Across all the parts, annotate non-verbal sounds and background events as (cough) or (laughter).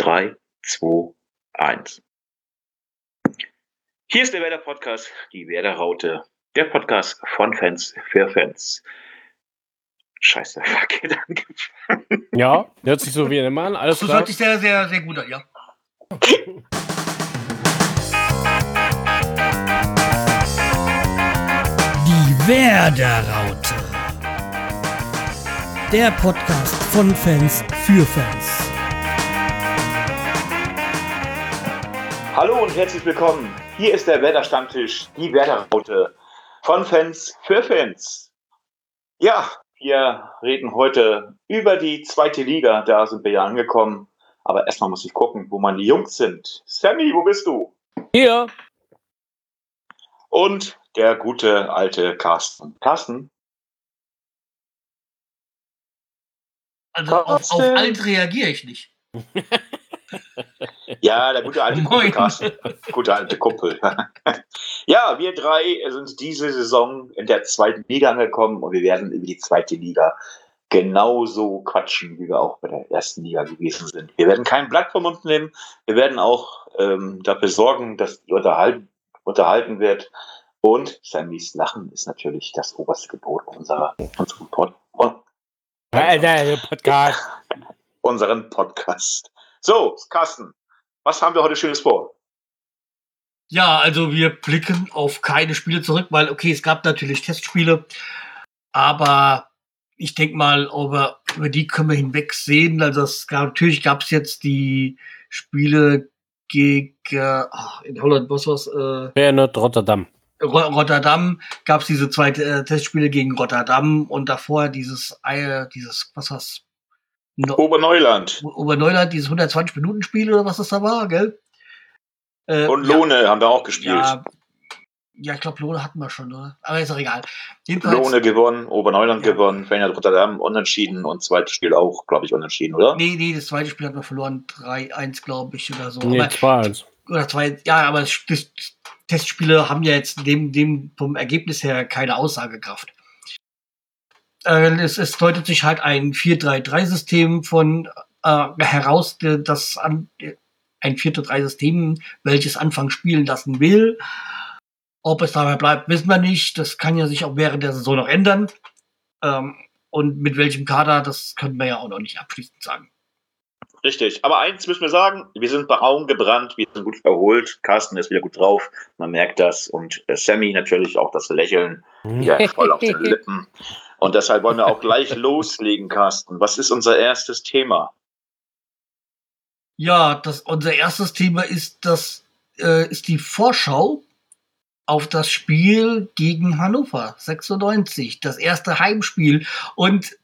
3, 2, 1. Hier ist der Werder Podcast, die Werder Raute. Der Podcast von Fans für Fans. Scheiße, (laughs) geht angefangen. Ja, hört sich so wie ein Mann. Alles Das klar. hört sich sehr, sehr, sehr gut an, ja. Die Werderaute. Der Podcast von Fans für Fans. Hallo und herzlich willkommen. Hier ist der Werder Stammtisch, die Werder Raute von Fans für Fans. Ja, wir reden heute über die zweite Liga. Da sind wir ja angekommen. Aber erstmal muss ich gucken, wo meine Jungs sind. Sammy, wo bist du? Hier. Und der gute alte Carsten. Carsten? Also auf, auf Trotzdem. alt reagiere ich nicht. (laughs) Ja, der gute alte Kumpel. Carsten. Gute alte Kumpel. (laughs) ja, wir drei sind diese Saison in der zweiten Liga angekommen und wir werden über die zweite Liga genauso quatschen, wie wir auch bei der ersten Liga gewesen sind. Wir werden kein Blatt vom Mund nehmen. Wir werden auch ähm, dafür sorgen, dass die unterhalten, unterhalten wird. Und Sammys Lachen ist natürlich das oberste Gebot unserer, unserer Pod, Alter, Podcast. (laughs) unseren Podcast. So, Carsten, was haben wir heute Schönes vor? Ja, also wir blicken auf keine Spiele zurück, weil okay, es gab natürlich Testspiele, aber ich denke mal, über, über die können wir hinwegsehen. Also es gab, natürlich gab es jetzt die Spiele gegen ach, in Holland, was war's? Äh, Feyenoord Rotterdam. Ro- Rotterdam gab es diese zwei äh, Testspiele gegen Rotterdam und davor dieses, äh, dieses, was war's? No Oberneuland Oberneuland, dieses 120-Minuten-Spiel oder was das da war, gell? Äh, und ja, Lohne haben wir auch gespielt. Ja, ja ich glaube, Lohne hatten wir schon, oder? Aber ist auch egal. Jedenfalls, Lohne gewonnen, Oberneuland Ja. gewonnen, Feyenoord Rotterdam unentschieden und zweites Spiel auch, glaube ich, unentschieden, oder? nee, nee, das zweite Spiel hatten wir verloren, 3-1, glaube ich, oder so. Nee, aber, 2-1. oder zwei, ja, aber das, das, Testspiele haben ja jetzt dem, dem vom Ergebnis her keine Aussagekraft. Äh, es, es deutet sich halt ein 4-3-3-System von äh, heraus, das an, ein 4-3-System, welches Anfang spielen lassen will. Ob es dabei bleibt, wissen wir nicht. Das kann ja sich auch während der Saison noch ändern. Ähm, und mit welchem Kader, das können wir ja auch noch nicht abschließend sagen. Richtig. Aber eins müssen wir sagen, wir sind bei Augen gebrannt, wir sind gut erholt, Carsten ist wieder gut drauf, man merkt das und äh, Sammy natürlich auch das Lächeln wieder voll auf den (laughs) Lippen. Und deshalb wollen wir auch gleich (laughs) loslegen, Carsten. Was ist unser erstes Thema? Ja, das, unser erstes Thema ist, das, äh, ist die Vorschau auf das Spiel gegen Hannover 96, das erste Heimspiel. Und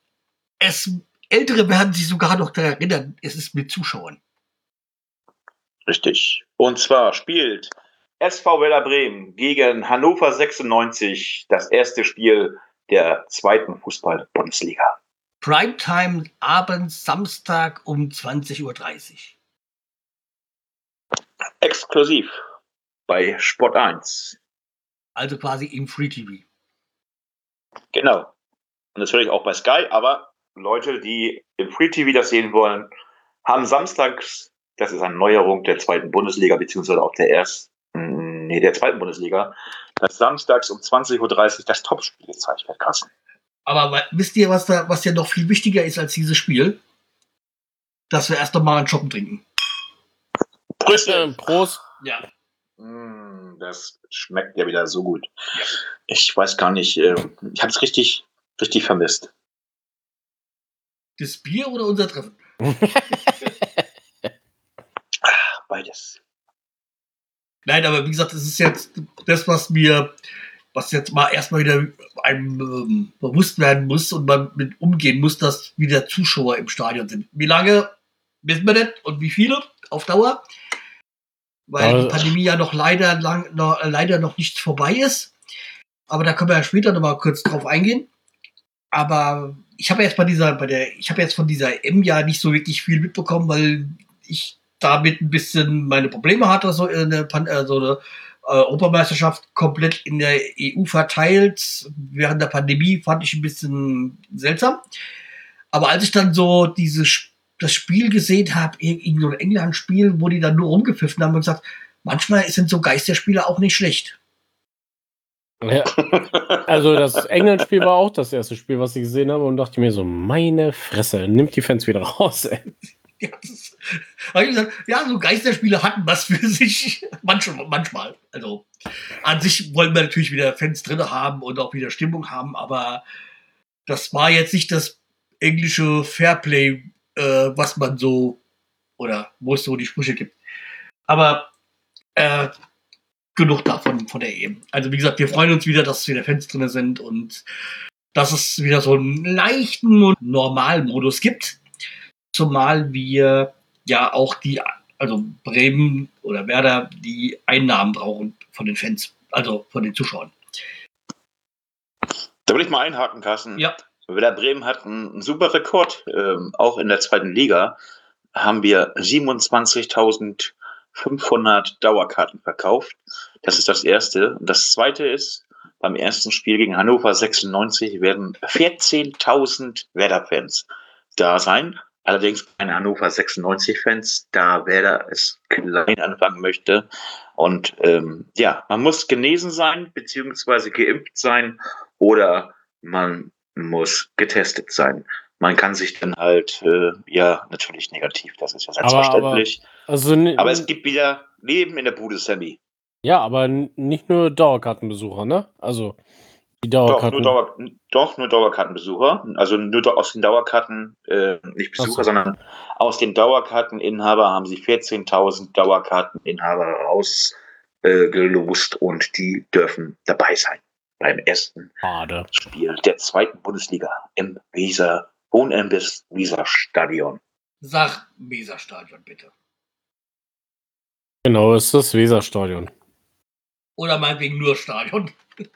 es, Ältere werden sich sogar noch daran erinnern, es ist mit Zuschauern. Richtig. Und zwar spielt SV Werder Bremen gegen Hannover 96 das erste Spiel der zweiten Fußball-Bundesliga. Primetime abends, Samstag um 20.30 Uhr. Exklusiv bei Sport 1. Also quasi im Free TV. Genau. Und natürlich auch bei Sky, aber Leute, die im Free TV das sehen wollen, haben samstags, das ist eine Neuerung der zweiten Bundesliga, beziehungsweise auch der ersten, nee, der zweiten Bundesliga, dass samstags um 20.30 Uhr das Topspiel gezeigt wird, Kassen. Aber wisst ihr, was, da, was ja noch viel wichtiger ist als dieses Spiel? Dass wir erst noch mal einen Schoppen trinken. Äh, Prost. Ja. Mm, Das schmeckt ja wieder so gut. Ich weiß gar nicht, äh, ich habe es richtig, richtig vermisst. Das Bier oder unser Treffen? (laughs) Beides. Nein, aber wie gesagt, es ist jetzt das, was mir, was jetzt mal erstmal wieder einem ähm, bewusst werden muss und man mit umgehen muss, dass wieder Zuschauer im Stadion sind. Wie lange wissen wir nicht und wie viele auf Dauer? Weil die Also- Pandemie ja noch leider, lang, noch, leider noch nicht vorbei ist. Aber da können wir ja später noch mal kurz drauf eingehen. Aber ich habe jetzt bei dieser, bei der, ich habe jetzt von dieser M ja nicht so wirklich viel mitbekommen, weil ich damit ein bisschen meine Probleme hatte, so eine, äh, so eine äh, Europameisterschaft komplett in der EU verteilt. Während der Pandemie fand ich ein bisschen seltsam. Aber als ich dann so diese, Sch- das Spiel gesehen habe, irgend so England-Spiel, wo die dann nur rumgepfiffen haben und gesagt, manchmal sind so Geisterspiele auch nicht schlecht. Ja. Also das England-Spiel war auch das erste Spiel, was ich gesehen habe und dachte mir so, meine Fresse, nimmt die Fans wieder raus. Ey. (laughs) Ja, das, gesagt, ja, so Geisterspiele hatten was für sich. (laughs) Manchmal, manchmal. Also an sich wollen wir natürlich wieder Fans drin haben und auch wieder Stimmung haben, aber das war jetzt nicht das englische Fairplay, äh, was man so, oder wo es so die Sprüche gibt. Aber äh, genug davon von der EM. Also wie gesagt, wir freuen uns wieder, dass wieder Fans drin sind und dass es wieder so einen leichten und normalen Modus gibt. Zumal wir ja auch die, also Bremen oder Werder, die Einnahmen brauchen von den Fans, also von den Zuschauern. Da will ich mal einhaken, Carsten. Ja. Werder Bremen hat einen, super Rekord. Ähm, auch in der zweiten Liga haben wir 27.500 Dauerkarten verkauft. Das ist das Erste. Und das Zweite ist, beim ersten Spiel gegen Hannover 96 werden 14.000 Werder-Fans da sein. Allerdings keine Hannover 96-Fans, da Werder es klein anfangen möchte. Und ähm, ja, man muss genesen sein, beziehungsweise geimpft sein oder man muss getestet sein. Man kann sich dann halt, äh, ja, natürlich negativ, das ist ja Aber, aber, selbstverständlich. also, Aber, es gibt wieder Leben in der Bude, Sammy. ja, aber nicht nur Dauerkartenbesucher, ne? Also die Doch, Dauerkarten. nur, Dauer, doch, nur Dauerkartenbesucher. Also nur aus den Dauerkarten, äh, nicht Ach so. Besucher, sondern aus den Dauerkarteninhaber haben sie 14.000 Dauerkarteninhaber rausgelost und die dürfen dabei sein beim ersten Schade. Spiel der zweiten Bundesliga im Weser, Wohnimbiss Weser Stadion. Sag Weserstadion bitte. Genau, ist das Weserstadion. Oder meinetwegen nur Stadion. (laughs)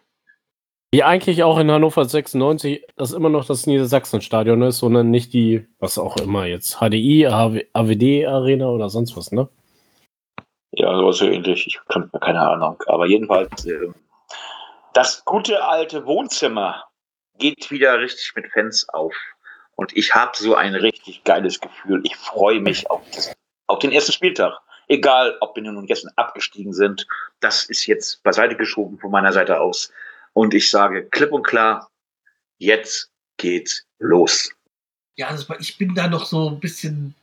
Wie eigentlich auch in Hannover 96 das immer noch das Niedersachsenstadion ist, sondern nicht die, was auch immer jetzt, HDI, AW, AWD Arena oder sonst was, ne? Ja, sowas so ähnlich. Ich kann keine Ahnung. Aber jedenfalls, ähm, das gute alte Wohnzimmer geht wieder richtig mit Fans auf. Und ich habe so ein richtig geiles Gefühl. Ich freue mich auf, das, auf den ersten Spieltag. Egal, ob wir nun gestern abgestiegen sind. Das ist jetzt beiseite geschoben von meiner Seite aus. Und ich sage klipp und klar, jetzt geht's los. Ja, war- ich bin da noch so ein bisschen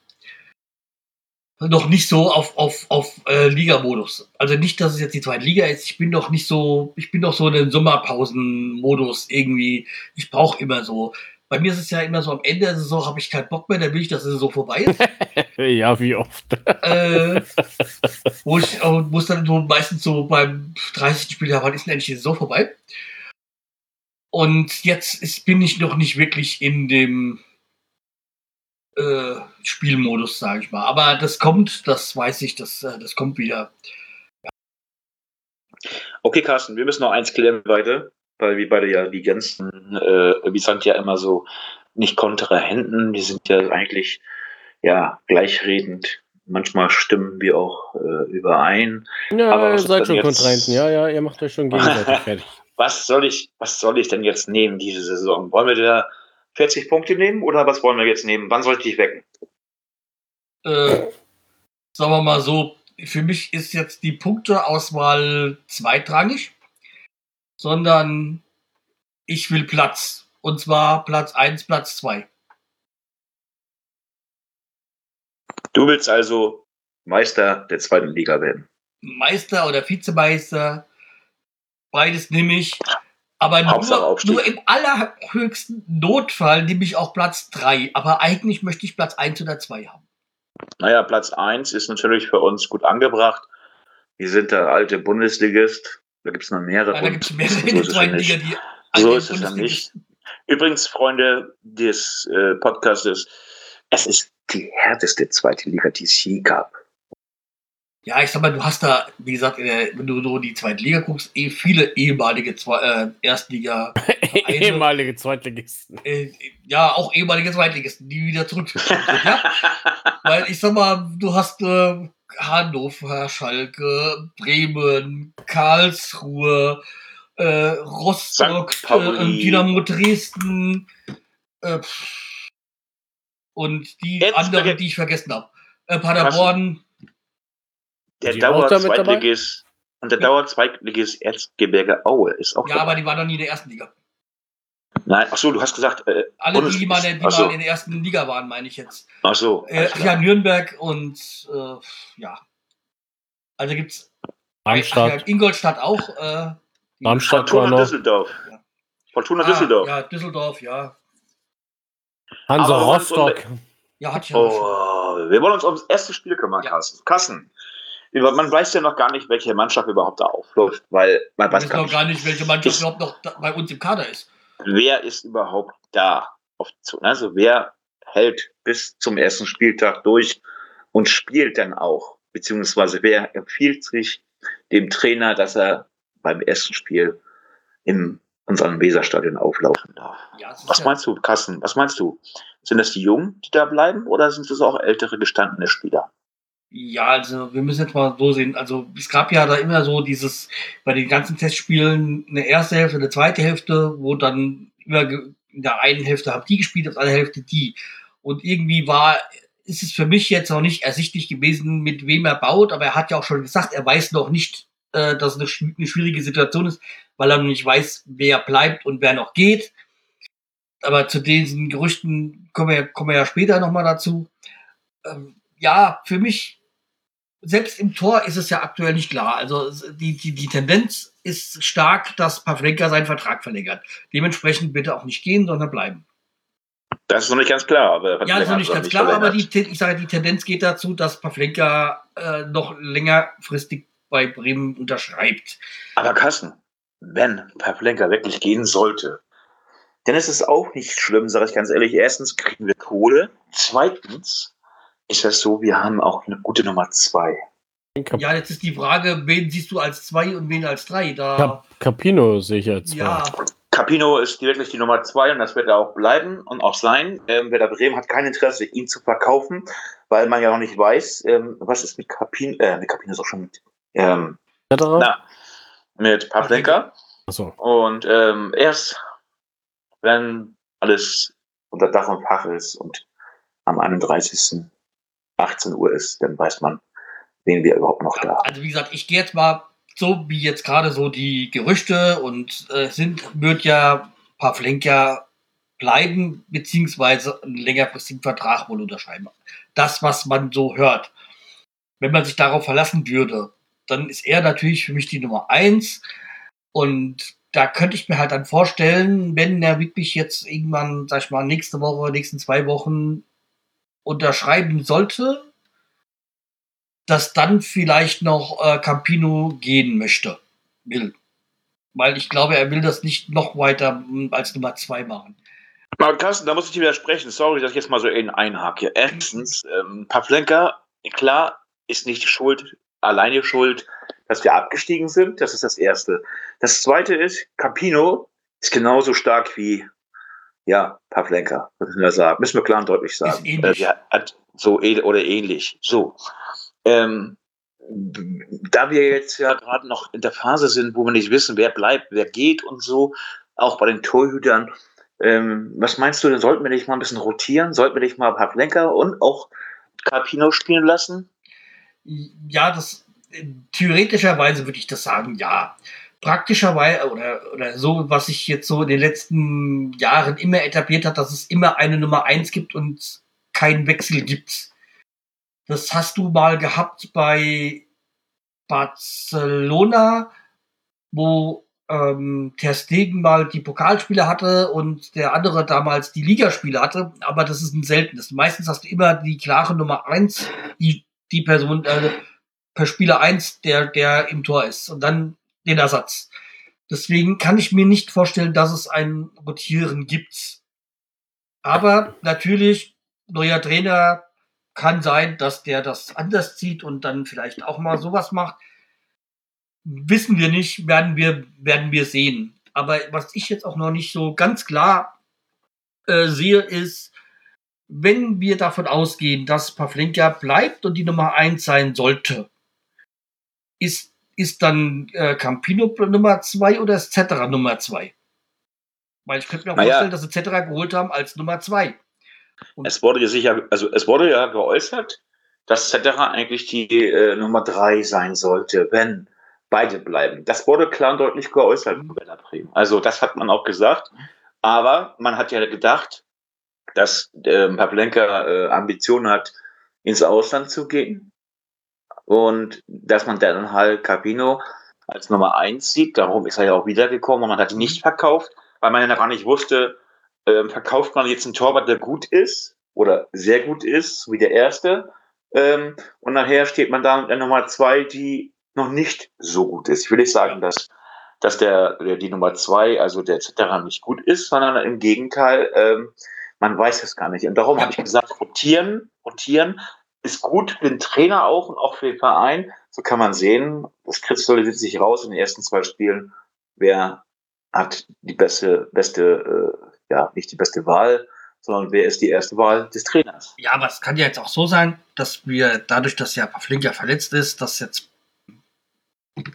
noch nicht so auf, auf, auf äh, Liga-Modus. Also nicht, dass es jetzt die zweite Liga ist. Ich bin noch nicht so, ich bin noch so in den Sommerpausen-Modus irgendwie. Ich brauche immer so. Bei mir ist es ja immer so, am Ende der Saison habe ich keinen Bock mehr, dann will ich, dass es so vorbei ist. (laughs) ja, wie oft. äh, wo ich äh, muss dann so meistens so beim 30. Spiel, ja, wann ist denn endlich die Saison vorbei? Und jetzt ist, bin ich noch nicht wirklich in dem äh, Spielmodus, sage ich mal. Aber das kommt, das weiß ich, das, äh, das kommt wieder. Okay, Carsten, wir müssen noch eins klären weiter, weil wir beide ja die ganzen, äh, wir sind ja immer so nicht Kontrahenten, wir sind ja eigentlich ja gleichredend. Manchmal stimmen wir auch äh, überein. Ja, Aber ihr seid schon jetzt- Kontrahenten. Ja, ja, ihr macht euch schon gegenseitig (laughs) fertig. Was soll ich, was soll ich denn jetzt nehmen diese Saison? Wollen wir da 40 Punkte nehmen oder was wollen wir jetzt nehmen? Wann soll ich dich wecken? Äh, sagen wir mal so, für mich ist jetzt die Punkteauswahl zweitrangig, sondern ich will Platz. Und zwar Platz 1, Platz 2. Du willst also Meister der zweiten Liga werden. Meister oder Vizemeister, beides nehme ich. Aber nur, nur im allerhöchsten Notfall nehme ich auch Platz 3. Aber eigentlich möchte ich Platz 1 oder 2 haben. Naja, Platz 1 ist natürlich für uns gut angebracht. Wir sind der alte Bundesligist. Da gibt es noch mehrere. Ja, da gibt es mehrere so in der ist es zweiten nicht. Liga, die So ist es dann nicht. Übrigens, Freunde des äh, Podcastes, es ist die härteste zweite Liga, die es je gab. Ja, ich sag mal, du hast da, wie gesagt, äh, wenn du so die zweite Liga guckst, eh viele ehemalige Zwei äh, Erstliga, (laughs) Ehemalige Zweitligisten. äh, ja, auch ehemalige Zweitligisten, die wieder sind, ja? (laughs) Weil ich sag mal, du hast äh, Hannover, Schalke, Bremen, Karlsruhe, äh, Rostock, äh, Dynamo Dresden, äh, Und die Jetzt anderen, die ich vergessen habe. Äh, Paderborn, Der? Dauer-Zweitligist und der Dauer-Zweitligist Erzgebirge Aue ist auch ja, dabei. aber die waren noch nie in der ersten Liga. Nein, ach so, du hast gesagt, äh, Alle, Bundes- die, mal, die so. mal in der ersten Liga waren, meine ich jetzt. ach so. Äh, ja, Nürnberg und äh, ja. Also gibt's ach ja, Darmstadt, Ingolstadt auch. Äh, Darmstadt war Fortuna noch, Düsseldorf. Ja. Fortuna Ah, Düsseldorf. Ja, Düsseldorf, ja. Hansa Aber Rostock. Ja, ich ja schon. Oh, wir wollen uns ums erste Spiel kümmern, Ja. Carsten. Kassen. Man weiß ja noch gar nicht, welche Mannschaft überhaupt da aufläuft, weil man Ich weiß gar noch nicht, gar nicht, welche Mannschaft überhaupt noch bei uns im Kader ist. Wer ist überhaupt da. Also wer hält bis zum ersten Spieltag durch und spielt dann auch, beziehungsweise wer empfiehlt sich dem Trainer, dass er beim ersten Spiel in unserem Weserstadion auflaufen darf. Ja, Was meinst du, Kassen? Was meinst du? Sind das die Jungen, die da bleiben, oder sind es auch ältere gestandene Spieler? Ja, also wir müssen jetzt mal so sehen. Also es gab ja da immer so dieses, bei den ganzen Testspielen eine erste Hälfte, eine zweite Hälfte, wo dann immer in der einen Hälfte haben die gespielt, auf der anderen Hälfte die. Und irgendwie war, ist es für mich jetzt noch nicht ersichtlich gewesen, mit wem er baut, aber er hat ja auch schon gesagt, er weiß noch nicht, äh, dass es eine, eine schwierige Situation ist, weil er noch nicht weiß, wer bleibt und wer noch geht. Aber zu diesen Gerüchten kommen wir, ja- kommen wir ja später nochmal dazu. Ähm, ja, für mich, selbst im Tor ist es ja aktuell nicht klar. Also die, die, die Tendenz ist stark, dass Pavlenka seinen Vertrag verlängert. Dementsprechend bitte auch nicht gehen, sondern bleiben. Das ist noch nicht ganz klar. Aber Ja, das ist noch nicht ganz klar, aber die, verlängert. Ich sage, die Tendenz geht dazu, dass Pavlenka äh, noch längerfristig bei Bremen unterschreibt. Aber Kassen, wenn Pavlenka wirklich gehen sollte, dann ist es auch nicht schlimm, sage ich ganz ehrlich. Erstens kriegen wir Kohle. Zweitens ist das so, wir haben auch eine gute Nummer zwei. Ja, jetzt ist die Frage, wen siehst du als zwei und wen als drei? Da, Cap Capino sehe ich jetzt. ja, Capino ist wirklich die Nummer zwei und das wird er auch bleiben und auch sein. Ähm, Werder Bremen hat kein Interesse, ihn zu verkaufen, weil man ja noch nicht weiß, ähm, was ist mit Capino, äh, mit Capino ist auch schon mit, ähm, na, mit Pavlenka. Achso. Und ähm, erst wenn alles unter Dach und Fach ist und am 31. 18 Uhr ist, dann weiß man, wen wir überhaupt noch da haben. also wie gesagt, ich gehe jetzt mal so, wie jetzt gerade so die Gerüchte und äh, sind, wird ja Pavlenka bleiben, beziehungsweise einen längerfristigen Vertrag wohl unterschreiben. Das, was man so hört. Wenn man sich darauf verlassen würde, dann ist er natürlich für mich die Nummer eins. Und da könnte ich mir halt dann vorstellen, wenn er wirklich jetzt irgendwann, sag ich mal, nächste Woche, nächsten zwei Wochen unterschreiben sollte, dass dann vielleicht noch äh, Campino gehen möchte, will. Weil ich glaube, er will das nicht noch weiter mm, als Nummer zwei machen. Aber Carsten, da muss ich dir widersprechen. Sorry, dass ich jetzt mal so in einhake. Erstens, ähm, Pavlenka, klar, ist nicht schuld, alleine schuld, dass wir abgestiegen sind. Das ist das Erste. Das Zweite ist, Capino ist genauso stark wie, ja, Pavlenka, müssen wir sagen. Müssen wir klar und deutlich sagen. Ist ähnlich. Äh, hat so äh- oder ähnlich. So. Ähm, da wir jetzt ja gerade noch in der Phase sind, wo wir nicht wissen, wer bleibt, wer geht und so, auch bei den Torhütern, ähm, was meinst du, denn sollten wir nicht mal ein bisschen rotieren? Sollten wir nicht mal Pavlenka und auch Carpino spielen lassen? Ja, das äh, theoretischerweise würde ich das sagen, ja. Praktischerweise oder, oder so, was sich jetzt so in den letzten Jahren immer etabliert hat, dass es immer eine Nummer eins gibt und keinen Wechsel gibt. Das hast du mal gehabt bei Barcelona, wo ähm, Ter Stegen mal die Pokalspiele hatte und der andere damals die Ligaspiele hatte, aber das ist ein seltenes. Meistens hast du immer die klare Nummer eins, die die Person äh, per Spieler eins, der der im Tor ist und dann den Ersatz. Deswegen kann ich mir nicht vorstellen, dass es ein Rotieren gibt. Aber natürlich neuer Trainer kann sein, dass der das anders zieht und dann vielleicht auch mal sowas macht. Wissen wir nicht, werden wir, werden wir sehen. Aber was ich jetzt auch noch nicht so ganz klar äh, sehe, ist, wenn wir davon ausgehen, dass Pavlenka bleibt und die Nummer eins sein sollte, ist, ist dann äh, Campino Nummer zwei oder ist Cetera Nummer zwei? Weil ich könnte mir auch Naja. vorstellen, dass sie Cetera geholt haben als Nummer zwei. Es wurde ja sicher, also es wurde ja geäußert, dass Cetera eigentlich die äh, Nummer drei sein sollte, wenn beide bleiben. Das wurde klar und deutlich geäußert Bremen. Also das hat man auch gesagt. Aber man hat ja gedacht, dass äh, Pavlenka äh, Ambitionen hat, ins Ausland zu gehen. Und dass man dann halt Capino als Nummer eins sieht. Darum ist er ja auch wiedergekommen und man hat ihn nicht verkauft, weil man ja noch gar nicht wusste, äh, verkauft man jetzt einen Torwart, der gut ist oder sehr gut ist, wie der erste. Ähm, und nachher steht man da mit der Nummer zwei, die noch nicht so gut ist. Ich will nicht sagen, dass, dass der, die Nummer zwei, also der Zetterer nicht gut ist, sondern im Gegenteil, ähm, man weiß es gar nicht. Und darum habe ich gesagt, rotieren, rotieren ist gut für den Trainer auch und auch für den Verein. So kann man sehen, das kristallisiert sich raus in den ersten zwei Spielen, wer hat die beste, beste, äh, ja, nicht die beste Wahl, sondern wer ist die erste Wahl des Trainers. Ja, aber es kann ja jetzt auch so sein, dass wir dadurch, dass ja Pavlenka verletzt ist, dass jetzt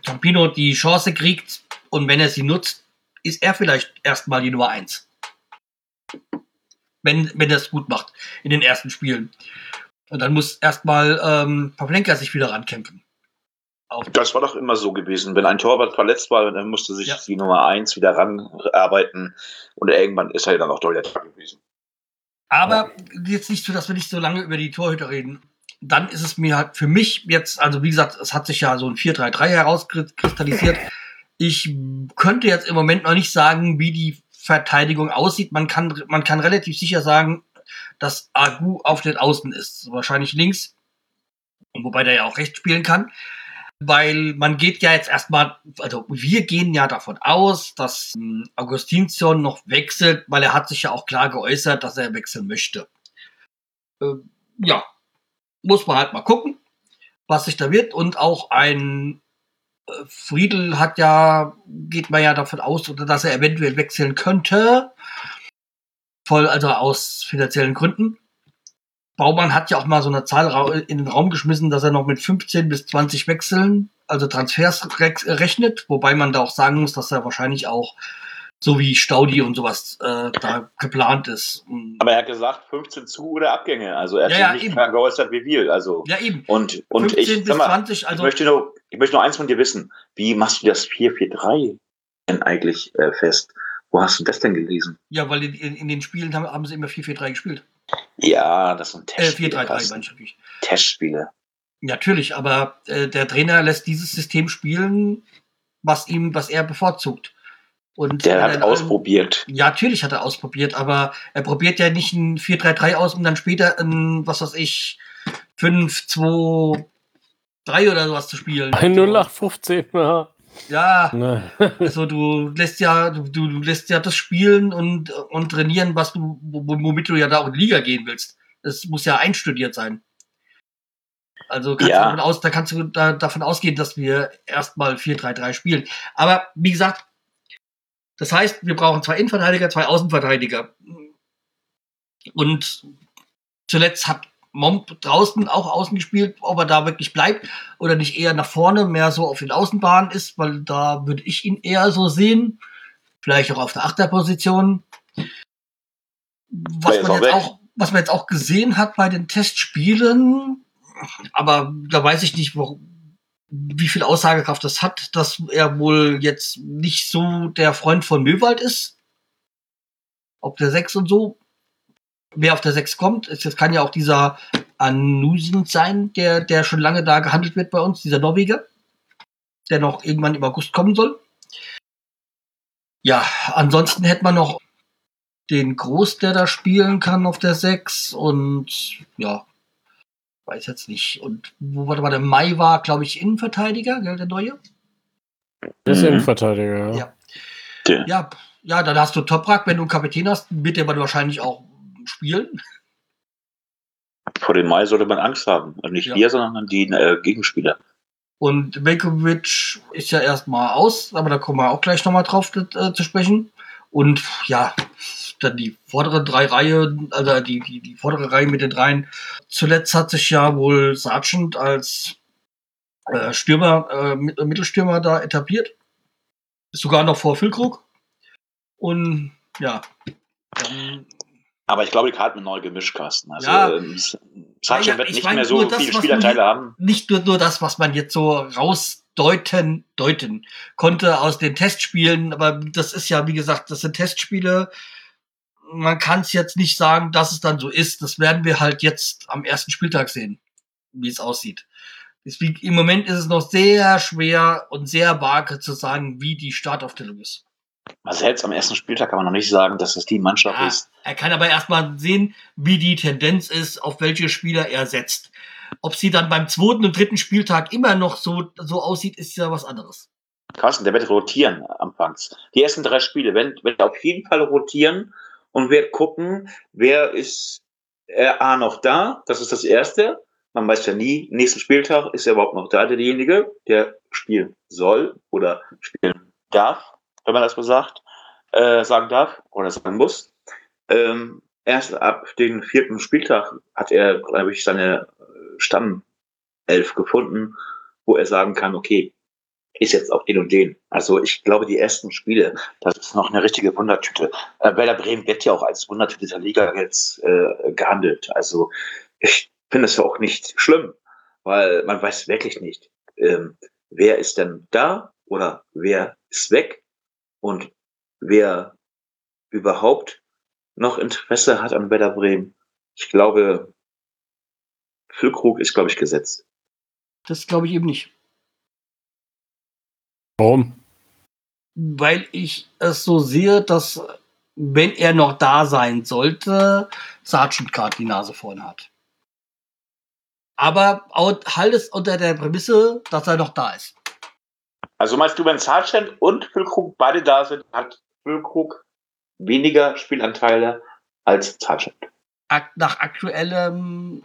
Campino die Chance kriegt und wenn er sie nutzt, ist er vielleicht erstmal die Nummer eins. Wenn, wenn er es gut macht in den ersten Spielen. Und dann muss erstmal ähm, Pavlenka sich wieder rankämpfen. Auch das war doch immer so gewesen. Wenn ein Torwart verletzt war, dann musste sich Ja. die Nummer eins wieder ranarbeiten und irgendwann ist er dann auch Torhüter gewesen. Aber jetzt nicht so, dass wir nicht so lange über die Torhüter reden. Dann ist es mir halt für mich jetzt, also wie gesagt, es hat sich ja so ein 4-3-3 herauskristallisiert. Ich könnte jetzt im Moment noch nicht sagen, wie die Verteidigung aussieht. Man kann, man kann relativ sicher sagen, dass Agu auf den Außen ist. Wahrscheinlich links. Wobei der ja auch rechts spielen kann. Weil man geht ja jetzt erstmal, also wir gehen ja davon aus, dass ähm, Augustinsson noch wechselt, weil er hat sich ja auch klar geäußert, dass er wechseln möchte. Ähm, ja, muss man halt mal gucken, was sich da wird. Und auch ein äh, Friedel hat ja, geht man ja davon aus, dass er eventuell wechseln könnte. Voll, also aus finanziellen Gründen. Baumann hat ja auch mal so eine Zahl in den Raum geschmissen, dass er noch mit 15 bis 20 Wechseln, also Transfers re- rechnet, wobei man da auch sagen muss, dass er wahrscheinlich auch so wie Staudi und sowas äh, da geplant ist. Aber er hat gesagt, 15 zu oder Abgänge. Also er hat Ja, sich ja, nicht eben. geäußert wie wir. Also Ja, eben. und, und 15 ich, bis mal, 20, ich also möchte nur, ich möchte nur eins von dir wissen. Wie machst du das 4-4-3 denn eigentlich äh, fest? Wo hast du das denn gelesen? ja, weil in, in, in den Spielen haben, haben sie immer 4-4-3 gespielt. Ja, das sind Äh, Testspiele. 4-3-3 Carsten. meine ich natürlich. Testspiele. Natürlich, aber äh, der Trainer lässt dieses System spielen, was ihm, was er bevorzugt. Und Der wenn hat er ausprobiert. Ja, natürlich hat er ausprobiert, aber er probiert ja nicht ein 4-3-3 aus, um dann später ein, was weiß ich, 5-2-3 oder sowas zu spielen. Ein 0815, ja. Ja, Ne. (laughs) also du lässt ja, du, du lässt ja das spielen und, und trainieren, was du, wo- womit du ja da auch in die Liga gehen willst. Das muss ja einstudiert sein. Also kannst Ja. du davon, aus, da kannst du da, davon ausgehen, dass wir erstmal 4-3-3 spielen. Aber wie gesagt, das heißt, wir brauchen zwei Innenverteidiger, zwei Außenverteidiger. Und zuletzt hat Momp draußen auch außen gespielt, ob er da wirklich bleibt oder nicht eher nach vorne, mehr so auf den Außenbahnen ist, weil da würde ich ihn eher so sehen. Vielleicht auch auf der Achterposition. Was man, jetzt auch, was man jetzt auch gesehen hat bei den Testspielen, aber da weiß ich nicht, wo, wie viel Aussagekraft das hat, dass er wohl jetzt nicht so der Freund von Möwald ist. Ob der 6 und so. Wer auf der 6 kommt, ist, das kann ja auch dieser Anusin sein, der, der schon lange da gehandelt wird bei uns, dieser Norweger, der noch irgendwann im August kommen soll. Ja, ansonsten hätte man noch den Groß, der da spielen kann auf der 6 und ja, weiß jetzt nicht. Und wo mal, der Mai war, glaube ich, Innenverteidiger, gell, der neue? Der ist Mhm. Innenverteidiger, ja. Ja. Ja, ja, dann hast du Toprak, wenn du einen Kapitän hast, wird der aber wahrscheinlich auch spielen. Vor dem Mai sollte man Angst haben. Und nicht Ja. wir, sondern die äh, Gegenspieler. Und Velkovic ist ja erstmal aus, aber da kommen wir auch gleich nochmal drauf äh, zu sprechen. Und ja, dann die vordere drei Reihe, also die, die, die vordere Reihe mit den dreien. Zuletzt hat sich ja wohl Sargent als äh, Stürmer, äh, Mit- Mittelstürmer da etabliert. Ist sogar noch vor Füllkrug. Und ja, Aber ich glaube, die Karten sind neu gemischt, Carsten. Also Ja. ähm, Sargent Ja, wird ich nicht meine mehr so das, viele hier- haben. Nicht nur, nur das, was man jetzt so rausdeuten deuten konnte aus den Testspielen, aber das ist ja, wie gesagt, das sind Testspiele. Man kann es jetzt nicht sagen, dass es dann so ist. Das werden wir halt jetzt am ersten Spieltag sehen, wie es aussieht. Deswegen, im Moment ist es noch sehr schwer und sehr vage zu sagen, wie die Startaufstellung ist. Also jetzt am ersten Spieltag kann man noch nicht sagen, dass das die Mannschaft Ja, ist. er kann aber erstmal sehen, wie die Tendenz ist, auf welche Spieler er setzt. Ob sie dann beim zweiten und dritten Spieltag immer noch so, so aussieht, ist ja was anderes. Carsten, der wird rotieren anfangs. Die ersten drei Spiele werden, wird auf jeden Fall rotieren und wird gucken, wer ist äh, A noch da. Das ist das Erste. Man weiß ja nie, nächsten Spieltag ist er überhaupt noch da, derjenige, der spielen soll oder spielen darf, wenn man das so sagt, äh, sagen darf oder sagen muss. Ähm, erst ab dem vierten Spieltag hat er, glaube ich, seine äh, Stammelf gefunden, wo er sagen kann, okay, ist jetzt auf den und den. Also ich glaube, die ersten Spiele, das ist noch eine richtige Wundertüte. Äh, Werder Bremen wird ja auch als Wundertüte der Liga jetzt äh, gehandelt. Also ich finde es auch nicht schlimm, weil man weiß wirklich nicht, ähm, wer ist denn da oder wer ist weg und wer überhaupt noch Interesse hat an Werder Bremen. Ich glaube, Füllkrug ist, glaube ich, gesetzt. Das glaube ich eben nicht. Warum? Weil ich es so sehe, dass, wenn er noch da sein sollte, Sargent gerade die Nase vorne hat. Aber auch alles unter der Prämisse, dass er noch da ist. Also meinst du, wenn Sargent und Füllkrug beide da sind, hat Füllkrug weniger Spielanteile als Sargent? Nach aktuellem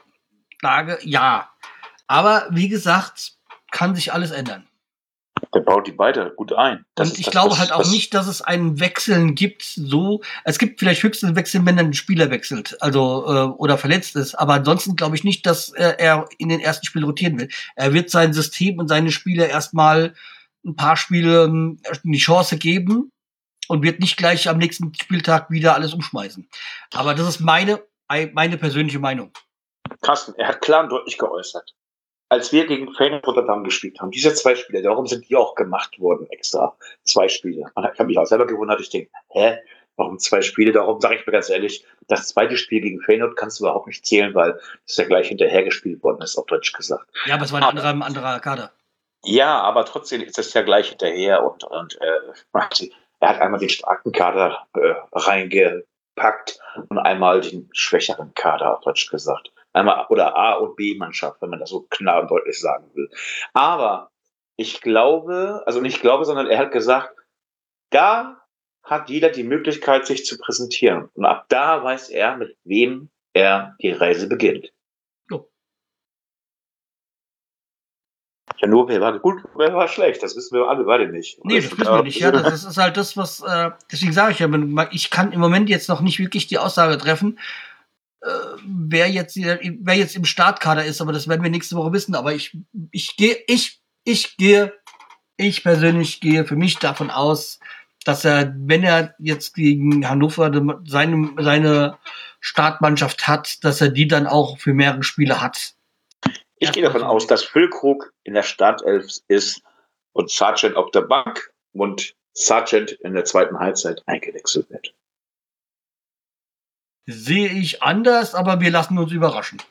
Lage, ja. Aber wie gesagt, kann sich alles ändern. Der baut die beide gut ein. Das und ich das, glaube was- halt auch nicht, dass es einen Wechseln gibt, so. Es gibt vielleicht höchstens Wechsel, wenn dann ein Spieler wechselt, also äh, oder verletzt ist. Aber ansonsten glaube ich nicht, dass äh, er in den ersten Spielen rotieren wird. Er wird sein System und seine Spieler erstmal ein paar Spiele ähm, die Chance geben und wird nicht gleich am nächsten Spieltag wieder alles umschmeißen. Aber das ist meine, meine persönliche Meinung. Carsten, er hat klar und deutlich geäußert. Als wir gegen Feyenoord Rotterdam gespielt haben, diese zwei Spiele, darum sind die auch gemacht worden, extra. Zwei Spiele. Ich habe mich auch selber gewundert, ich denke, hä, warum zwei Spiele? Darum sage ich mir ganz ehrlich, das zweite Spiel gegen Feyenoord kannst du überhaupt nicht zählen, weil es ja gleich hinterher gespielt worden ist, auf Deutsch gesagt. Ja, aber es war ein anderer, ein anderer Kader. Ja, aber trotzdem ist es ja gleich hinterher und, und äh, er hat einmal den starken Kader äh, reingepackt und einmal den schwächeren Kader, auf Deutsch gesagt. Einmal oder A und B-Mannschaft, wenn man das so klar und deutlich sagen will. Aber ich glaube, also nicht glaube, sondern er hat gesagt, da hat jeder die Möglichkeit, sich zu präsentieren. Und ab da weiß er, mit wem er die Reise beginnt. Jo. Ja, nur wer war gut, wer war schlecht, das wissen wir alle beide nicht. Nee, das wissen wir nicht. Ja, das ist halt das, was, äh, deswegen sage ich ja, ich kann im Moment jetzt noch nicht wirklich die Aussage treffen, äh, wer jetzt, wer jetzt im Startkader ist, aber das werden wir nächste Woche wissen. Aber ich, ich gehe, ich, ich gehe, ich persönlich gehe für mich davon aus, dass er, wenn er jetzt gegen Hannover seine, seine Startmannschaft hat, dass er die dann auch für mehrere Spiele hat. Ich gehe davon aus, dass Füllkrug in der Startelf ist und Sargent auf der Bank und Sargent in der zweiten Halbzeit eingewechselt wird. Sehe ich anders, aber wir lassen uns überraschen.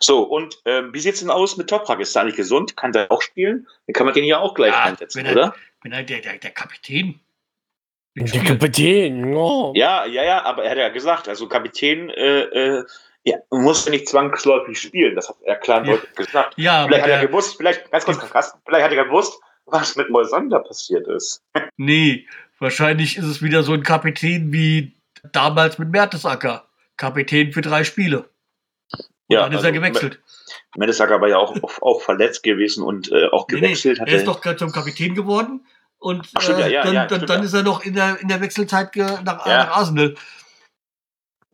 So, und ähm, wie sieht's denn aus mit Toprak? Ist er eigentlich gesund? Kann der auch spielen? Dann kann man den ja auch gleich Ja, einsetzen, wenn er- oder? Bin halt der, der, der Kapitän. Der Kapitän, oh. Ja, ja, ja, aber er hat ja gesagt, also Kapitän äh, äh, ja, muss ja nicht zwangsläufig spielen. Das hat er klar Ja. deutlich gesagt. Ja, Vielleicht hat er gewusst, vielleicht, ganz kurz, Carsten, vielleicht hat er gewusst, was mit Moisander passiert ist. (laughs) nee, wahrscheinlich ist es wieder so ein Kapitän wie damals mit Mertesacker. Kapitän für drei Spiele. Und dann ist er also, gewechselt. Mertesacker war ja auch, auch, verletzt gewesen und äh, auch Nee, nee, gewechselt. hat er ist doch gerade zum Kapitän geworden. Und Ach, stimmt, ja, äh, ja, dann, ja, dann, stimmt, dann ja. ist er noch in der, in der Wechselzeit nach, Ja. nach Arsenal.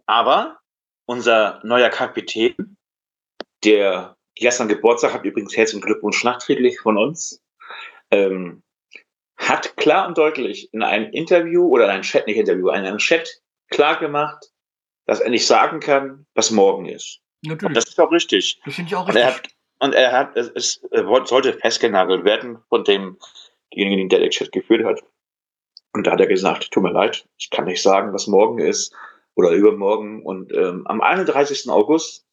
Aber unser neuer Kapitän, der gestern Geburtstag hat, übrigens herzlichen Glückwunsch nachträglich von uns, ähm, hat klar und deutlich in einem Interview oder in einem Chat, nicht Interview, in einem Chat klar gemacht, dass er nicht sagen kann, was morgen ist. Und Natürlich. das ist auch richtig. Das finde ich auch Und er richtig. hat, und er hat, es, es sollte festgenagelt werden von demjenigen, der den Chat geführt hat. Und da hat er gesagt, tut mir leid, ich kann nicht sagen, was morgen ist oder übermorgen. Und ähm, am 31. August,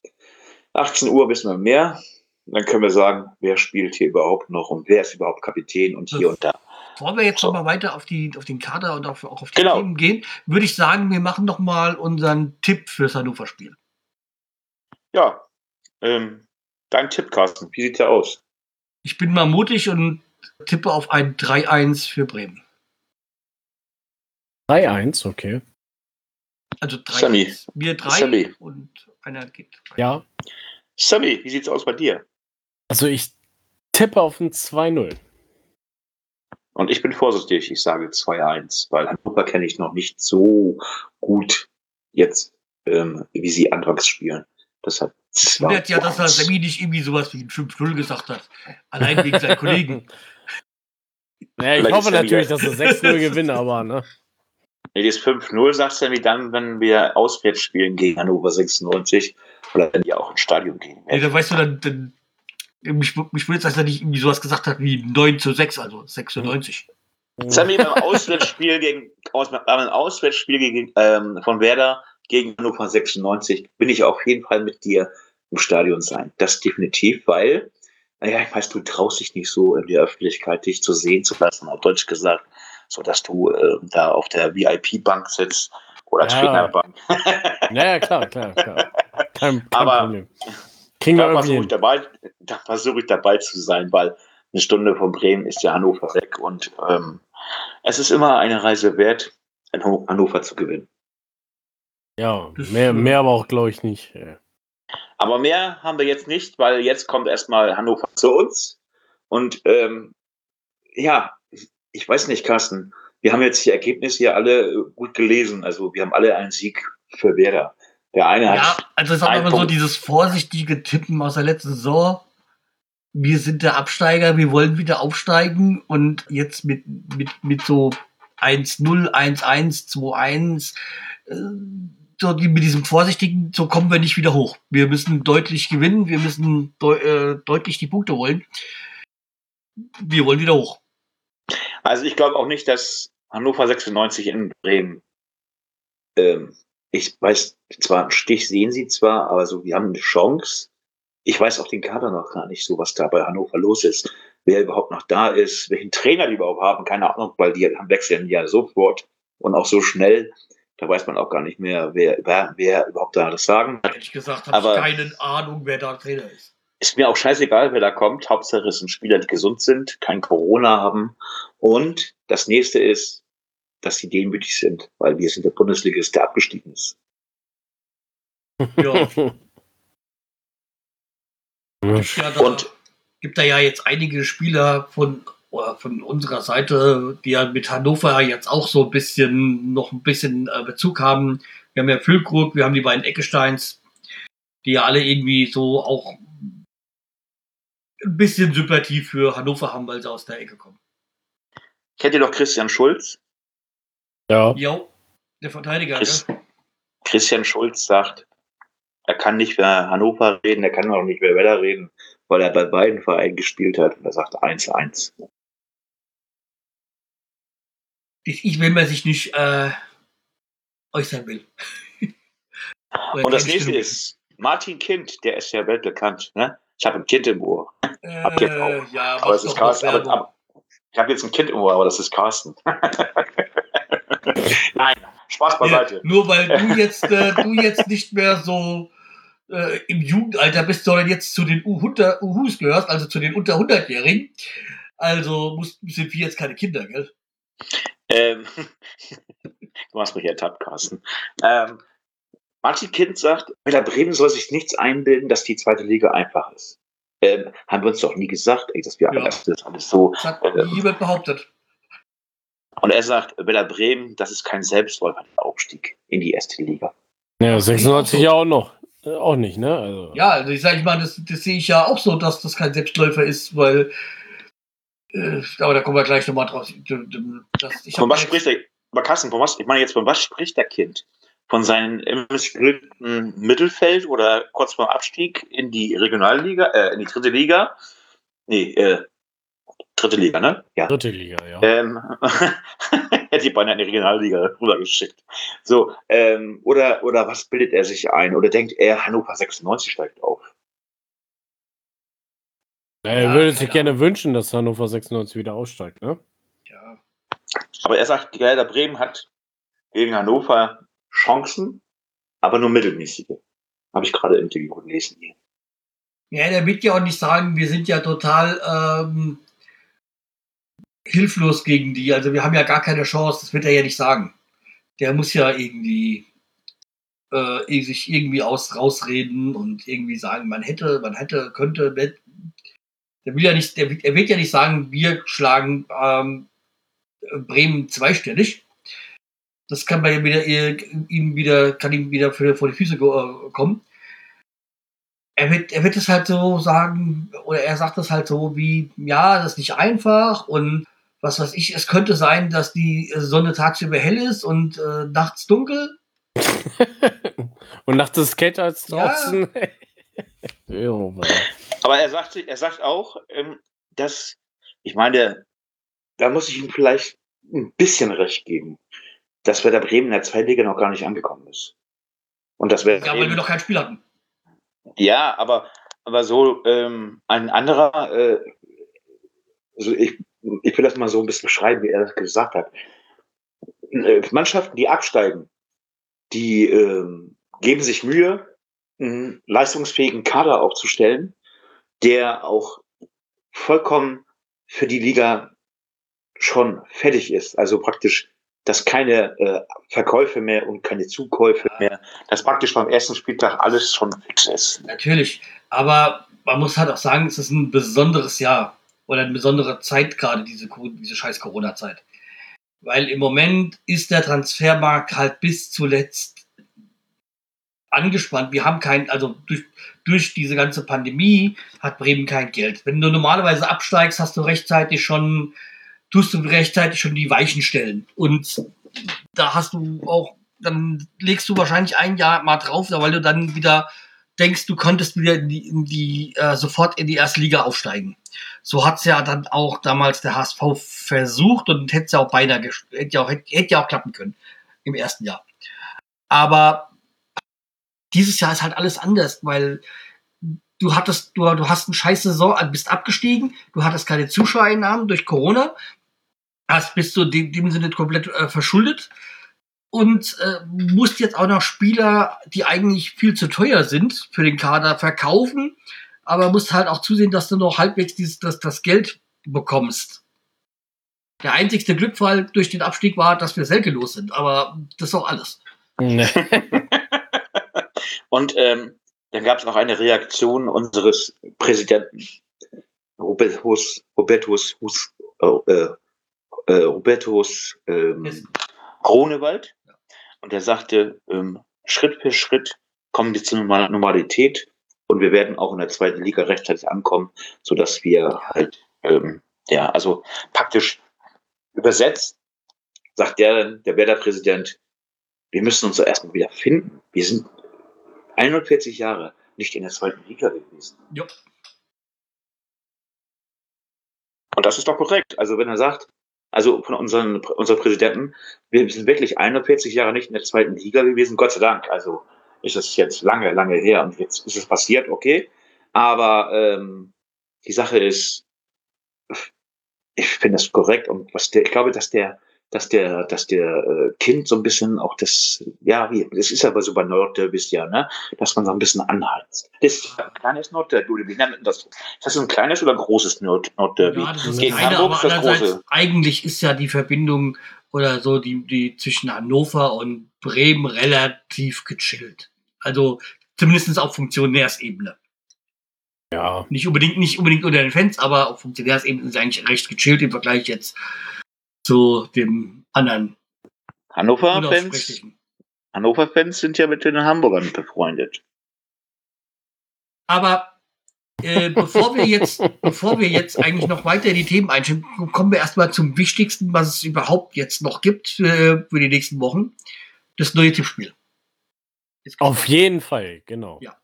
18 Uhr, wissen wir mehr. Dann können wir sagen, wer spielt hier überhaupt noch und wer ist überhaupt Kapitän und hier und da. Bevor wir jetzt So. noch mal weiter auf, die, auf den Kader und auf, auch auf die Genau. Themen gehen, würde ich sagen, wir machen noch mal unseren Tipp fürs Hannover-Spiel. Ja, ähm, dein Tipp, Carsten, wie sieht der aus? Ich bin mal mutig und tippe auf ein 3-1 für Bremen. 3-1, okay. Also 3 Sammy. Wir drei Sammy. und einer geht. Ja. Sammy, wie sieht's aus bei dir? Also ich tippe auf ein 2-0. Und ich bin vorsichtig, ich sage 2-1, weil Hannover kenne ich noch nicht so gut jetzt, ähm, wie sie anfangs spielen. Deshalb Wundert ja, dass er 2-1. Sammy nicht irgendwie sowas wie ein 5-0 gesagt hat. Allein wegen seinen Kollegen. (laughs) Ja, ich Vielleicht hoffe er natürlich, dass wir 6-0 (laughs) gewinnen, aber ne? Nee, das 5-0 sagt Sammy dann, wenn wir auswärts spielen gegen Hannover 96 oder wenn die auch ins Stadion gehen. Nee, da weißt du dann, dann mich, mich wundert, dass er nicht irgendwie sowas gesagt hat wie 9 zu 6, also 96. Sammy beim Auswärtsspiel gegen aus, beim Auswärtsspiel gegen, ähm, von Werder gegen Hannover 96 bin ich auf jeden Fall mit dir im Stadion sein. Das definitiv, weil, naja, ich weiß, du traust dich nicht so in der Öffentlichkeit, dich zu sehen zu lassen, auf Deutsch gesagt, so dass du äh, da auf der VIP-Bank sitzt oder Ja. Trainerbank. (laughs) Naja, klar, klar, klar. Kein, kein Aber- Problem. Kriegen wir Da irgendwie versuche ich dabei, da versuche ich dabei zu sein, weil eine Stunde von Bremen ist ja Hannover weg und ähm, es ist immer eine Reise wert, in Hanno- Hannover zu gewinnen. Ja, mehr, mehr aber auch, glaube ich, nicht. Aber mehr haben wir jetzt nicht, weil jetzt kommt erstmal Hannover zu uns. Und ähm, ja, ich weiß nicht, Carsten, wir haben jetzt die Ergebnisse hier alle äh, gut gelesen. Also wir haben alle einen Sieg für Werder. Der eine Ja, hat, also es ein immer so dieses vorsichtige Tippen aus der letzten Saison. Wir sind der Absteiger, wir wollen wieder aufsteigen und jetzt mit, mit, mit so 1-0, 1-1, 2-1, äh, so die, mit diesem vorsichtigen, so kommen wir nicht wieder hoch. Wir müssen deutlich gewinnen, wir müssen deu äh, deutlich die Punkte holen. Wir wollen wieder hoch. Also ich glaube auch nicht, dass Hannover 96 in Bremen, ähm, ich weiß zwar, einen Stich sehen sie zwar, aber so, wir haben eine Chance. Ich weiß auch den Kader noch gar nicht so, was da bei Hannover los ist. Wer überhaupt noch da ist, welchen Trainer die überhaupt haben, keine Ahnung, weil die wechseln ja sofort und auch so schnell. Da weiß man auch gar nicht mehr, wer, wer, wer überhaupt da das Sagen hat. Ehrlich gesagt habe ich keine Ahnung, wer da Trainer ist. Ist mir auch scheißegal, wer da kommt. Hauptsache es sind Spieler, die gesund sind, kein Corona haben. Und das nächste ist, dass sie demütig sind, weil wir sind der Bundesligist, der abgestiegen ist. Ja. Gibt (laughs) ja da, Und- gibt da ja jetzt einige Spieler von, oder von unserer Seite, die ja mit Hannover jetzt auch so ein bisschen, noch ein bisschen äh, Bezug haben. Wir haben ja Füllkrug, wir haben die beiden Eckesteins, die ja alle irgendwie so auch ein bisschen Sympathie für Hannover haben, weil sie aus der Ecke kommen. Kennt ihr doch Christian Schulz? ja. Jo, der Verteidiger, Chris- ne? Christian Schulz sagt, er kann nicht mehr Hannover reden, er kann auch nicht mehr Werder reden, weil er bei beiden Vereinen gespielt hat. Und er sagt 1-1. Ich, ich will mir sich nicht äh, äußern will. Und das nächste ist Martin Kind, der ist ja weltbekannt. Ne? Ich habe ein Kind im Ohr. Hab jetzt auch. Äh, ja, Aber es ist Carsten. Aber, aber, ich habe jetzt ein Kind im Ohr, aber das ist Carsten. (laughs) Nein, Spaß beiseite. Ja, nur weil du jetzt, äh, du jetzt nicht mehr so äh, im Jugendalter bist, sondern jetzt zu den U100 Uhus gehörst, also zu den unter 100-Jährigen. Also muss, sind wir jetzt keine Kinder, gell? Ähm, (laughs) du hast mich ertappt, Carsten. Ähm, Martin Kind sagt, Werder Bremen soll sich nichts einbilden, dass die zweite Liga einfach ist. Ähm, haben wir uns doch nie gesagt, ey, dass wir Ja. das ist alles so. Das hat Äh, jemand behauptet. Und er sagt, Werder Bremen, das ist kein Selbstläufer, der Aufstieg in die erste Liga. ja, 96 ja auch noch. Äh, Auch nicht, ne? Also, Ja, also ich sage ich mal, das, das sehe ich ja auch so, dass das kein Selbstläufer ist, weil äh, aber da kommen wir gleich nochmal drauf. Das, ich Von was spricht der, Carsten, von was, ich meine jetzt, von was spricht der Kind? Von seinem missglückten Mittelfeld oder kurz vor dem Abstieg in die Regionalliga, äh, in die dritte Liga. Nee, äh, dritte Liga, ne? Ja. Dritte Liga, ja. Ähm, (laughs) hätte die beinahe in die Regionalliga rübergeschickt. So, ähm, oder, oder was bildet er sich ein? Oder denkt er, Hannover 96 steigt auf? Er ja, würde sich gerne wünschen, dass Hannover 96 wieder aussteigt, ne? Ja. Aber er sagt, Werder Bremen hat gegen Hannover Chancen, aber nur mittelmäßige. Habe ich gerade im Interview gelesen hier. Ja, der wird ja auch nicht sagen, wir sind ja total ähm, hilflos gegen die. Also wir haben ja gar keine Chance. Das wird er ja nicht sagen. Der muss ja irgendwie äh, sich irgendwie aus, rausreden und irgendwie sagen, man hätte, man hätte, könnte. Der will ja nicht, der, er wird ja nicht sagen, wir schlagen ähm, Bremen zweistellig. Das kann bei ihm wieder, ihm wieder, kann ihm wieder für, vor die Füße äh, kommen. Er wird, er wird es halt so sagen, oder er sagt es halt so wie, ja, das ist nicht einfach und was weiß ich, es könnte sein, dass die Sonne tagsüber hell ist und äh, nachts dunkel. (laughs) und nachts ist es kälter als draußen. (laughs) Ja. Aber er sagt, er sagt auch, ähm, dass, ich meine, da muss ich ihm vielleicht ein bisschen recht geben dass Werder Bremen in der Zweitliga noch gar nicht angekommen ist. Und das wäre. Ja, weil wir noch kein Spiel hatten. Ja, aber, aber so ähm, ein anderer, äh, also ich, ich will das mal so ein bisschen beschreiben, wie er das gesagt hat. Äh, Mannschaften, die absteigen, die äh, geben sich Mühe, einen leistungsfähigen Kader aufzustellen, der auch vollkommen für die Liga schon fertig ist. Also praktisch dass keine äh, Verkäufe mehr und keine Zukäufe mehr, dass praktisch beim ersten Spieltag alles schon fix ist. Natürlich, aber man muss halt auch sagen, es ist ein besonderes Jahr oder eine besondere Zeit gerade, diese, diese scheiß Corona-Zeit. Weil im Moment ist der Transfermarkt halt bis zuletzt angespannt. Wir haben kein, also durch, durch diese ganze Pandemie hat Bremen kein Geld. Wenn du normalerweise absteigst, hast du rechtzeitig schon tust du rechtzeitig schon die Weichen stellen. Und da hast du auch, dann legst du wahrscheinlich ein Jahr mal drauf, weil du dann wieder denkst, du könntest wieder in die, in die äh, sofort in die erste Liga aufsteigen. So hat's ja dann auch damals der HSV versucht und hätte ja auch beinahe hätte ja auch, hätte, hätte ja auch klappen können im ersten Jahr. Aber dieses Jahr ist halt alles anders, weil du hattest, du, du hast eine scheiß Saison, bist abgestiegen, du hattest keine Zuschauereinnahmen durch Corona, hast, bist du in dem Sinne komplett äh, verschuldet und äh, musst jetzt auch noch Spieler, die eigentlich viel zu teuer sind für den Kader, verkaufen, aber musst halt auch zusehen, dass du noch halbwegs dieses, das, das Geld bekommst. Der einzigste Glückfall durch den Abstieg war, dass wir Selke los sind, aber das ist auch alles. (laughs) und ähm, dann gab es noch eine Reaktion unseres Präsidenten Robertus, Robertus Hus, äh, äh, Robertus ähm, Kronewald. Und er sagte, ähm, Schritt für Schritt kommen wir zur Normalität und wir werden auch in der zweiten Liga rechtzeitig ankommen, sodass wir halt, ähm, ja, also praktisch übersetzt, sagt der, der Werder-Präsident, wir müssen uns erstmal wieder finden. Wir sind 41 Jahre nicht in der zweiten Liga gewesen. Jo. Und das ist doch korrekt. Also wenn er sagt, also von unseren, unserem Präsidenten, wir sind wirklich 41 Jahre nicht in der zweiten Liga gewesen, Gott sei Dank. Also ist es jetzt lange, lange her und jetzt ist es passiert, okay. Aber ähm, die Sache ist, ich finde das korrekt und was der, ich glaube, dass der dass der, dass der äh, Kind so ein bisschen auch das, ja, wie, das ist aber so bei Nordderbys ja, ne, dass man so ein bisschen anheizt. Das ist ein kleines Nordderby, wie nennt man das? Ist das ein kleines oder großes Nord Nordderby? Ja, das ist Gegen kleine, Hamburg ist das große. Eigentlich ist ja die Verbindung oder so die, die zwischen Hannover und Bremen relativ gechillt. Also zumindest auf Funktionärsebene. Ja. Nicht unbedingt, nicht unbedingt unter den Fans, aber auf Funktionärsebene ist eigentlich recht gechillt im Vergleich jetzt zu dem anderen. Hannover-Fans Hannover-Fans sind ja mit den Hamburgern befreundet. Aber äh, bevor wir jetzt, (laughs) bevor wir jetzt eigentlich noch weiter in die Themen einschieben, kommen wir erstmal zum Wichtigsten, was es überhaupt jetzt noch gibt äh, für die nächsten Wochen. Das neue Tippspiel. Auf jeden Fall, genau. Ja.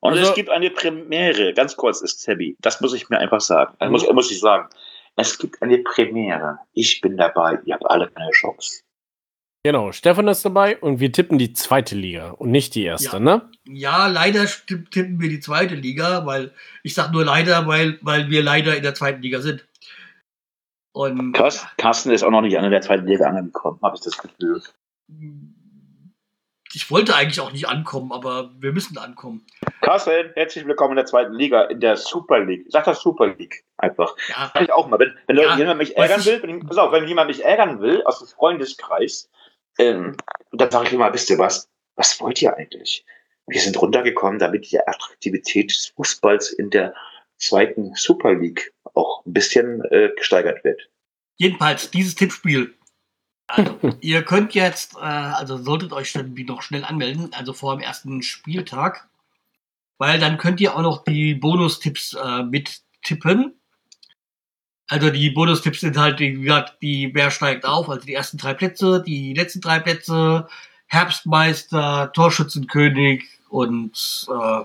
Und Also- es gibt eine Premiere, ganz kurz ist Sebi, das muss ich mir einfach sagen. Das muss, muss ich sagen. Es gibt eine Premiere. Ich bin dabei, ihr habt alle keine Chance. Genau, Stefan ist dabei und wir tippen die zweite Liga und nicht die erste, Ja. ne? Ja, leider tippen wir die zweite Liga, weil ich sag nur leider, weil, weil wir leider in der zweiten Liga sind. Und Krass, Carsten ist auch noch nicht an der zweiten Liga angekommen, habe ich das Gefühl. Ich wollte eigentlich auch nicht ankommen, aber wir müssen ankommen. Carsten, herzlich willkommen in der zweiten Liga, in der Super League. Sag das Super League einfach. Ja, Sag ich auch mal. Wenn, wenn Ja, jemand mich ärgern will, wenn, pass auf, wenn jemand mich ärgern will aus dem Freundeskreis, ähm, dann sage ich immer, wisst ihr was? Was wollt ihr eigentlich? Wir sind runtergekommen, damit die Attraktivität des Fußballs in der zweiten Super League auch ein bisschen äh, gesteigert wird. jedenfalls dieses Tippspiel. Also, ihr könnt jetzt, äh, also solltet euch dann wie noch schnell anmelden, also vor dem ersten Spieltag, weil dann könnt ihr auch noch die Bonustipps äh, mittippen. Also die Bonustipps sind halt, wie gesagt, die wer steigt auf, also die ersten drei Plätze, die letzten drei Plätze, Herbstmeister, Torschützenkönig und äh,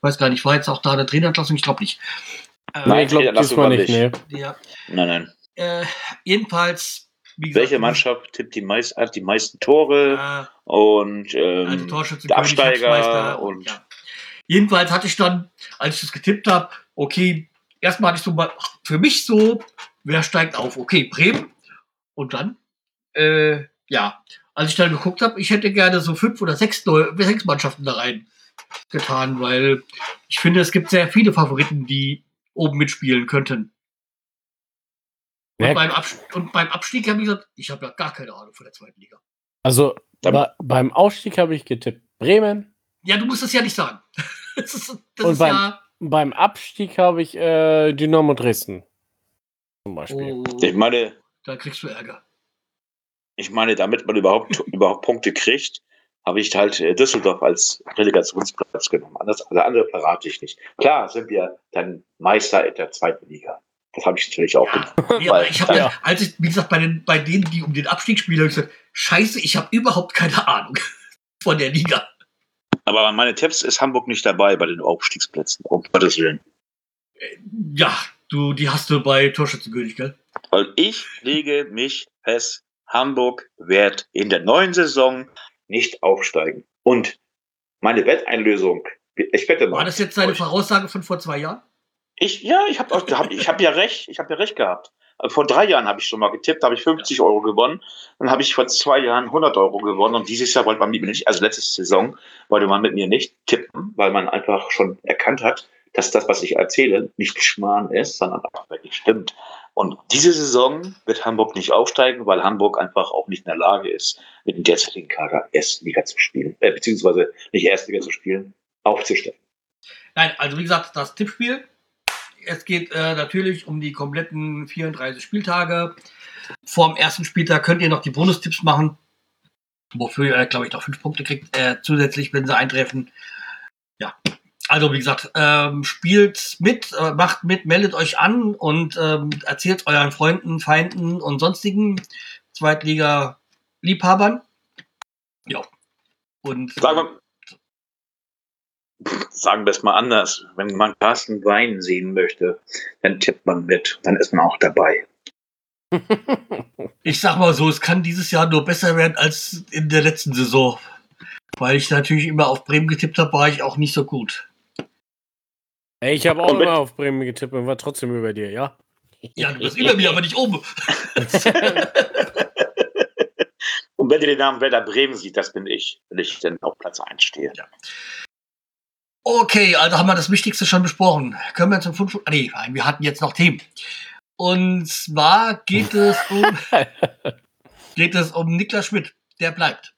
weiß gar nicht, war jetzt auch da eine Trainerentlassung? Ich glaube nicht. Äh, Nein, ich glaube diesmal nicht, nee. der, Nein, nein. äh, jedenfalls, gesagt, Welche Mannschaft tippt die, meist, hat die meisten Tore Äh, und ähm, also Torschütze, der Absteiger und- ja. Jedenfalls hatte ich dann, als ich das getippt habe, okay, erstmal hatte ich so mal für mich so, wer steigt auf? Okay, Bremen. Und dann, äh, ja, als ich dann geguckt habe, ich hätte gerne so fünf oder sechs, neu, sechs Mannschaften da rein getan, weil ich finde, es gibt sehr viele Favoriten, die oben mitspielen könnten. Und, Ja, beim, und beim Abstieg habe ich gesagt, ich habe ja gar keine Ahnung von der zweiten Liga. Also bei, beim Aufstieg habe ich getippt Bremen. Ja, du musst es ja nicht sagen. (laughs) das ist, das Und ist beim- ja. Beim Abstieg habe ich äh, Dynamo Dresden. Zum Beispiel. Oh, ich meine, da kriegst du Ärger. ich meine, damit man überhaupt, (laughs) überhaupt Punkte kriegt, habe ich halt äh, Düsseldorf als Relegationsplatz genommen. Anders, alle andere verrate ich nicht. Klar sind wir dann Meister in der zweiten Liga. Das habe ich natürlich auch Ja, gemacht. ich habe ja. ja. als ich, wie gesagt, bei, den, bei denen, die um den Abstieg spielen, habe ich gesagt, scheiße, ich habe überhaupt keine Ahnung (laughs) von der Liga. Aber meine Tipps ist Hamburg nicht dabei bei den Aufstiegsplätzen. Um Gottes Willen. Ja, du, die hast du bei Torschützenkönig, gell? Weil ich lege mich fest, Hamburg wird in der neuen Saison nicht aufsteigen. Und meine Wetteinlösung, ich wette mal. War das jetzt deine Voraussage von vor zwei Jahren? Ich, ja, ich habe hab, ich hab ja recht, ich habe ja recht gehabt. Vor drei Jahren habe ich schon mal getippt, habe ich 50 Euro gewonnen. Dann habe ich vor zwei Jahren 100 Euro gewonnen und dieses Jahr wollte man mit mir nicht, also letzte Saison wollte man mit mir nicht tippen, weil man einfach schon erkannt hat, dass das, was ich erzähle, nicht Schmarrn ist, sondern auch wirklich stimmt. Und diese Saison wird Hamburg nicht aufsteigen, weil Hamburg einfach auch nicht in der Lage ist, mit dem derzeitigen Kader Erstliga zu spielen, äh, beziehungsweise nicht Erstliga zu spielen, aufzusteigen. Nein, also wie gesagt, das Tippspiel. Es geht äh, natürlich um die kompletten 34 Spieltage. Vor dem ersten Spieltag könnt ihr noch die Bonustipps machen, wofür ihr, glaube ich, noch fünf Punkte kriegt, äh, zusätzlich, wenn sie eintreffen. Ja, also wie gesagt, ähm, spielt mit, äh, macht mit, meldet euch an und ähm, erzählt euren Freunden, Feinden und sonstigen Zweitliga-Liebhabern. Ja. Und Sagen wir, sagen wir es mal anders. Wenn man Carsten Wein sehen möchte, dann tippt man mit. Dann ist man auch dabei. (laughs) Ich sag mal so, es kann dieses Jahr nur besser werden als in der letzten Saison. Weil ich natürlich immer auf Bremen getippt habe, war ich auch nicht so gut. Ey, ich habe auch mit- immer auf Bremen getippt und war trotzdem über dir, ja? Ja, du bist über mir, aber nicht oben. (laughs) Und wenn ihr den Namen Werder Bremen sieht, das bin ich, wenn ich dann auf Platz 1 stehe. Okay, also haben wir das Wichtigste schon besprochen. Können wir zum fünften. Ah, nee, nein, wir hatten jetzt noch Themen. Und zwar geht es um, (laughs) geht es um Niklas Schmidt. Der bleibt.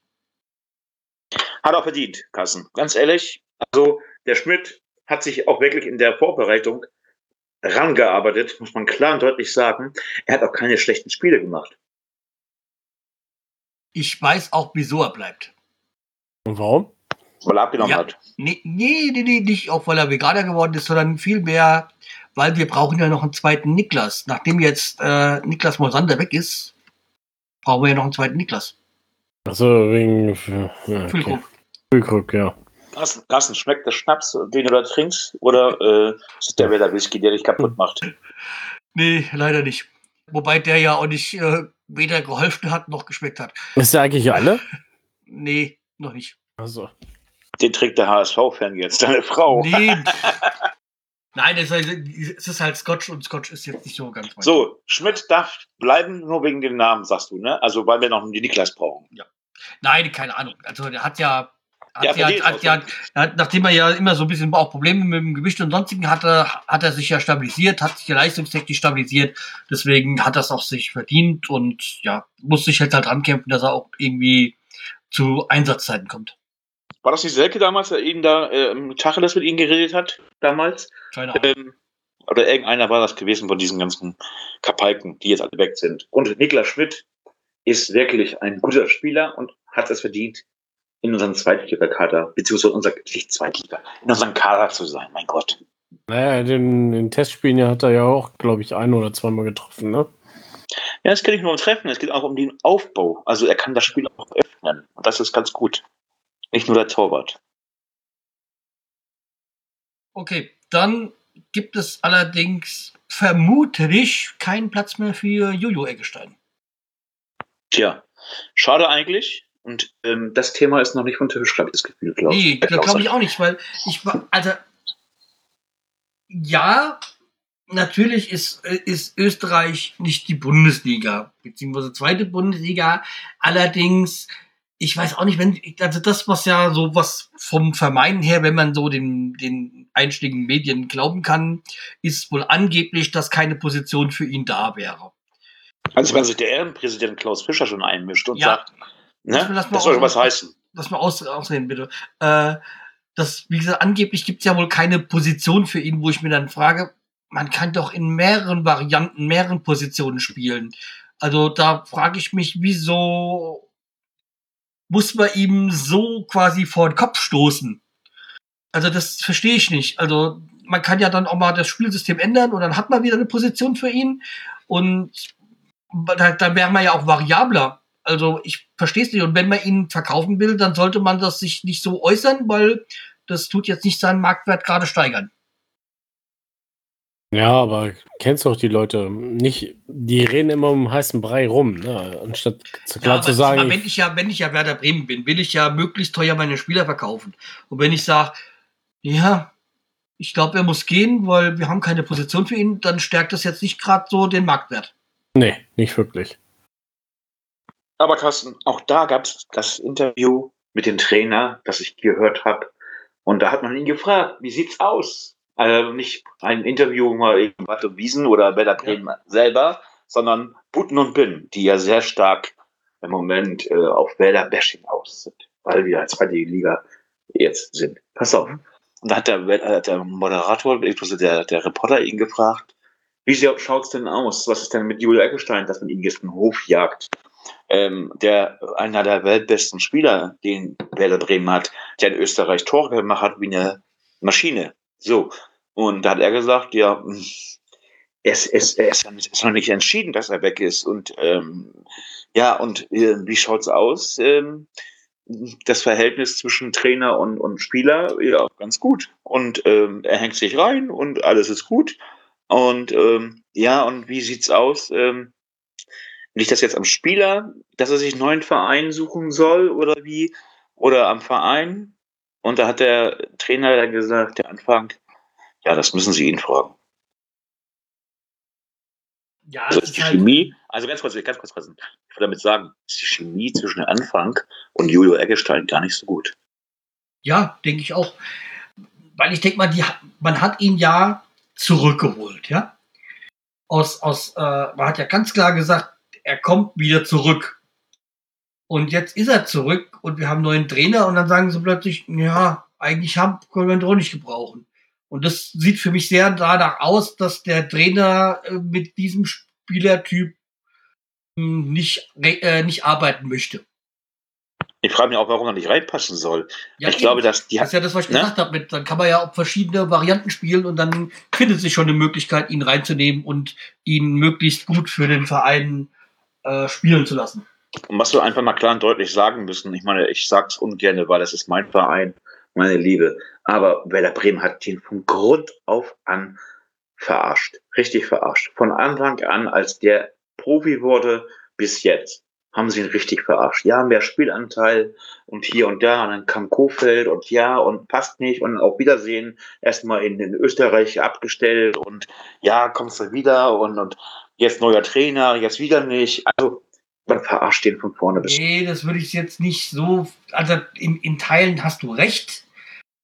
Hat auch verdient, Carsten. Ganz ehrlich. Also, der Schmidt hat sich auch wirklich in der Vorbereitung rangearbeitet, muss man klar und deutlich sagen. Er hat auch keine schlechten Spiele gemacht. Ich weiß auch, wieso er bleibt. Und warum? Weil er abgenommen Ja. hat. Nee, nee, nee, nicht auch, weil er Veganer geworden ist, sondern vielmehr, weil wir brauchen ja noch einen zweiten Niklas. Nachdem jetzt äh, Niklas Mosander weg ist, brauchen wir ja noch einen zweiten Niklas. Achso, wegen. Ja, okay. Füllkrug. Füllkrug, ja. Carsten, Carsten, schmeckt der Schnaps, den du da trinkst? Oder äh, ist es der Werder Whisky, der dich kaputt macht? (laughs) Nee, leider nicht. Wobei der ja auch nicht äh, weder geholfen hat noch geschmeckt hat. Ist der eigentlich alle? (laughs) Nee, noch nicht. Also. Den trinkt der HSV-Fan jetzt, deine Frau. Nee. (laughs) Nein, es ist, halt, Scotch und Scotch ist jetzt nicht so ganz mein So, Schmidt darf bleiben, nur wegen dem Namen, sagst du, ne? Also, weil wir noch einen Niklas brauchen. Nein, keine Ahnung. Also der hat ja, hat Ja, ja, hat, ja er hat, nachdem er ja immer so ein bisschen auch Probleme mit dem Gewicht und sonstigen hatte, hat er sich ja stabilisiert, hat sich ja leistungstechnisch stabilisiert. Deswegen hat er es auch sich verdient und ja, muss sich halt halt rankämpfen, dass er auch irgendwie zu Einsatzzeiten kommt. War das nicht Selke damals, der ihn da äh, im Tacheles mit ihm geredet hat? Damals? Keine Ahnung. Ähm, oder irgendeiner war das gewesen von diesen ganzen Kapalken, die jetzt alle weg sind. Und Niklas Schmidt ist wirklich ein guter Spieler und hat es verdient, in unserem Zweitliga-Kader, beziehungsweise unser, nicht Zweitliga, in unserem Kader zu sein. Mein Gott. Naja, den, den Testspielen hat er ja auch, glaube ich, ein oder zweimal getroffen, ne? Ja, es geht nicht nur um Treffen, es geht auch um den Aufbau. Also er kann das Spiel auch öffnen. Und das ist ganz gut. Nicht nur der Torwart. Okay, dann gibt es allerdings vermutlich keinen Platz mehr für Jojo Eggestein. Tja, schade eigentlich. Und ähm, das Thema ist noch nicht vom Tisch, habe ich das Gefühl. Nee, glaube ich auch nicht, weil ich war, also, ja, natürlich ist, ist Österreich nicht die Bundesliga, beziehungsweise zweite Bundesliga. Allerdings, ich weiß auch nicht, wenn, also das, was ja so was vom Vermeiden her, wenn man so den, den einschlägigen Medien glauben kann, ist wohl angeblich, dass keine Position für ihn da wäre. Also wenn sich der Ehrenpräsident Klaus Fischer schon einmischt und Ja. sagt, ne, mal das soll aus- was heißen. lass mal aus, ausreden, bitte. Äh, das, wie gesagt, angeblich gibt es ja wohl keine Position für ihn, wo ich mir dann frage, man kann doch in mehreren Varianten, mehreren Positionen spielen. Also da frage ich mich, wieso muss man ihm so quasi vor den Kopf stoßen? Also das verstehe ich nicht. Also man kann ja dann auch mal das Spielsystem ändern und dann hat man wieder eine Position für ihn und da, da wäre man ja auch variabler. Also ich verstehe es nicht. Und wenn man ihn verkaufen will, dann sollte man das sich nicht so äußern, weil das tut jetzt nicht seinen Marktwert gerade steigern. Ja, aber kennst doch die Leute nicht, die reden immer um heißen Brei rum, ne? Anstatt klar Ja, zu sagen, aber wenn ich ja, wenn ich ja Werder Bremen bin, will ich ja möglichst teuer meine Spieler verkaufen. Und wenn ich sage, ja, ich glaube, er muss gehen, weil wir haben keine Position für ihn, dann stärkt das jetzt nicht gerade so den Marktwert. nee, nicht wirklich. Aber Carsten, auch da gab es das Interview mit dem Trainer, das ich gehört habe. Und da hat man ihn gefragt, wie sieht's aus? Also nicht ein Interview mal eben Watte Wiesen oder Werder Bremen selber, sondern Putten und Bin, die ja sehr stark im Moment äh, auf Werder Bashing aus sind, weil wir als zweite Liga jetzt sind. Pass auf. Und da hat der, äh, der Moderator, der, der Reporter ihn gefragt, wie schaut's denn aus? Was ist denn mit Julia Eckestein, dass man ihn jetzt in den Hof jagt? ähm, der einer der weltbesten Spieler, den Werder Bremen hat, der in Österreich Tore gemacht hat wie eine Maschine. So. Und da hat er gesagt, ja, es, es, ist, es ist noch nicht entschieden, dass er weg ist. Und ähm, ja, und äh, wie schaut's aus? Ähm, das Verhältnis zwischen Trainer und, und Spieler, ja, ganz gut. Und ähm, er hängt sich rein und alles ist gut. Und ähm, ja, und wie sieht's aus? Ähm, liegt das jetzt am Spieler, dass er sich einen neuen Verein suchen soll oder wie? Oder am Verein? Und da hat der Trainer dann gesagt, der Anfang, ja, das müssen Sie ihn fragen. Ja, Also ist die halt, Chemie, also ganz kurz, ganz kurz, ich will damit sagen, ist die Chemie zwischen Anfang und Julio Eggestein gar nicht so gut. ja denke ich auch. Weil ich denke mal, die, man hat ihn ja zurückgeholt, ja. Aus, aus, äh, man hat ja ganz klar gesagt, er kommt wieder zurück. Und jetzt ist er zurück und wir haben einen neuen Trainer und dann sagen sie plötzlich, ja, eigentlich haben, können wir ihn doch nicht gebrauchen. Und das sieht für mich sehr danach aus, dass der Trainer äh, mit diesem Spielertyp mh, nicht, äh, nicht arbeiten möchte. Ich frage mich auch, warum er nicht reinpassen soll. Ja, ich eben. glaube, dass die Das ist ja das, was ich Ne? gesagt habe. Mit, dann kann man ja auch verschiedene Varianten spielen und dann findet sich schon eine Möglichkeit, ihn reinzunehmen und ihn möglichst gut für den Verein äh, spielen zu lassen. Und was wir einfach mal klar und deutlich sagen müssen, ich meine, ich sag's ungern, weil das ist mein Verein, meine Liebe. Aber Werder Bremen hat den von Grund auf an verarscht. Richtig verarscht. Von Anfang an, als der Profi wurde, bis jetzt haben sie ihn richtig verarscht. Ja, mehr Spielanteil und hier und da und dann kam Kofeld und ja und passt nicht und auf Wiedersehen erstmal in, in Österreich abgestellt und ja, kommst du wieder und, und jetzt neuer Trainer, jetzt wieder nicht. Also man verarscht den von vorne bis. Nee, das würde ich jetzt nicht so. Also in, in Teilen hast du recht.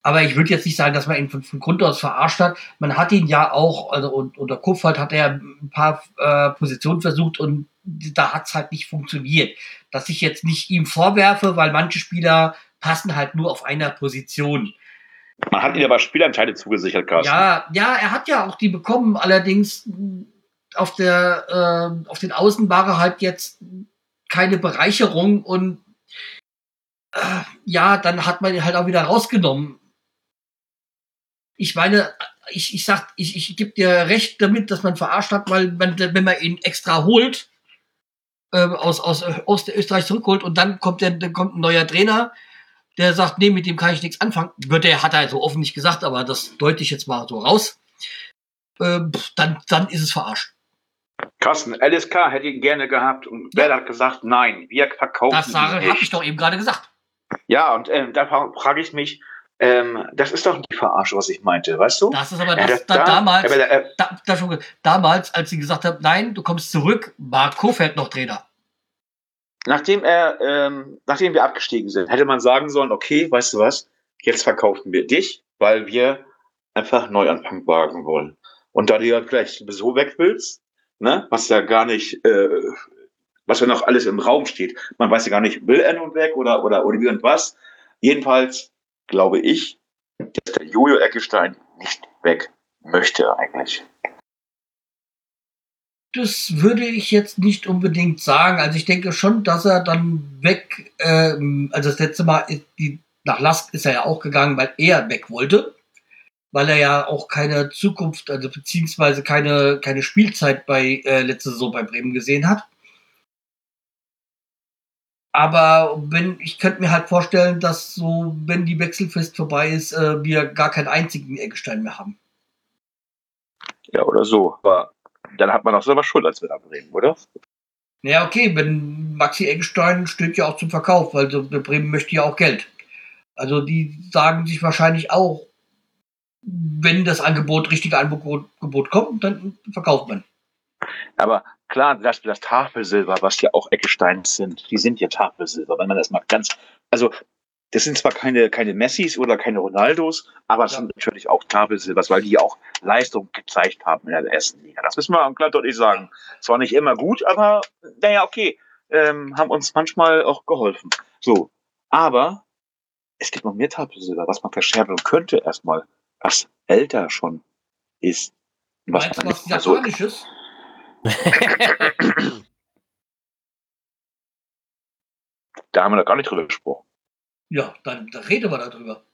Aber ich würde jetzt nicht sagen, dass man ihn von, von, Grund aus verarscht hat. Man hat ihn ja auch, also unter Kupfert hat er ein paar äh, Positionen versucht und da hat es halt nicht funktioniert. Dass ich jetzt nicht ihm vorwerfe, weil manche Spieler passen halt nur auf einer Position. Man hat ihn aber Spielanteile zugesichert, Carsten. Ja, ja, er hat ja auch die bekommen. Allerdings auf der, äh, auf den Außen war er halt jetzt keine Bereicherung und äh, ja, dann hat man ihn halt auch wieder rausgenommen. Ich meine, ich, ich sag, ich, ich gebe dir recht damit, dass man verarscht hat, weil man, wenn man ihn extra holt, äh, aus, aus Österreich zurückholt und dann kommt, der, dann kommt ein neuer Trainer, der sagt, nee, mit dem kann ich nichts anfangen. Wird er, hat er so offen nicht gesagt, aber das deute ich jetzt mal so raus. Äh, dann, dann ist es verarscht. Carsten, LSK hätte ihn gerne gehabt und ja. wer hat gesagt, nein, wir verkaufen Das habe ich doch eben gerade gesagt. Ja, und ähm, da frage ich mich, ähm, das ist doch die Verarsche, was ich meinte, weißt du? Das ist aber das, äh, da, damals, äh, da, damals, als sie gesagt haben, nein, du kommst zurück, war Kofeld noch Trainer. Nachdem er, ähm, nachdem wir abgestiegen sind, hätte man sagen sollen, okay, weißt du was, jetzt verkaufen wir dich, weil wir einfach Neuanfang wagen wollen. Und da du ja vielleicht so weg willst, ne, was ja gar nicht, äh, was ja noch alles im Raum steht, man weiß ja gar nicht, will er nun weg oder, oder, oder irgendwas. Jedenfalls glaube ich, dass der Jojo Eckestein nicht weg möchte eigentlich. Das würde ich jetzt nicht unbedingt sagen. Also ich denke schon, dass er dann weg, ähm, also das letzte Mal die, nach Lask ist er ja auch gegangen, weil er weg wollte, weil er ja auch keine Zukunft, also beziehungsweise keine, keine Spielzeit bei äh, letzte Saison bei Bremen gesehen hat. Aber wenn, ich könnte mir halt vorstellen, dass so, wenn die Wechselfrist vorbei ist, äh, wir gar keinen einzigen Eggestein mehr haben. Ja, oder so. Aber dann hat man auch selber Schuld als Werder Bremen, oder? Ja, okay, wenn Maxi Eggestein steht ja auch zum Verkauf, weil so, Bremen möchte ja auch Geld. Also die sagen sich wahrscheinlich auch, wenn das Angebot, richtige Angebot kommt, dann verkauft man. Aber klar, das, das Tafelsilber, was ja auch Eckesteins sind, die sind ja Tafelsilber, wenn man das mal ganz, also das sind zwar keine, keine Messis oder keine Ronaldos, aber es ja. sind natürlich auch Tafelsilbers, weil die ja auch Leistung gezeigt haben in der ersten Liga. Das müssen wir klar deutlich sagen. Zwar nicht immer gut, aber naja, okay, ähm, haben uns manchmal auch geholfen. So, aber es gibt noch mehr Tafelsilber, was man verschärfen könnte erstmal, was älter schon ist. Was Meinst du was Japanisches? (laughs) da haben wir noch gar nicht drüber gesprochen. Ja, dann, dann reden wir darüber.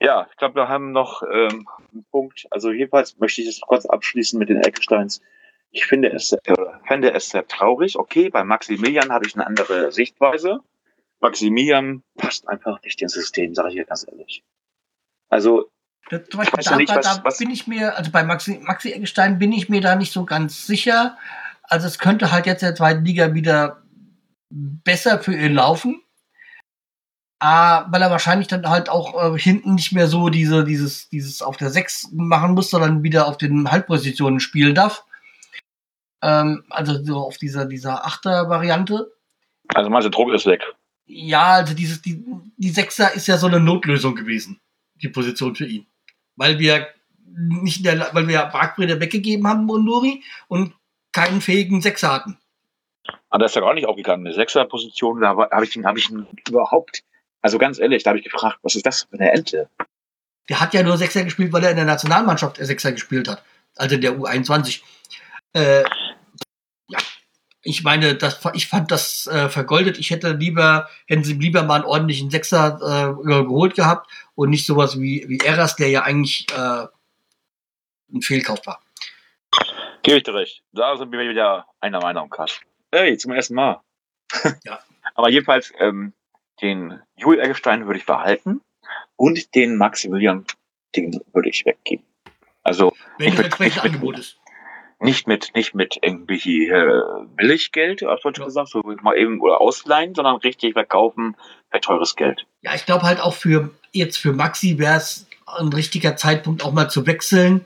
Ja, ich glaube, wir haben noch ähm, einen Punkt. Also jedenfalls möchte ich es kurz abschließen mit den Ecksteins. Ich finde es, äh, fände es sehr traurig. Okay, bei Maximilian habe ich eine andere Sichtweise. Maximilian passt einfach nicht ins System, sage ich dir ganz ehrlich. Also zum Beispiel da, nicht, was, da was bin ich mir, also bei Maxi, Maxi Eggestein bin ich mir da nicht so ganz sicher. Also es könnte halt jetzt in der zweiten Liga wieder besser für ihn laufen. Ah, weil er wahrscheinlich dann halt auch äh, hinten nicht mehr so diese, dieses, dieses auf der 6 machen muss, sondern wieder auf den Halbpositionen spielen darf. Ähm, also so auf dieser, dieser Achter-Variante. Also meinst du, Druck ist weg? Ja, also dieses, die, die Sechser ist ja so eine Notlösung gewesen, die Position für ihn weil wir nicht der, weil wir Barkbreder weggegeben haben, Mondori, und keinen fähigen Sechser hatten. Aber das ist ja gar nicht aufgegangen. Eine Sechser-Position, da habe ich, hab ich ihn überhaupt, also ganz ehrlich, da habe ich gefragt, was ist das für eine Ente? Der hat ja nur Sechser gespielt, weil er in der Nationalmannschaft Sechser gespielt hat. Also in der U21. Äh, ich meine, das, ich fand das äh, vergoldet. Ich hätte lieber, hätten sie lieber mal einen ordentlichen Sechser äh, geholt gehabt und nicht sowas wie, wie Eras, der ja eigentlich äh, ein Fehlkauf war. Gebe ich dir recht. Da sind wir wieder einer Meinung, Kass. Ey, zum ersten Mal. (laughs) Ja. Aber jedenfalls, ähm, den Jul Eggestein würde ich behalten und den Maximilian, den würde ich weggeben. Also Wenn Ich das entsprechende Angebot ist. Nicht mit, nicht mit irgendwie äh, Billiggeld, auf Deutsch Ja. gesagt, so mal eben oder ausleihen, sondern richtig verkaufen für teures Geld. Ja, ich glaube halt auch für jetzt für Maxi wäre es ein richtiger Zeitpunkt auch mal zu wechseln,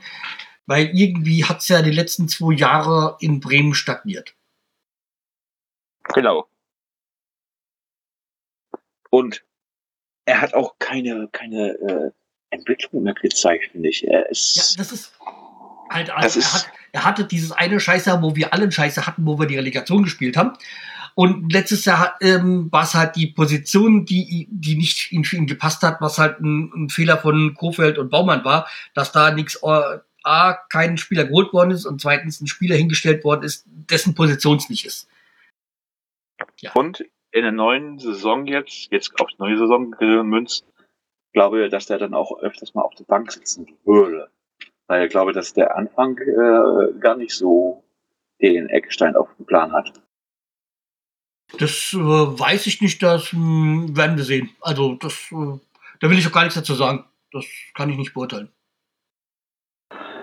weil irgendwie hat es ja die letzten zwei Jahre in Bremen stagniert. Genau. Und er hat auch keine, keine äh, Entwicklung mehr gezeigt, finde ich. Er Ja, ist. das ist halt, also er, hat, er hatte dieses eine Scheiße, wo wir alle einen Scheiße hatten, wo wir die Relegation gespielt haben. Und letztes Jahr ähm, war es halt die Position, die, die nicht in- für ihn gepasst hat, was halt ein, ein Fehler von Kofeld und Baumann war, dass da nichts, äh, A, kein Spieler geholt worden ist und zweitens ein Spieler hingestellt worden ist, dessen Position es nicht ist. Und in der neuen Saison jetzt, jetzt auf die neue Saison gemünzt, glaube ich, dass der dann auch öfters mal auf der Bank sitzen würde. Weil ich glaube, dass der Anfang äh, gar nicht so den Eckstein auf dem Plan hat. Das äh, weiß ich nicht, das hm, werden wir sehen. Also das, äh, da will ich auch gar nichts dazu sagen. Das kann ich nicht beurteilen.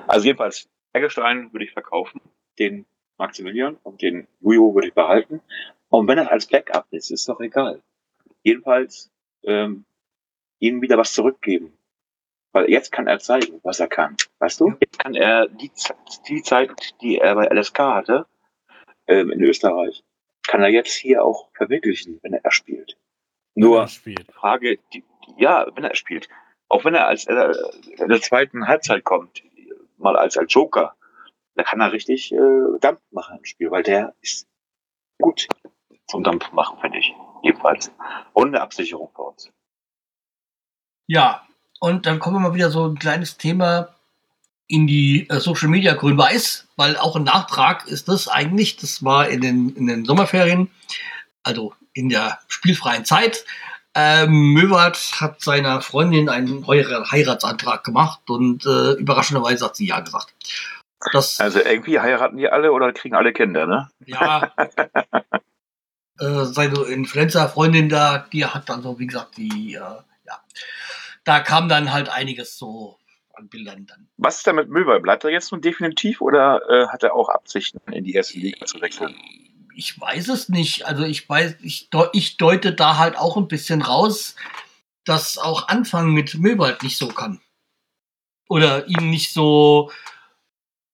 Also jedenfalls, Eggestein würde ich verkaufen, den Maximilian und den Jujo würde ich behalten. Und wenn er als Backup ist, ist doch egal. Jedenfalls ähm, ihm wieder was zurückgeben. Weil jetzt kann er zeigen, was er kann. Weißt du? Jetzt kann er die, die Zeit, die er bei LSK hatte, ähm, in Österreich, kann er jetzt hier auch verwirklichen, wenn er spielt. Nur spielt. Frage, die, die, ja, wenn er spielt, auch wenn er als äh, in der zweiten Halbzeit kommt, mal als, als Joker, da kann er richtig äh, Dampf machen im Spiel, weil der ist gut zum Dampf machen, finde ich. Jedenfalls. Und eine Absicherung bei uns. Ja, und dann kommen wir mal wieder so ein kleines Thema in die äh, Social Media grün-weiß, weil auch ein Nachtrag ist das eigentlich, das war in den, in den Sommerferien, also in der spielfreien Zeit. Ähm, Möwald hat seiner Freundin einen Heira- Heiratsantrag gemacht und äh, überraschenderweise hat sie ja gesagt. Das, Also irgendwie heiraten die alle oder kriegen alle Kinder, ne? ja, (laughs) äh, seine Influencer-Freundin da, die hat dann so, wie gesagt, die, äh, ja, da kam dann halt einiges so an Bildern dann. Was ist da mit Möber? Bleibt er jetzt nun definitiv oder äh, hat er auch Absichten, in die erste Liga zu wechseln? Ich weiß es nicht. Also ich weiß, ich, ich deute da halt auch ein bisschen raus, dass auch Anfang mit Möwald nicht so kann. Oder ihn nicht so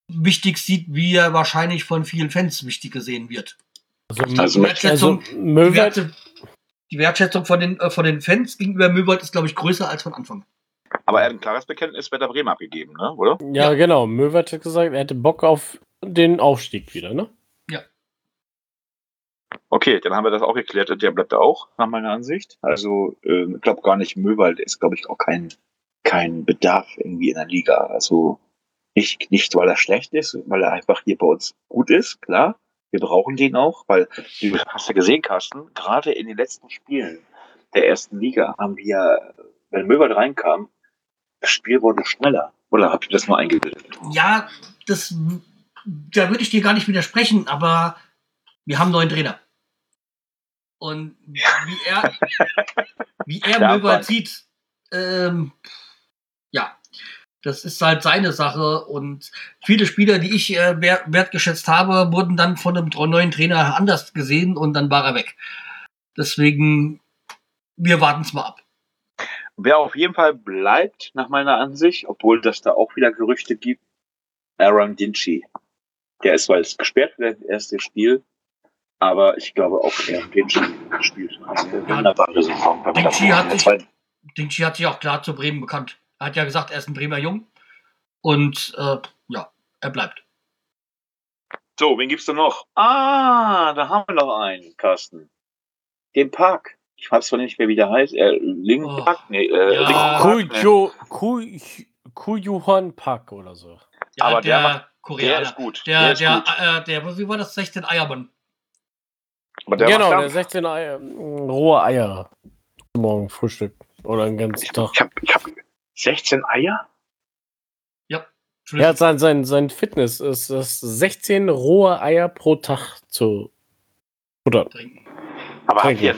wichtig sieht, wie er wahrscheinlich von vielen Fans wichtig gesehen wird. Also, Also also Möwald, die Wertschätzung von den, äh, von den Fans gegenüber Möwald ist, glaube ich, größer als von Anfang. Aber er hat ein klares Bekenntnis Werder Bremen abgegeben, ne? oder? ja, Ja. genau. Möwald hat gesagt, er hätte Bock auf den Aufstieg wieder, ne? Okay, dann haben wir das auch geklärt. Der bleibt da auch, nach meiner Ansicht. Also, ähm, ich glaube gar nicht, Möwald ist, glaube ich, auch kein, kein Bedarf irgendwie in der Liga. Also nicht, nicht, weil er schlecht ist, weil er einfach hier bei uns gut ist, klar. Wir brauchen den auch, weil, du hast ja gesehen, Carsten, gerade in den letzten Spielen der ersten Liga haben wir, wenn Möwald reinkam, das Spiel wurde schneller. Oder habt ihr das nur eingebildet? Ja, das, da würde ich dir gar nicht widersprechen, aber wir haben einen neuen Trainer. Und (laughs) wie er, wie er Mann. sieht, ähm, das ist halt seine Sache. Und viele Spieler, die ich äh, wer- wertgeschätzt habe, wurden dann von einem neuen Trainer anders gesehen und dann war er weg. Deswegen, wir warten es mal ab. Wer auf jeden Fall bleibt, nach meiner Ansicht, obwohl das da auch wieder Gerüchte gibt, Aaron Dinci. Der ist zwar jetzt gesperrt für das erste Spiel, aber ich glaube auch, Aaron Dinci spielt eine wunderbare Saison. Club. hat sich- Dinci hat sich auch klar zu Bremen bekannt. Er hat ja gesagt, er ist ein Bremer Jung. Und äh, ja, er bleibt. So, wen gibt's denn noch? Ah, da haben wir noch einen, Carsten. Den Park. Ich weiß zwar nicht mehr, wie der heißt. Äh, Link Oh. Park? Nee, äh, Ja. Park, ne? Kujo, Kuj, Kujuhan Pak oder so. Ja, Aber der der, macht- Der Koreaner. ist gut. Der, ist der, gut. äh, der, wie war das? 16 Eiermann. Aber der genau, der Dampf. 16 Eier, mh, rohe Eier. Morgen Frühstück. Oder einen ganzen Tag. Ich hab, ich hab 16 Eier? Ja, sein, sein, sein Fitness ist es, 16 rohe Eier pro Tag zu Oder trinken. Aber habt ihr,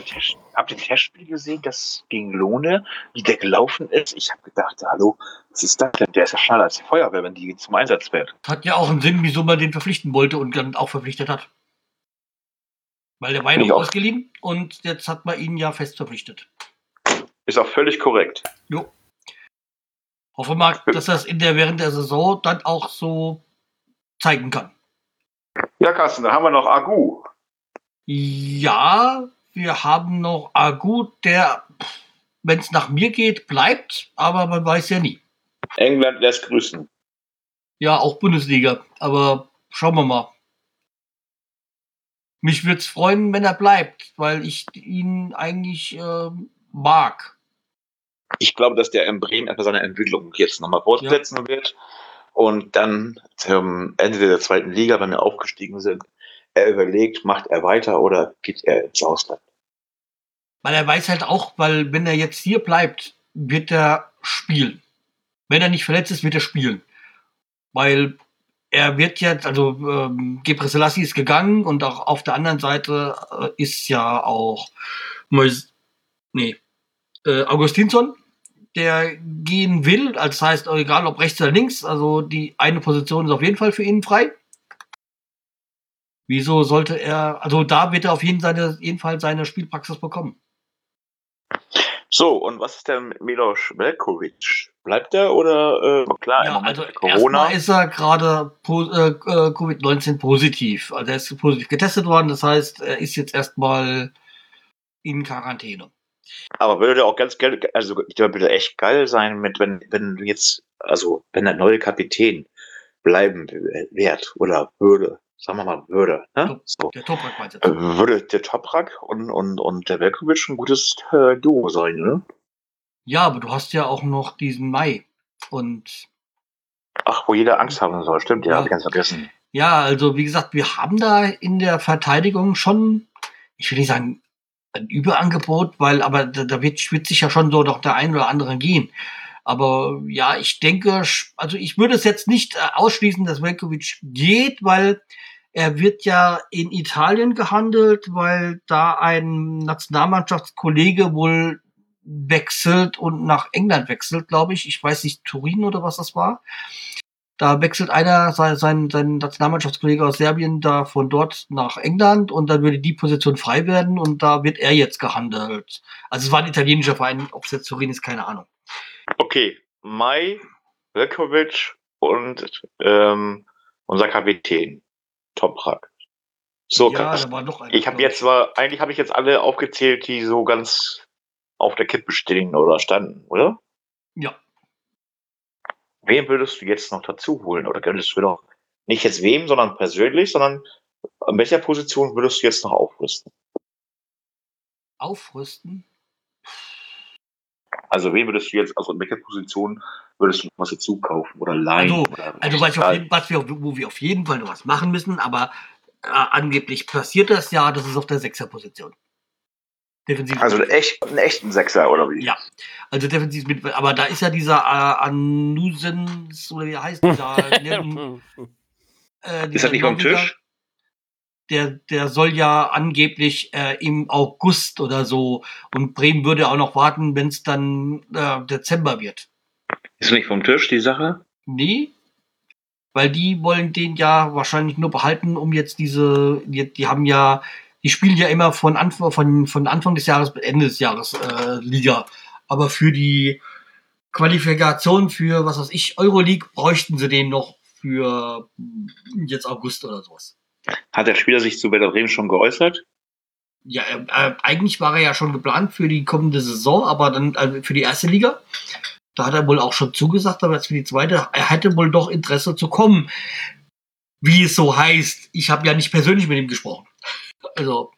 habt ihr ein Testspiel gesehen, das gegen Lohne, wie der gelaufen ist? Ich habe gedacht, hallo, was ist das denn? Der ist ja schneller als die Feuerwehr, wenn die zum Einsatz fährt. Hat ja auch einen Sinn, wieso man den verpflichten wollte und dann auch verpflichtet hat. Weil der war ja ausgeliehen und jetzt hat man ihn ja fest verpflichtet. Ist auch völlig korrekt. Jo. Hoffe mal, dass er es in der, während der Saison dann auch so zeigen kann. Ja, Carsten, dann haben wir noch Agu. Ja, wir haben noch Agu, der, wenn es nach mir geht, bleibt, aber man weiß ja nie. England lässt grüßen. Ja, auch Bundesliga, aber schauen wir mal. Mich würde es freuen, wenn er bleibt, weil ich ihn eigentlich ähm, mag. Ich glaube, dass der in Bremen etwa seine Entwicklung jetzt nochmal fortsetzen wird. Und dann zum Ende der zweiten Liga, wenn wir aufgestiegen sind, er überlegt, macht er weiter oder geht er ins Ausland? Weil er weiß halt auch, weil wenn er jetzt hier bleibt, wird er spielen. Wenn er nicht verletzt ist, wird er spielen. Weil er wird jetzt, also ähm, Gebre Selassie ist gegangen und auch auf der anderen Seite äh, ist ja auch Mois nee, äh, Augustinsson, der gehen will. Also das heißt, egal ob rechts oder links, also die eine Position ist auf jeden Fall für ihn frei. Wieso sollte er, also da wird er auf jeden, seine, jeden Fall seine Spielpraxis bekommen. So, und was ist denn mit Milos Velkovic? Bleibt er oder äh, klar, Ja, also Corona? erstmal ist er gerade äh, äh, Covid-19 positiv. Also er ist positiv getestet worden. Das heißt, er ist jetzt erstmal in Quarantäne. Aber würde auch ganz geil, also ich würde echt geil sein, mit wenn, wenn jetzt, also wenn der neue Kapitän bleiben wird oder würde, sagen wir mal würde, ne? So, Der Toprak meint jetzt. äh, würde der Toprak und, und, und der Velkovic ein gutes äh, Duo sein, ne? Ja, aber du hast ja auch noch diesen Mai. Und Ach, wo jeder Angst haben soll, stimmt, ja, Ja. hab ich ganz vergessen. ja, also wie gesagt, wir haben da in der Verteidigung schon, ich will nicht sagen, ein Überangebot, weil, aber da, da wird, wird sich ja schon so doch der ein oder andere gehen. Aber ja, ich denke, also ich würde es jetzt nicht äh, ausschließen, dass Velkovic geht, weil er wird ja in Italien gehandelt, weil da ein Nationalmannschaftskollege wohl wechselt und nach England wechselt, glaube ich. Ich weiß nicht, Turin oder was das war. Da wechselt einer, sein, sein, sein Nationalmannschaftskollege aus Serbien, da von dort nach England und dann würde die Position frei werden und da wird er jetzt gehandelt. Also es war ein italienischer Verein, ob es jetzt Turin ist, keine Ahnung. Okay, Mai, Velkovic und ähm, unser Kapitän, Toprak. So, ja, einer. Ich habe jetzt zwar, eigentlich habe ich jetzt alle aufgezählt, die so ganz auf der Kippe stehen oder standen, oder? Ja. Wem würdest du jetzt noch dazu holen? Oder könntest du noch, nicht jetzt wem, sondern persönlich, sondern an welcher Position würdest du jetzt noch aufrüsten? Aufrüsten? Also wen würdest du jetzt, also in welcher Position würdest du noch was dazu kaufen oder leihen? Also- oder Also was, jeden, was wir, wo wir auf jeden Fall noch was machen müssen, aber äh, angeblich passiert das ja, das ist auf der Sechserposition. Defensiv. also echt, einen echten Sechser oder wie? Ja. Also defensiv mit, aber da ist ja dieser äh, Anusens, oder wie er heißt, dieser, (laughs) Nirgen- äh, Ist dieser das nicht vom Tisch? Der, der soll ja angeblich äh, im August oder so und Bremen würde auch noch warten, wenn es dann äh, Dezember wird. Ist nicht vom Tisch, die Sache? Nee, weil die wollen den ja wahrscheinlich nur behalten, um jetzt diese, die, die haben ja, die spielen ja immer von Anfang, von, von Anfang des Jahres bis Ende des Jahres äh, Liga. Aber für die Qualifikation für, was weiß ich, Euroleague bräuchten sie den noch für jetzt August oder sowas. Hat der Spieler sich zu Werder Bremen schon geäußert? Ja, äh, eigentlich war er ja schon geplant für die kommende Saison, aber dann äh, für die erste Liga. Da hat er wohl auch schon zugesagt, aber jetzt für die zweite, er hätte wohl doch Interesse zu kommen. Wie es so heißt. Ich habe ja nicht persönlich mit ihm gesprochen. Also,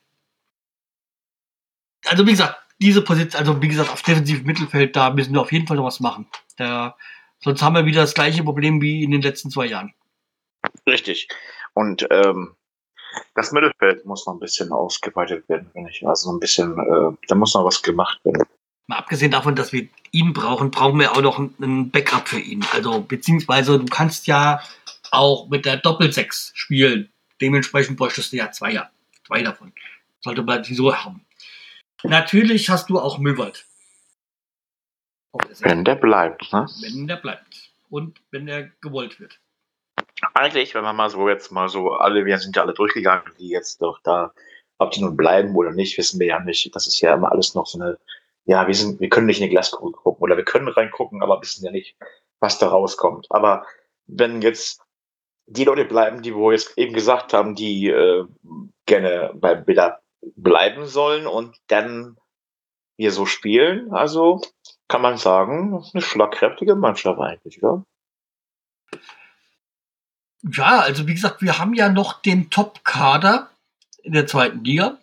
also wie gesagt, diese Position, also wie gesagt, auf defensivem Mittelfeld, da müssen wir auf jeden Fall noch was machen. Da, sonst haben wir wieder das gleiche Problem wie in den letzten zwei Jahren. Richtig. Und ähm, das Mittelfeld muss noch ein bisschen ausgeweitet werden, finde ich. Also so ein bisschen, äh, da muss noch was gemacht werden. Mal abgesehen davon, dass wir ihn brauchen, brauchen wir auch noch ein- Backup für ihn. Also, beziehungsweise du kannst ja auch mit der Doppelsechs spielen. Dementsprechend bräuchtest du ja zwei, ja, zwei davon. Sollte man die so haben. Natürlich hast du auch Möwald. Wenn der bleibt, ne? Wenn der bleibt. Und wenn er gewollt wird. Eigentlich, wenn man mal so jetzt mal so alle, wir sind ja alle durchgegangen, die jetzt doch da, ob die nun bleiben oder nicht, wissen wir ja nicht. Das ist ja immer alles noch so eine, ja, wir sind, wir können nicht in die Glaskugel gucken oder wir können reingucken, aber wissen ja nicht, was da rauskommt. Aber wenn jetzt die Leute bleiben, die wir jetzt eben gesagt haben, die äh, gerne bei Billa bleiben sollen und dann wir so spielen, also kann man sagen, eine schlagkräftige Mannschaft eigentlich, oder? Ja, also wie gesagt, wir haben ja noch den Top-Kader in der zweiten Liga.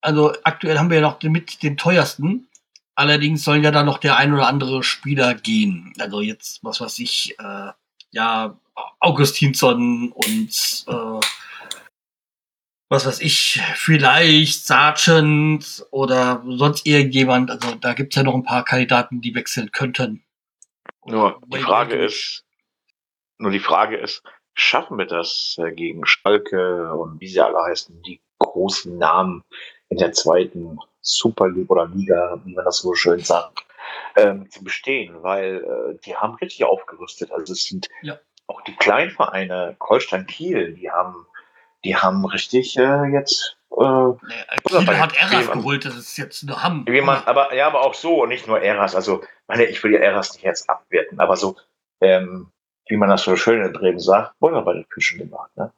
Also aktuell haben wir ja noch den, mit den teuersten. Allerdings sollen ja da noch der ein oder andere Spieler gehen. Also jetzt, was weiß ich, äh, ja, Augustinsson und äh, was weiß ich, vielleicht Sargent oder sonst irgendjemand. Also da gibt's ja noch ein paar Kandidaten, die wechseln könnten. Nur die Wayne Frage ist, nur die Frage ist, schaffen wir das äh, gegen Schalke und wie sie alle heißen, die großen Namen in der zweiten Super League oder Liga, wie man das so schön sagt, ähm, zu bestehen, weil äh, die haben richtig aufgerüstet. Also es sind Ja. auch die Kleinvereine, Holstein Kiel, die haben, die haben richtig äh, jetzt äh, Kiel bei- hat Eras geholt, das ist jetzt eine Hamm. wie man, aber ja, aber auch so und nicht nur Eras. Also, meine, ich will ja Eras nicht jetzt abwerten, aber so, ähm, wie man das so schön in Bremen sagt, Butter bei den Fischen gemacht, ne?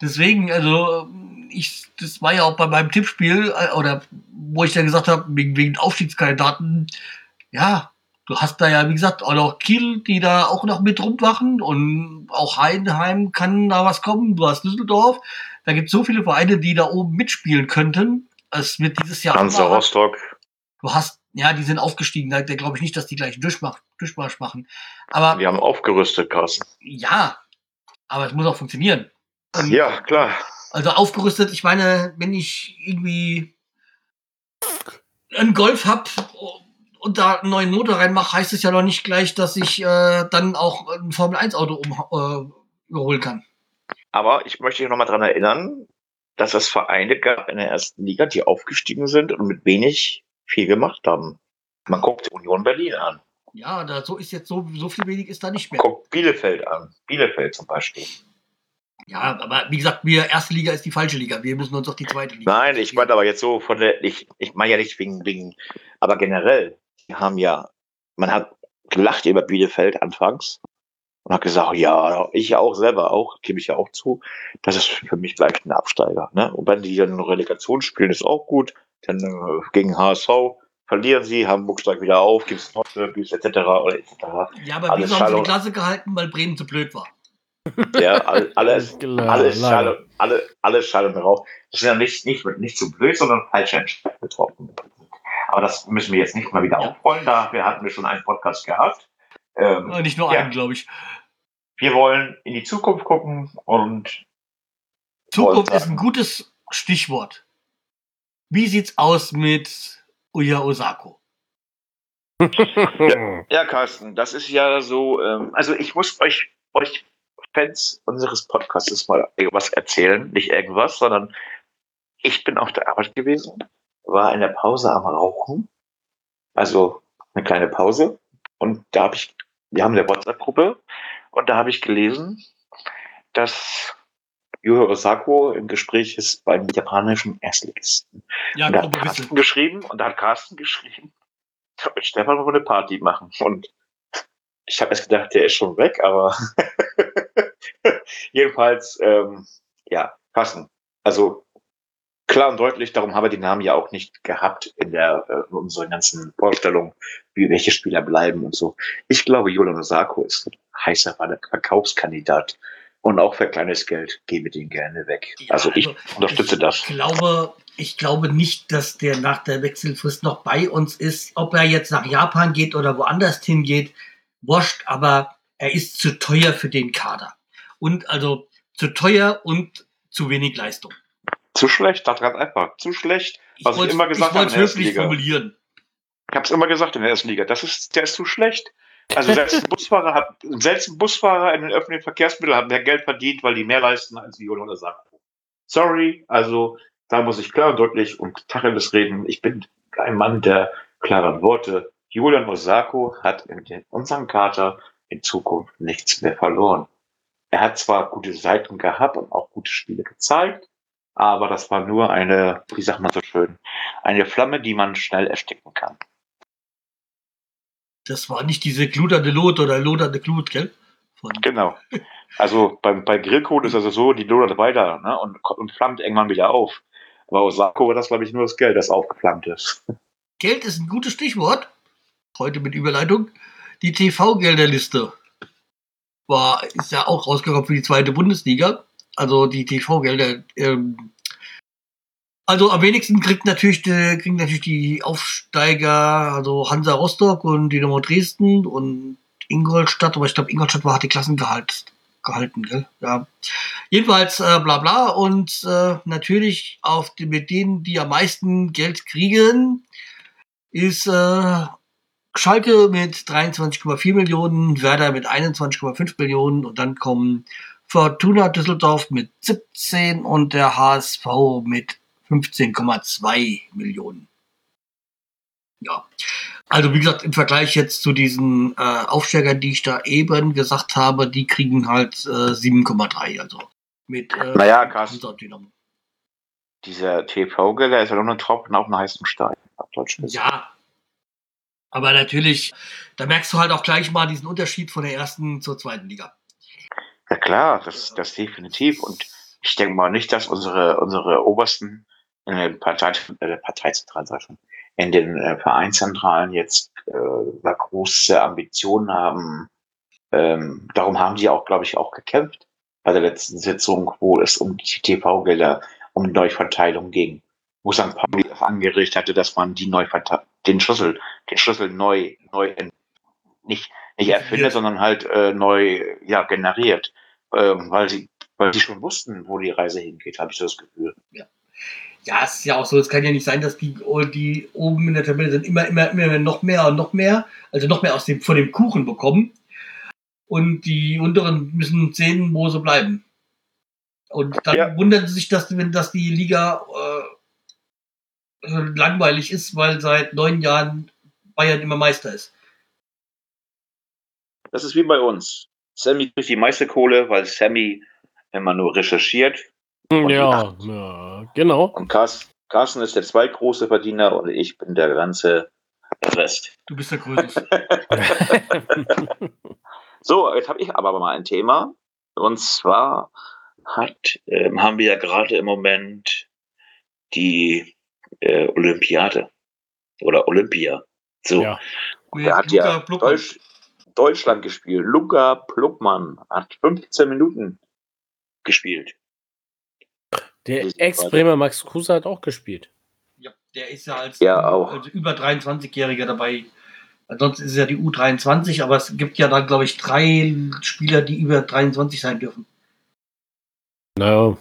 Deswegen, also ich, das war ja auch bei meinem Tippspiel, äh, oder wo ich dann gesagt habe, wegen, wegen Aufstiegskandidaten, ja, du hast da ja, wie gesagt, auch noch Kiel, die da auch noch mit rumwachen und auch Heidenheim kann da was kommen, du hast Düsseldorf, da gibt es so viele Vereine, die da oben mitspielen könnten. Es wird dieses Jahr Hansa Rostock. du hast, ja, die sind aufgestiegen, da, glaube ich nicht, dass die gleich einen Durchmach, Durchmarsch machen. Aber Die haben aufgerüstet, Carsten. ja, aber es muss auch funktionieren. Und Ja, klar. also aufgerüstet, ich meine, wenn ich irgendwie einen Golf hab und da einen neuen Motor reinmache, heißt es ja noch nicht gleich, dass ich äh, dann auch ein Formel-1-Auto um, äh, überholen kann. Aber ich möchte dich nochmal dran erinnern, dass es Vereine gab in der ersten Liga, die aufgestiegen sind und mit wenig viel gemacht haben. Man guckt Union Berlin an, Ja, da so ist jetzt so, so viel wenig ist da nicht mehr. guckt Bielefeld an. Bielefeld zum Beispiel. Ja, aber wie gesagt, wir erste Liga ist die falsche Liga. Wir müssen uns auf die zweite Liga. Nein, ich meine aber jetzt so von der, ich, ich meine ja nicht wegen, wegen, aber generell, die haben ja, man hat gelacht über Bielefeld anfangs und hat gesagt, ja, ich auch selber auch, gebe ich ja auch zu, das ist für mich gleich ein Absteiger. Ne? Und wenn die dann Relegation spielen, ist auch gut. Dann äh, gegen HSV verlieren sie, Hamburg steigt wieder auf, gibt es Nordderbys etc. Etc. Ja, aber Alles wieso haben sie die Klasse gehalten, weil Bremen zu blöd war. Ja, all, (laughs) alles, Klar, alles leider. Schall, alle, alles Schall und Rauch. Das sind ja nicht, nicht, nicht so blöd, sondern falsche Entscheidungen getroffen. Aber das müssen wir jetzt nicht mal wieder Ja. aufrollen. Dafür hatten wir schon einen Podcast gehabt. Ähm, Äh, Nicht nur Ja. einen, glaube ich. wir wollen in die Zukunft gucken und Zukunft ist ein gutes Stichwort. Wie sieht's aus mit Uya Osako? (laughs) ja, Carsten, das ist ja so, ähm, also ich muss euch, euch Fans unseres Podcasts mal irgendwas erzählen, nicht irgendwas, sondern ich bin auf der Arbeit gewesen, war in der Pause am Rauchen, also eine kleine Pause und da habe ich, wir haben eine WhatsApp-Gruppe und da habe ich gelesen, dass Yu Osako im Gespräch ist beim japanischen Erstligisten. Ja, Und da hat Carsten Wissel. geschrieben und da hat Carsten geschrieben, ich hab mit Stefan mal eine Party machen. Und ich habe erst gedacht, der ist schon weg, aber (laughs) jedenfalls, ähm, ja, Carsten. Also klar und deutlich, darum haben wir den Namen ja auch nicht gehabt in der äh, in unseren ganzen Vorstellungen, wie welche Spieler bleiben und so. Ich glaube, Julian Osako ist ein heißer Verkaufskandidat. Und auch für kleines Geld gebe wir den gerne weg. Ja, also ich also unterstütze ich das. Glaube, ich glaube nicht, dass der nach der Wechselfrist noch bei uns ist. Ob er jetzt nach Japan geht oder woanders hingeht, wurscht, aber er ist zu teuer für den Kader. Und also zu teuer und zu wenig Leistung. Zu schlecht, das ganz einfach. Zu schlecht. Was ich wollt's- immer gesagt ich wollte habe in der ersten höflich Liga. formulieren. Ich habe es immer gesagt in der ersten Liga. Das ist, der ist zu schlecht. Also selbst ein (laughs) Busfahrer hat, selbst ein Busfahrer in den öffentlichen Verkehrsmitteln hat mehr Geld verdient, weil die mehr leisten als Viola oder Sakko. Sorry, also da muss ich klar und deutlich und Tacheles reden. Ich bin ein Mann der klaren Worte. Julian Osako hat in unserem Kater in Zukunft nichts mehr verloren. Er hat zwar gute Seiten gehabt und auch gute Spiele gezeigt, aber das war nur eine, wie sagt man so schön, eine Flamme, die man schnell ersticken kann. Das war nicht diese gludernde Lot oder lodernde Glut, gell? Von genau. Also beim, bei Grillcode ist also so, die lodert weiter ne, und, und flammt irgendwann wieder auf. Aber Osako war das, glaube ich, nur das Geld, das aufgeflammt ist. Geld ist ein gutes Stichwort. Heute mit Überleitung. Die TV-Gelderliste war, ist ja auch rausgekommen für die zweite Bundesliga. Also die TV-Gelder. Ähm, also am wenigsten kriegt natürlich die, kriegen natürlich die Aufsteiger, also Hansa Rostock und Dynamo Dresden und Ingolstadt, aber ich glaube Ingolstadt war hat die Klassengehalt gehalten, gell? Ja. Jedenfalls äh, bla bla und äh, natürlich auf die, mit denen, die am meisten Geld kriegen, ist äh, Schalke mit 23,4 Millionen, Werder mit 21,5 Millionen und dann kommen Fortuna Düsseldorf mit 17 und der HSV mit 15,2 Millionen. Ja. Also wie gesagt, im Vergleich jetzt zu diesen äh, Aufsteigern, die ich da eben gesagt habe, die kriegen halt äh, 7,3. Also mit äh, naja, Carsten, dieser TV-Gelder ist ja nur ein Tropfen auf einem heißen Stein. Ja, aber natürlich, da merkst du halt auch gleich mal diesen Unterschied von der ersten zur zweiten Liga. Ja klar, das, das definitiv. Und ich denke mal nicht, dass unsere, unsere Obersten in den Partei, äh, Parteizentralen, in den äh, Vereinszentralen jetzt äh, große Ambitionen haben. Ähm, darum haben die auch, glaube ich, auch gekämpft bei der letzten Sitzung, wo es um die TV-Gelder, um die Neuverteilung ging. Wo St. Pauli angerichtet hatte, dass man die Neuverteilung, den Schlüssel, den Schlüssel neu, neu, nicht, nicht erfindet, sondern halt äh, neu ja, generiert. Ähm, weil sie, weil sie schon wussten, wo die Reise hingeht, habe ich das Gefühl. Ja ja, es ist ja auch so, es kann ja nicht sein, dass die, die oben in der Tabelle sind immer, immer, immer noch mehr und noch mehr, also noch mehr aus dem, von dem Kuchen bekommen. Und die unteren müssen sehen, wo sie bleiben. Und dann ja. wundern sie sich, dass, wenn dass die Liga äh, langweilig ist, weil seit neun Jahren Bayern immer Meister ist. Das ist wie bei uns. Sammy kriegt die meiste Kohle, weil Sammy immer nur recherchiert ja, ja, genau. Und Carsten, Carsten ist der zweitgroße Verdiener und ich bin der ganze Rest. Du bist der Größte. (laughs) so, jetzt habe ich aber mal ein Thema. Und zwar hat, ähm, haben wir ja gerade im Moment die äh, Olympiade oder Olympia. So, ja. er hat ja Deutsch, Deutschland gespielt. Luca Pluckmann hat 15 Minuten gespielt. Der Ex-Bremer Max Kruse hat auch gespielt. Ja, der ist ja als, ja, auch. als über 23-Jähriger dabei. Ansonsten ist es ja die U23, aber es gibt ja dann, glaube ich, drei Spieler, die über 23 sein dürfen. No.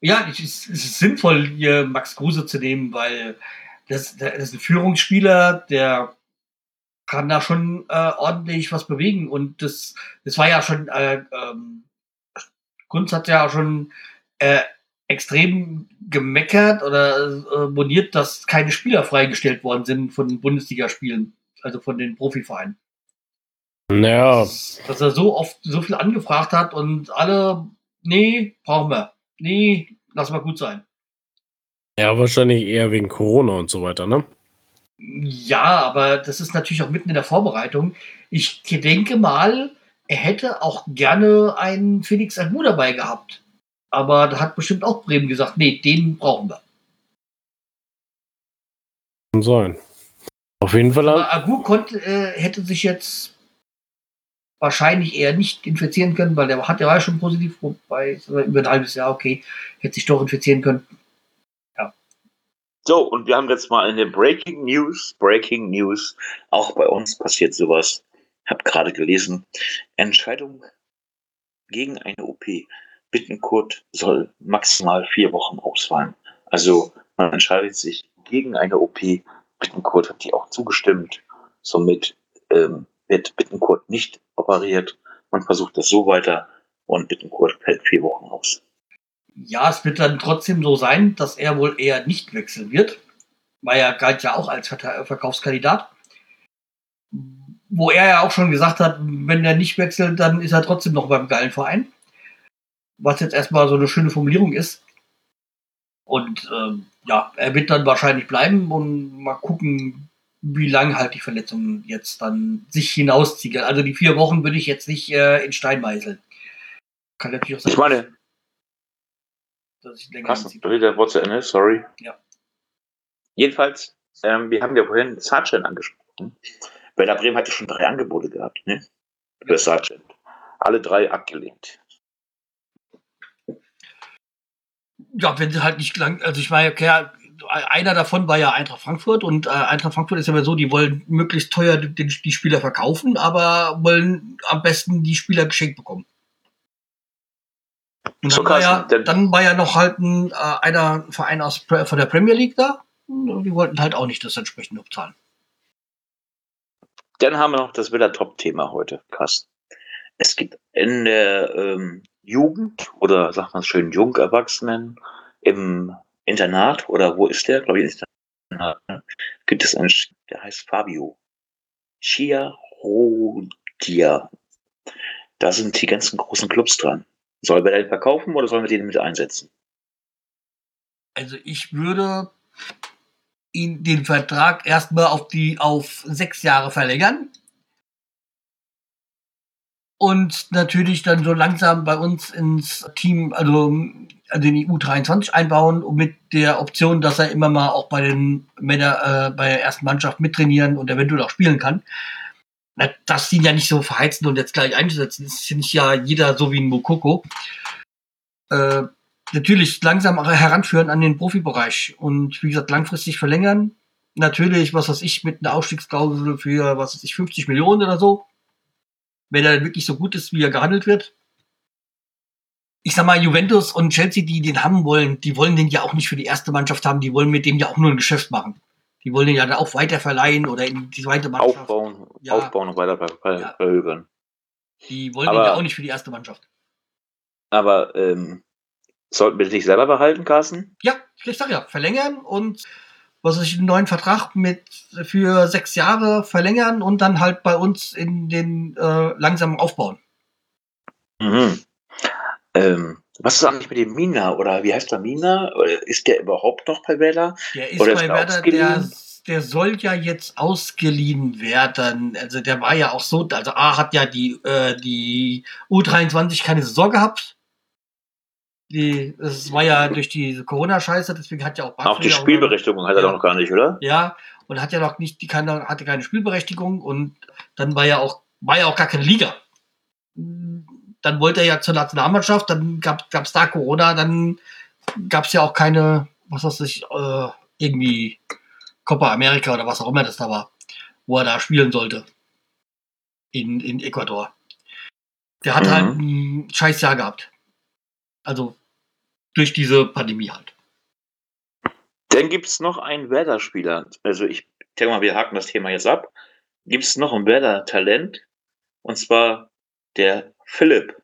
Ja. Ja, es ist, sinnvoll, hier Max Kruse zu nehmen, weil das, das ist ein Führungsspieler, der kann da schon äh, ordentlich was bewegen. Und das, das war ja schon, äh, ähm, Kunz hat ja schon äh, extrem gemeckert oder äh, moniert, dass keine Spieler freigestellt worden sind von den Bundesligaspielen, also von den Profivereinen. Naja. Dass, dass er so oft so viel angefragt hat und alle, nee, brauchen wir. Nee, lass mal gut sein. Ja, wahrscheinlich eher wegen Corona und so weiter, ne? Ja, aber das ist natürlich auch mitten in der Vorbereitung. Ich denke mal, er hätte auch gerne einen Felix Agu dabei gehabt. Aber da hat bestimmt auch Bremen gesagt, nee, den brauchen wir. Kann sein. Auf jeden Fall. Aber Agu konnte, äh, hätte sich jetzt wahrscheinlich eher nicht infizieren können, weil der hat, der war schon positiv, wobei über ein halbes Jahr, okay, hätte sich doch infizieren können. Ja. So, und wir haben jetzt mal in den Breaking News, Breaking News, auch bei uns passiert sowas. Ich habe gerade gelesen, Entscheidung gegen eine OP. Bittenkurt soll maximal vier Wochen ausfallen. Also man entscheidet sich gegen eine OP. Bittenkurt hat die auch zugestimmt. Somit ähm, wird Bittenkurt nicht operiert. Man versucht das so weiter und Bittenkurt fällt vier Wochen aus. Ja, es wird dann trotzdem so sein, dass er wohl eher nicht wechseln wird, weil er galt ja auch als Verta- Verkaufskandidat. Wo er ja auch schon gesagt hat, wenn er nicht wechselt, dann ist er trotzdem noch beim geilen Verein. Was jetzt erstmal so eine schöne Formulierung ist. Und ähm, ja, er wird dann wahrscheinlich bleiben und mal gucken, wie lange halt die Verletzung jetzt dann sich hinauszieht. Also die vier Wochen würde ich jetzt nicht äh, in Stein meißeln. Kann natürlich auch sein, Ich meine, dass ich länger du der Wort zu Ende, sorry. Ja. Jedenfalls, ähm, wir haben ja vorhin Sargent angesprochen. Werder Bremen hatte schon drei Angebote gehabt, ne? Für Sargent. Alle drei abgelehnt. Ja, wenn sie halt nicht lang, also ich meine, okay, einer davon war ja Eintracht Frankfurt und äh, Eintracht Frankfurt ist ja immer so, die wollen möglichst teuer die, die Spieler verkaufen, aber wollen am besten die Spieler geschenkt bekommen. Und So, dann, war ja, dann war ja noch halt ein, äh, einer Verein aus von der Premier League da. Und Die wollten halt auch nicht das entsprechende bezahlen. Dann haben wir noch das wieder Top-Thema heute, Carsten. Es gibt in der ähm, Jugend oder sagt man schön Jungerwachsenen im Internat oder wo ist der? Glaube ich, ist Internat. Ne? Gibt es einen, der heißt Fabio. Chiarodia. Da sind die ganzen großen Clubs dran. Sollen wir den verkaufen oder sollen wir den mit einsetzen? Also ich würde ihn den Vertrag erstmal auf die auf sechs Jahre verlängern. Und natürlich dann so langsam bei uns ins Team, also, also in die U23 einbauen und mit der Option, dass er immer mal auch bei den Männer, äh, bei der ersten Mannschaft mittrainieren und eventuell auch spielen kann. Na, Das ihn ja nicht so verheizen und jetzt gleich einzusetzen, das ist nicht ja jeder so wie ein Mokoko. Äh, natürlich langsam heranführen an den Profibereich und wie gesagt langfristig verlängern. Natürlich, was weiß ich, mit einer Ausstiegsklausel für, was weiß ich, 50 Millionen oder so. Wenn er wirklich so gut ist, wie er gehandelt wird. Ich sag mal, Juventus und Chelsea, die den haben wollen, die wollen den ja auch nicht für die erste Mannschaft haben, die wollen mit dem ja auch nur ein Geschäft machen. Die wollen den ja dann auch weiter verleihen oder in die zweite Mannschaft. Aufbauen, Ja. aufbauen und weiter ver ver Ja. verhögern. Die wollen Aber- den ja auch nicht für die erste Mannschaft. Aber ähm, sollten wir das nicht selber behalten, Carsten? Ja, ich sag ja, verlängern und was ich, einen neuen Vertrag mit für sechs Jahre verlängern und dann halt bei uns in den äh, langsamen aufbauen. Mhm. Ähm, was ist eigentlich mit dem Mina oder wie heißt der Mina? Ist der überhaupt noch bei Werder? Der ist Oder bei der Werder, der, der soll ja jetzt ausgeliehen werden. Also der war ja auch so, also A hat ja die, äh, die U23 keine Saison gehabt. Die, es war ja durch die Corona-Scheiße, deswegen hat ja auch Auch die Spielberechtigung hat er Ja. doch noch gar nicht, oder? Ja, und hat ja noch nicht, die keine, hatte keine Spielberechtigung und dann war ja auch, war ja auch gar keine Liga. Dann wollte er ja zur Nationalmannschaft, dann gab es da Corona, dann gab es ja auch keine, was weiß ich, äh, irgendwie Copa America oder was auch immer das da war, wo er da spielen sollte. In, in Ecuador. Der hat Mhm. halt ein scheiß Jahr gehabt. Also durch diese Pandemie halt. Dann gibt es noch einen Werder-Spieler. Also ich denke mal, wir haken das Thema jetzt ab. Gibt es noch ein Werder-Talent? Und zwar der Philipp.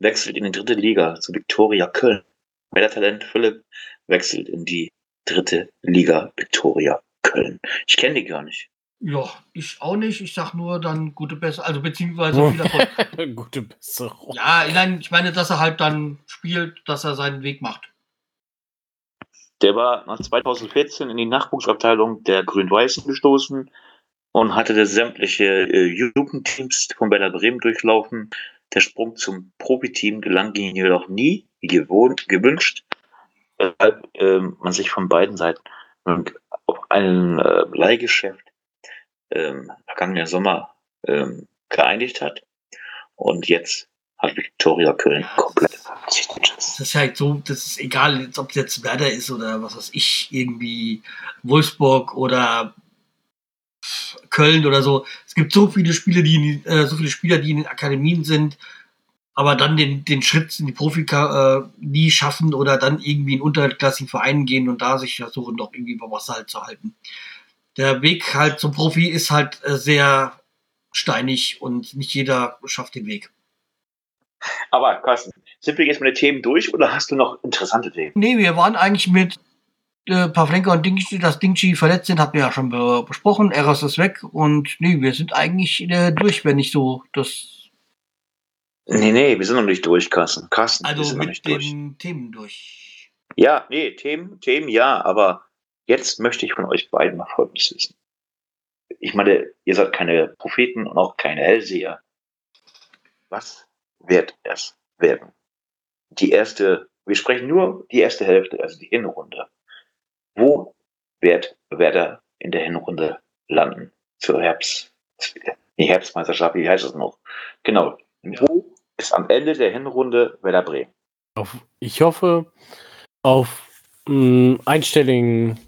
Wechselt in die dritte Liga zu Viktoria Köln. Werder-Talent Philipp wechselt in die dritte Liga Viktoria Köln. Ich kenne die gar nicht. Ja, ich auch nicht. Ich sag nur dann gute Besserung, also beziehungsweise viel Erfolg. (laughs) Gute Besserung. ja, nein, ich meine, dass er halt dann spielt, dass er seinen Weg macht. Der war nach 2014 in die Nachwuchsabteilung der Grün-Weißen gestoßen und hatte das sämtliche äh, Jugendteams von Werder Bremen durchlaufen. Der Sprung zum Profiteam gelang ihm jedoch nie, wie gewohnt, gewünscht, weshalb ähm, man sich von beiden Seiten ähm, auf ein äh, Leihgeschäft ähm, vergangenen Sommer ähm, geeinigt hat. Und jetzt hat Viktoria Köln komplett verzichtet. Das ist halt so, das ist egal, ob es jetzt Werder ist oder was weiß ich, irgendwie Wolfsburg oder Köln oder so. Es gibt so viele Spiele, die in, äh, so viele Spieler, die in den Akademien sind, aber dann den, den Schritt in die Profi äh, nie schaffen oder dann irgendwie in unterklassigen Vereinen gehen und da sich versuchen, doch irgendwie über Wasser halt zu halten. Der Weg halt zum Profi ist halt äh, sehr steinig und nicht jeder schafft den Weg. Aber Carsten, sind wir jetzt mit den Themen durch oder hast du noch interessante Themen? Nee, wir waren eigentlich mit äh, Pavlenka und Dingchi, dass Dingchi verletzt sind, hatten wir ja schon be besprochen. Eros ist weg und nee, wir sind eigentlich äh, durch, wenn nicht so das. Nee, nee, wir sind noch nicht durch, Carsten. Carsten, wir Also mit nicht durch. den Themen durch. Ja, nee, Themen, Themen ja, aber jetzt möchte ich von euch beiden mal Folgendes wissen. Ich meine, ihr seid keine Propheten und auch keine Hellseher. Was wird es werden? Die erste, wir sprechen nur die erste Hälfte, also die Hinrunde. Wo wird Werder in der Hinrunde landen? Zur Herbst, die Herbstmeisterschaft, wie heißt es noch? Genau. Wo ist am Ende der Hinrunde Werder Bremen? Auf, ich hoffe auf mh, einstelligen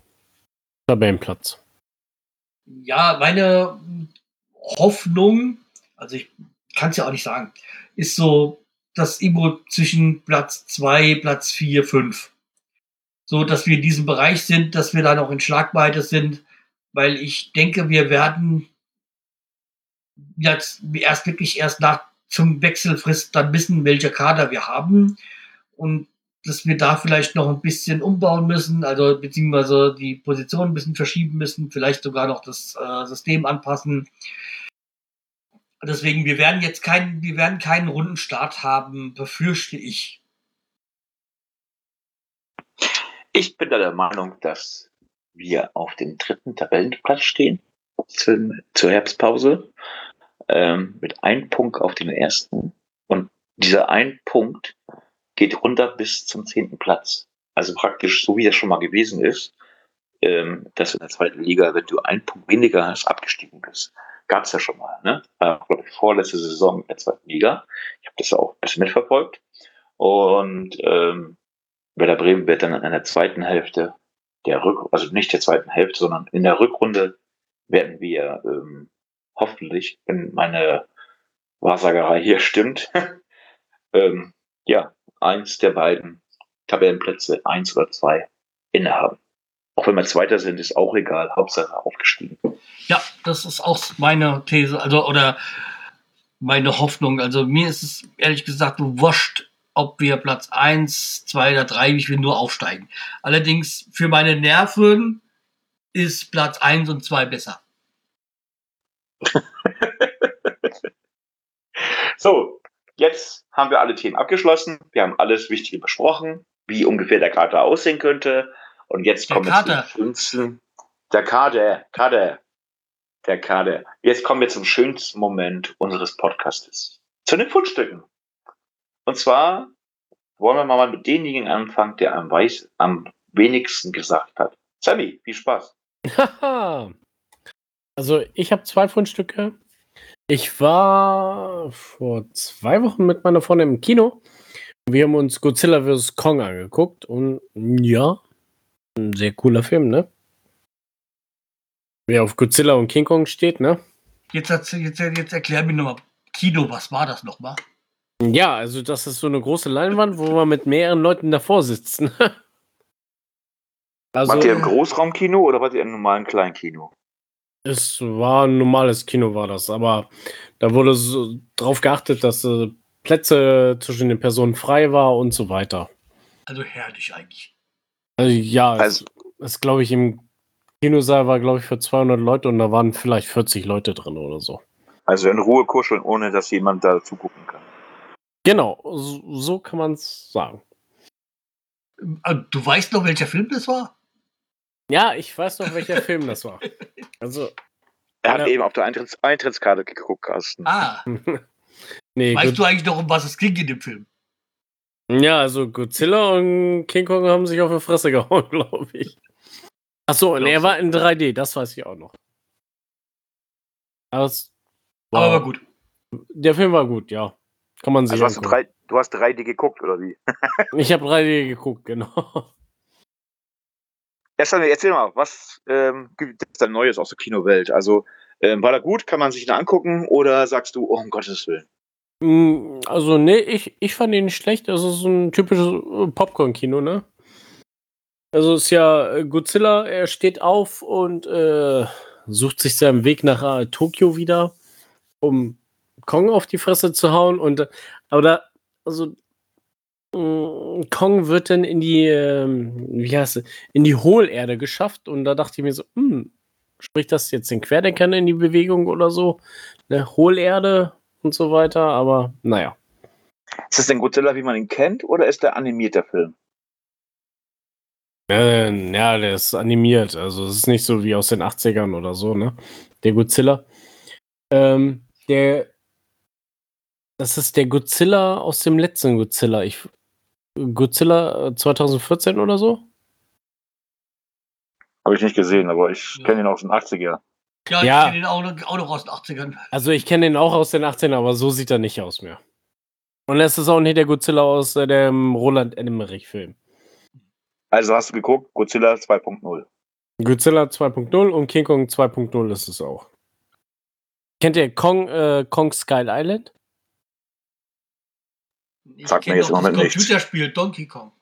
Tabellenplatz. Ja, meine Hoffnung, also ich kann es ja auch nicht sagen, ist so das irgendwo zwischen Platz 2, Platz 4, 5. So, dass wir in diesem Bereich sind, dass wir da noch in Schlagweite sind, weil ich denke, wir werden jetzt erst wirklich erst nach zum Wechselfrist dann wissen, welcher Kader wir haben und dass wir da vielleicht noch ein bisschen umbauen müssen, also beziehungsweise die Position ein bisschen verschieben müssen, vielleicht sogar noch das äh, System anpassen. Deswegen, wir werden jetzt keinen, wir werden keinen Rundenstart haben, befürchte ich. Ich bin da der Meinung, dass wir auf dem dritten Tabellenplatz stehen zum, zur Herbstpause ähm, mit einem Punkt auf den ersten und dieser ein Punkt geht runter bis zum zehnten Platz. Also praktisch so wie das schon mal gewesen ist, ähm, dass in der zweiten Liga, wenn du einen Punkt weniger hast, abgestiegen bist. Gab es ja schon mal, ne? Äh, vorletzte Saison in der zweiten Liga. Ich habe das auch ein bisschen mitverfolgt. Und ähm, Werder Bremen wird dann in der zweiten Hälfte der Rück, also nicht der zweiten Hälfte, sondern in der Rückrunde werden wir ähm, hoffentlich, wenn meine Wahrsagerei hier stimmt, (laughs) ähm, ja, eins der beiden Tabellenplätze, eins oder zwei, innehaben. Auch wenn wir Zweiter sind, ist auch egal, Hauptsache aufgestiegen. Ja, das ist auch meine These, also oder meine Hoffnung. Also mir ist es ehrlich gesagt wurscht, ob wir Platz 1, 2 oder 3, ich will nur aufsteigen. Allerdings für meine Nerven ist Platz 1 und 2 besser. (laughs) So, jetzt haben wir alle Themen abgeschlossen. Wir haben alles Wichtige besprochen, wie ungefähr der Kader aussehen könnte. Und jetzt Der kommen wir Kader. zum schönsten. Der Kader, Kader, der Kader. Jetzt kommen wir zum schönsten Moment unseres Podcastes. Zu den Fundstücken. Und zwar wollen wir mal mit denjenigen anfangen, der am, weiß, am wenigsten gesagt hat. Sammy, viel Spaß. Haha. also ich habe zwei Fundstücke. Ich war vor zwei Wochen mit meiner Freundin im Kino. Wir haben uns Godzilla vs. Kong angeguckt und ja, ein sehr cooler Film, ne? Wer auf Godzilla und King Kong steht, ne? Jetzt, jetzt, jetzt erklär mir nochmal, Kino, was war das nochmal? Ja, also das ist so eine große Leinwand, wo wir mit mehreren Leuten davor sitzen. (laughs) also wart ihr im Großraumkino oder wart ihr im normalen Kleinkino? es war ein normales Kino, war das, aber da wurde so drauf geachtet, dass äh, Plätze zwischen den Personen frei war und so weiter. Also herrlich eigentlich. Also ja, Also- es, es glaube ich im Kinosaal war glaube ich für 200 Leute und da waren vielleicht 40 Leute drin oder so. Also in Ruhe kuscheln, ohne dass jemand da zugucken kann. Genau, so, so kann man es sagen. Äh, Du weißt noch, welcher Film das war? Ja, ich weiß noch, welcher (laughs) Film das war. Also, Er hat Ja. eben auf der Eintritts Eintrittskarte geguckt, Carsten. Ah, (laughs) nee, weißt gut. du eigentlich noch, um was es ging in dem Film? Ja, also Godzilla und King Kong haben sich auf die Fresse (laughs) gehauen, glaube ich. Achso, und er war in 3D, das weiß ich auch noch. Das war, Aber war gut. Der Film war gut, ja. Kann man sich Also hast du, drei, du hast 3D geguckt, oder wie? (laughs) Ich habe 3D geguckt, genau. Erst einmal, erzähl mal, was ähm, gibt es da Neues aus der Kinowelt? Also, ähm, war da gut? Kann man sich da angucken? Oder sagst du, oh, um Gottes Willen? Mm, Also, nee, ich, ich fand ihn nicht schlecht. Das ist so ein typisches äh, Popcorn-Kino, ne? Also, es ist ja äh, Godzilla, er steht auf und äh, sucht sich seinen Weg nach äh, Tokio wieder, um Kong auf die Fresse zu hauen. Und, aber da, also mh, Kong wird dann in die, ähm, wie heißt es, in die Hohlerde geschafft und da dachte ich mir so, hm, spricht das jetzt den Querdenkern in die Bewegung oder so? Eine Hohlerde und so weiter, aber naja. Ist das denn Godzilla, wie man ihn kennt, oder ist der animierter Film? Äh, ja, der ist animiert, also es ist nicht so wie aus den 80ern oder so, ne? Der Godzilla. Ähm, der das ist der Godzilla aus dem letzten Godzilla. Ich, Godzilla äh, 2014 oder so? Habe ich nicht gesehen, aber ich Ja. kenne ihn aus den 80er. Ja, Ja. ich kenne den auch, noch- auch noch aus den 80ern. Also ich kenne den auch aus den 18, aber so sieht er nicht aus mehr. Und es ist auch nicht der Godzilla aus äh, dem Roland Emmerich-Film. Also hast du geguckt, Godzilla 2.0. Godzilla 2.0 und King Kong 2.0 ist es auch. Kennt ihr Kong, äh, Kong Skull Island? Ich Sagt mir kenne jetzt das Moment nichts. Computerspiel Donkey Kong.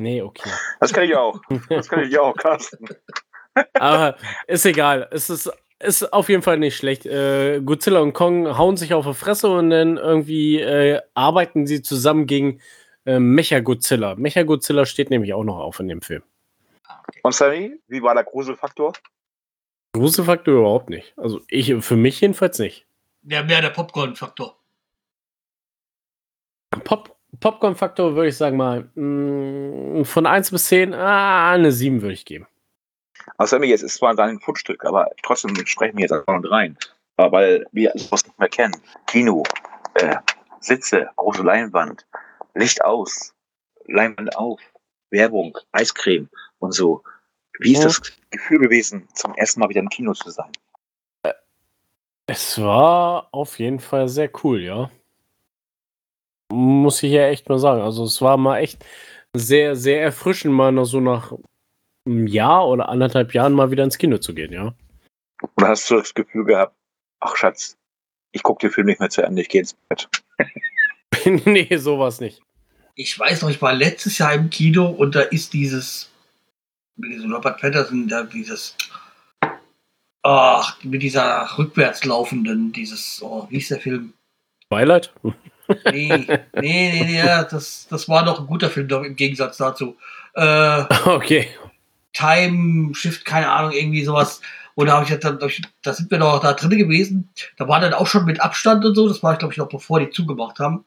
Nee, okay. Das kenne ich auch. Das kenne ich auch, Carsten. Aber ist egal. Es ist, ist auf jeden Fall nicht schlecht. Äh, Godzilla und Kong hauen sich auf die Fresse und dann irgendwie äh, arbeiten sie zusammen gegen äh, Mecha-Godzilla. Mecha-Godzilla steht nämlich auch noch auf in dem Film. Ah, okay. Und Sammy, wie war der Gruselfaktor? Gruselfaktor überhaupt nicht. Also ich, für mich jedenfalls nicht. Ja, mehr der Popcorn-Faktor. Pop, Popcorn-Faktor würde ich sagen mal mh, von 1 bis 10, ah, eine 7 würde ich geben. Also jetzt ist zwar dein Fundstück, aber trotzdem sprechen wir jetzt einfach noch rein. Weil wir sowas nicht mehr kennen. Kino, äh, Sitze, große Leinwand, Licht aus, Leinwand auf, Werbung, Eiscreme und so. Wie ist das Gefühl gewesen, zum ersten Mal wieder im Kino zu sein? Es war auf jeden Fall sehr cool, ja. Muss ich ja echt mal sagen. Also es war mal echt sehr, sehr erfrischend, mal noch so nach einem Jahr oder anderthalb Jahren mal wieder ins Kino zu gehen, ja. Oder hast du das Gefühl gehabt, ach Schatz, ich gucke den Film nicht mehr zu Ende, ich gehe ins Bett. (laughs) nee, sowas nicht. Ich weiß noch, ich war letztes Jahr im Kino und da ist dieses, mit diesem Robert Patterson, da dieses, ach, mit dieser rückwärts laufenden, dieses, oh, wie ist der Film? Twilight? Nee, nee, nee, nee, das, das war noch ein guter Film doch im Gegensatz dazu. Äh, (laughs) okay. Time Shift, keine Ahnung, irgendwie sowas. Und da habe ich jetzt dann, da sind wir noch da drin gewesen. Da war dann auch schon mit Abstand und so. Das war, glaube ich, noch bevor die zugemacht haben.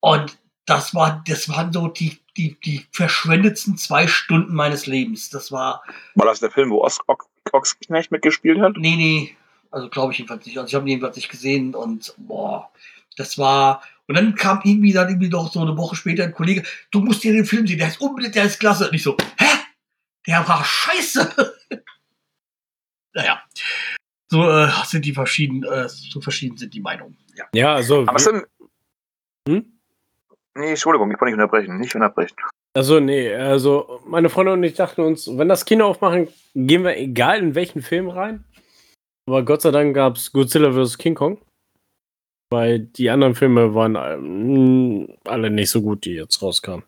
Und das war, das waren so die, die, die verschwendetsten zwei Stunden meines Lebens. Das war, War das der Film, wo Os Ox Ochsenknecht mitgespielt hat? nee, nee, also glaube ich jedenfalls nicht. Also ich habe ihn jedenfalls nicht gesehen und boah, das war. Und dann kam irgendwie dann irgendwie noch so eine Woche später ein Kollege, du musst dir den Film sehen, der ist unbedingt, der ist klasse. Und ich so, hä? Der war scheiße. (laughs) naja. So äh, sind die verschieden, äh, so verschieden sind die Meinungen. Ja. Ja, also. Aber Sam, Hm? nee, Entschuldigung, ich wollte nicht unterbrechen, nicht unterbrechen. Also, nee, also meine Freunde und ich dachten uns, wenn das Kino aufmachen, gehen wir egal in welchen Film rein. Aber Gott sei Dank gab es Godzilla vs. King Kong. Weil die anderen Filme waren ähm, alle nicht so gut, die jetzt rauskamen.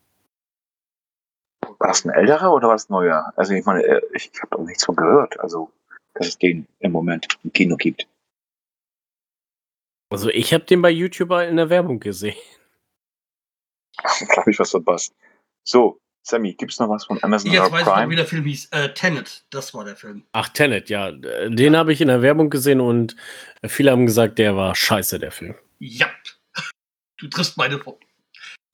War das ein älterer oder war das ein neuer? Also ich meine, äh, ich, ich habe doch nichts von gehört, also dass es den im Moment im Kino gibt. Also ich habe den bei YouTuber in der Werbung gesehen. (laughs) Glaube ich, was verpasst. So, Sammy, gibt's noch was von Amazon Jetzt oder weiß ich Prime? der Film hieß. Äh, Tenet, das war der Film. Ach, Tenet, ja. Den habe ich in der Werbung gesehen und viele haben gesagt, der war scheiße, der Film. Ja. Du triffst meine.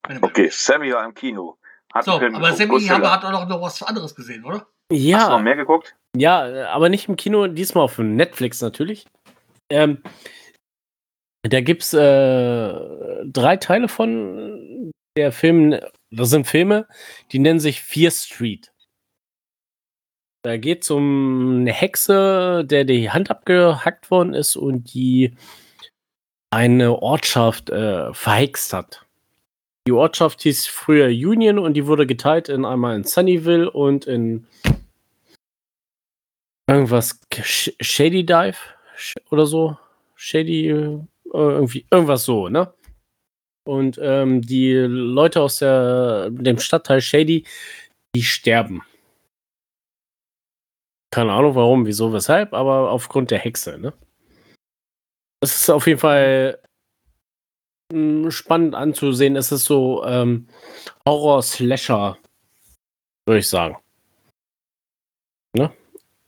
meine Okay, Sammy war im Kino. Hat So, Film aber Sammy Godzilla. hat auch noch, was anderes gesehen, oder? Hast du noch Ja, mehr geguckt? ja, aber nicht im Kino, diesmal auf Netflix natürlich. Ähm, da gibt es äh, drei Teile von der Film. Das sind Filme, die nennen sich Fear Street. Da geht es um eine Hexe, der die Hand abgehackt worden ist und die eine Ortschaft äh, verhext hat. Die Ortschaft hieß früher Union und die wurde geteilt in einmal in Sunnyville und in irgendwas Sh- Shady Dive oder so. Shady, äh, irgendwie, irgendwas so, ne? Und ähm, die Leute aus der, dem Stadtteil Shady, die sterben. Keine Ahnung warum, wieso, weshalb, aber aufgrund der Hexe, ne? Es ist auf jeden Fall ein spannend anzusehen. Es ist so ähm, Horror-Slasher, würde ich sagen. Ne?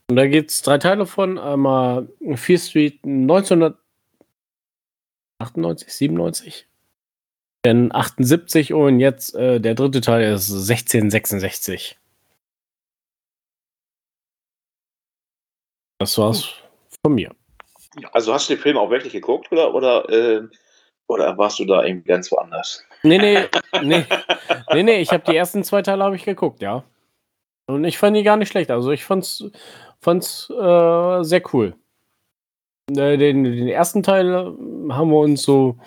Und da gibt es drei Teile von. Einmal Fear Street 1998, 97, dann 78 und jetzt äh, der dritte Teil ist 1666. Das war's von mir. Also hast du den Film auch wirklich geguckt oder, oder, äh, oder warst du da irgendwie ganz woanders? Nee, nee, nee, nee, nee, ich habe die ersten zwei Teile habe ich geguckt, ja. Und ich fand die gar nicht schlecht. Also ich fand's, fand's äh, sehr cool. Äh, Den, den ersten Teil haben wir uns so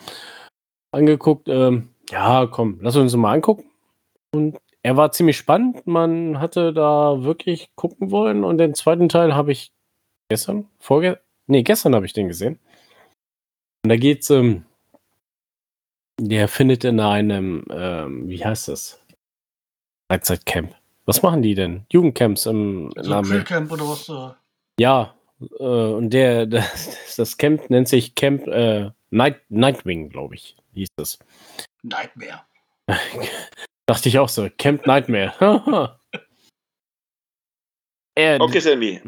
angeguckt. Ähm, ja, komm, lass uns mal angucken. Und er war ziemlich spannend. Man hatte da wirklich gucken wollen. Und den zweiten Teil habe ich gestern, vorge nee, gestern habe ich den gesehen. Und da geht's, ähm, der findet in einem, ähm, wie heißt das? Freizeitcamp. Was machen die denn? Jugendcamps im So Namen. Kühlcamp oder was? Äh, Ja, äh, und der, (laughs) das, das Camp nennt sich Camp äh, Night, Nightwing, glaube ich, hieß es. Nightmare. (laughs) Dachte ich auch so, Camp Nightmare. (laughs) äh, Okay, Sammy.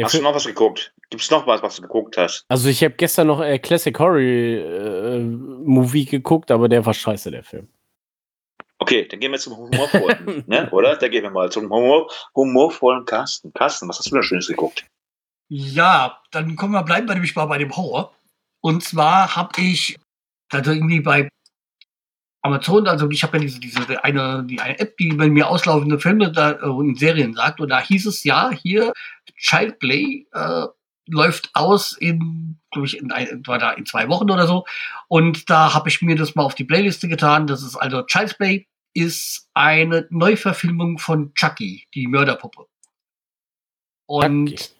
Hast du noch was geguckt? Gibt es noch was, was du geguckt hast? also ich habe gestern noch äh, Classic Horror äh, Movie geguckt, aber der war scheiße, der Film. Okay, dann gehen wir zum humorvollen, (laughs) ne? oder? Dann gehen wir mal zum Humor, humorvollen Carsten. Carsten, was hast du da Schönes geguckt? Ja, dann kommen wir, bleiben wir nämlich mal bei dem Horror. Und zwar habe ich, also irgendwie bei Amazon, also ich habe ja diese, diese eine, die eine App, die bei mir auslaufende Filme da, äh, und Serien sagt. Und da hieß es ja, hier, Child Play äh, läuft aus in, glaube ich, in, ein, da in zwei Wochen oder so. Und da habe ich mir das mal auf die Playliste getan. Das ist also Child's Play ist eine Neuverfilmung von Chucky, die Mörderpuppe. Und Okay.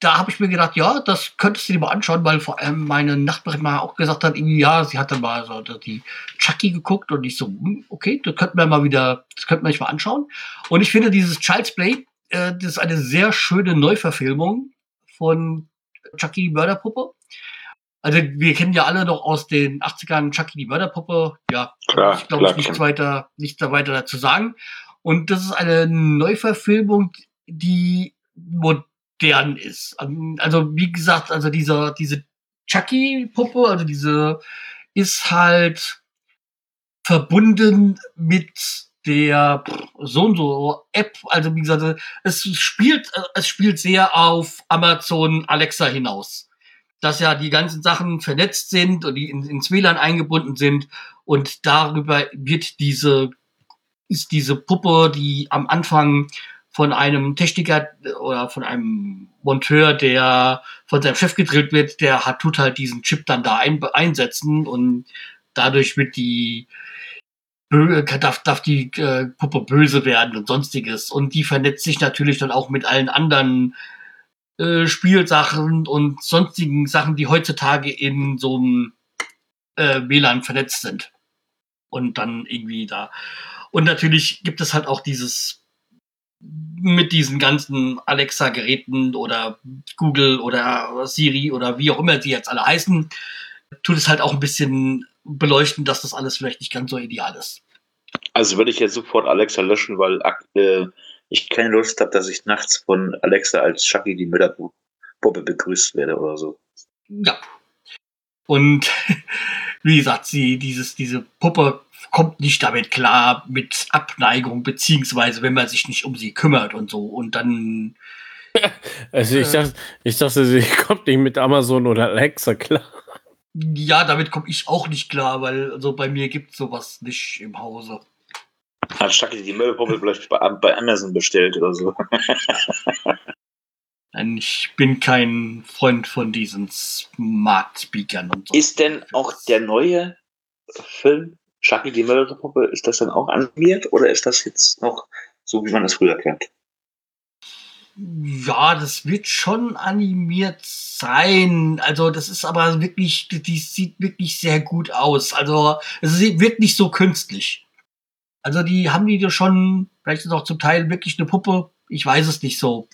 Da habe ich mir gedacht, ja, das könntest du dir mal anschauen, weil vor allem meine Nachbarin mal auch gesagt hat, irgendwie, ja, sie hat dann mal so die Chucky geguckt und ich so, hm, okay, das könnten wir mal wieder, das könnten wir mal anschauen. Und ich finde dieses Child's Play, äh, das ist eine sehr schöne Neuverfilmung von Chucky die Mörderpuppe. Also wir kennen ja alle noch aus den 80ern Chucky die Mörderpuppe. Ja, Klar, ich glaube nichts weiter, nichts da weiter dazu sagen. Und das ist eine Neuverfilmung, die modern ist. Also wie gesagt, also dieser diese Chucky-Puppe, also diese ist halt verbunden mit der so und so App. Also wie gesagt, es spielt es spielt sehr auf Amazon Alexa hinaus dass ja die ganzen Sachen vernetzt sind und die in, ins WLAN eingebunden sind und darüber wird diese ist diese Puppe, die am Anfang von einem Techniker oder von einem Monteur, der von seinem Chef gedrillt wird, der hat tut halt diesen Chip dann da ein, einsetzen und dadurch wird die bö- darf, darf die äh, Puppe böse werden und sonstiges und die vernetzt sich natürlich dann auch mit allen anderen äh, Spielsachen und sonstigen Sachen, die heutzutage in so einem äh, WLAN vernetzt sind. Und dann irgendwie da. Und natürlich gibt es halt auch dieses mit diesen ganzen Alexa-Geräten oder Google oder Siri oder wie auch immer sie jetzt alle heißen, tut es halt auch ein bisschen beleuchten, dass das alles vielleicht nicht ganz so ideal ist. Also würde ich jetzt sofort Alexa löschen, weil äh, ich keine Lust habe, dass ich nachts von Alexa als Chucky die Mörderpuppe begrüßt werde oder so. Ja. Und (laughs) wie gesagt, sie, dieses, diese Puppe kommt nicht damit klar mit Abneigung, beziehungsweise wenn man sich nicht um sie kümmert und so. Und dann, (laughs) Also ich Äh. dachte, ich dachte, sie (laughs) kommt nicht mit Amazon oder Alexa klar. ja, damit komme ich auch nicht klar, weil also bei mir gibt sowas nicht im Hause. Hat Chucky die Mörderpuppe vielleicht bei, bei Amazon bestellt oder so. (laughs) Nein, Ich bin kein Freund von diesen Smart Speakern und so. Ist denn auch der neue Film Chucky die Mörderpuppe, ist das dann auch animiert oder ist das jetzt noch so, wie man es früher kennt? Ja, das wird schon animiert sein. Also, das ist aber wirklich, die sieht wirklich sehr gut aus. Also, es sieht- wirkt nicht so künstlich. Also, die haben die schon, vielleicht ist auch zum Teil wirklich eine Puppe. Ich weiß es nicht so.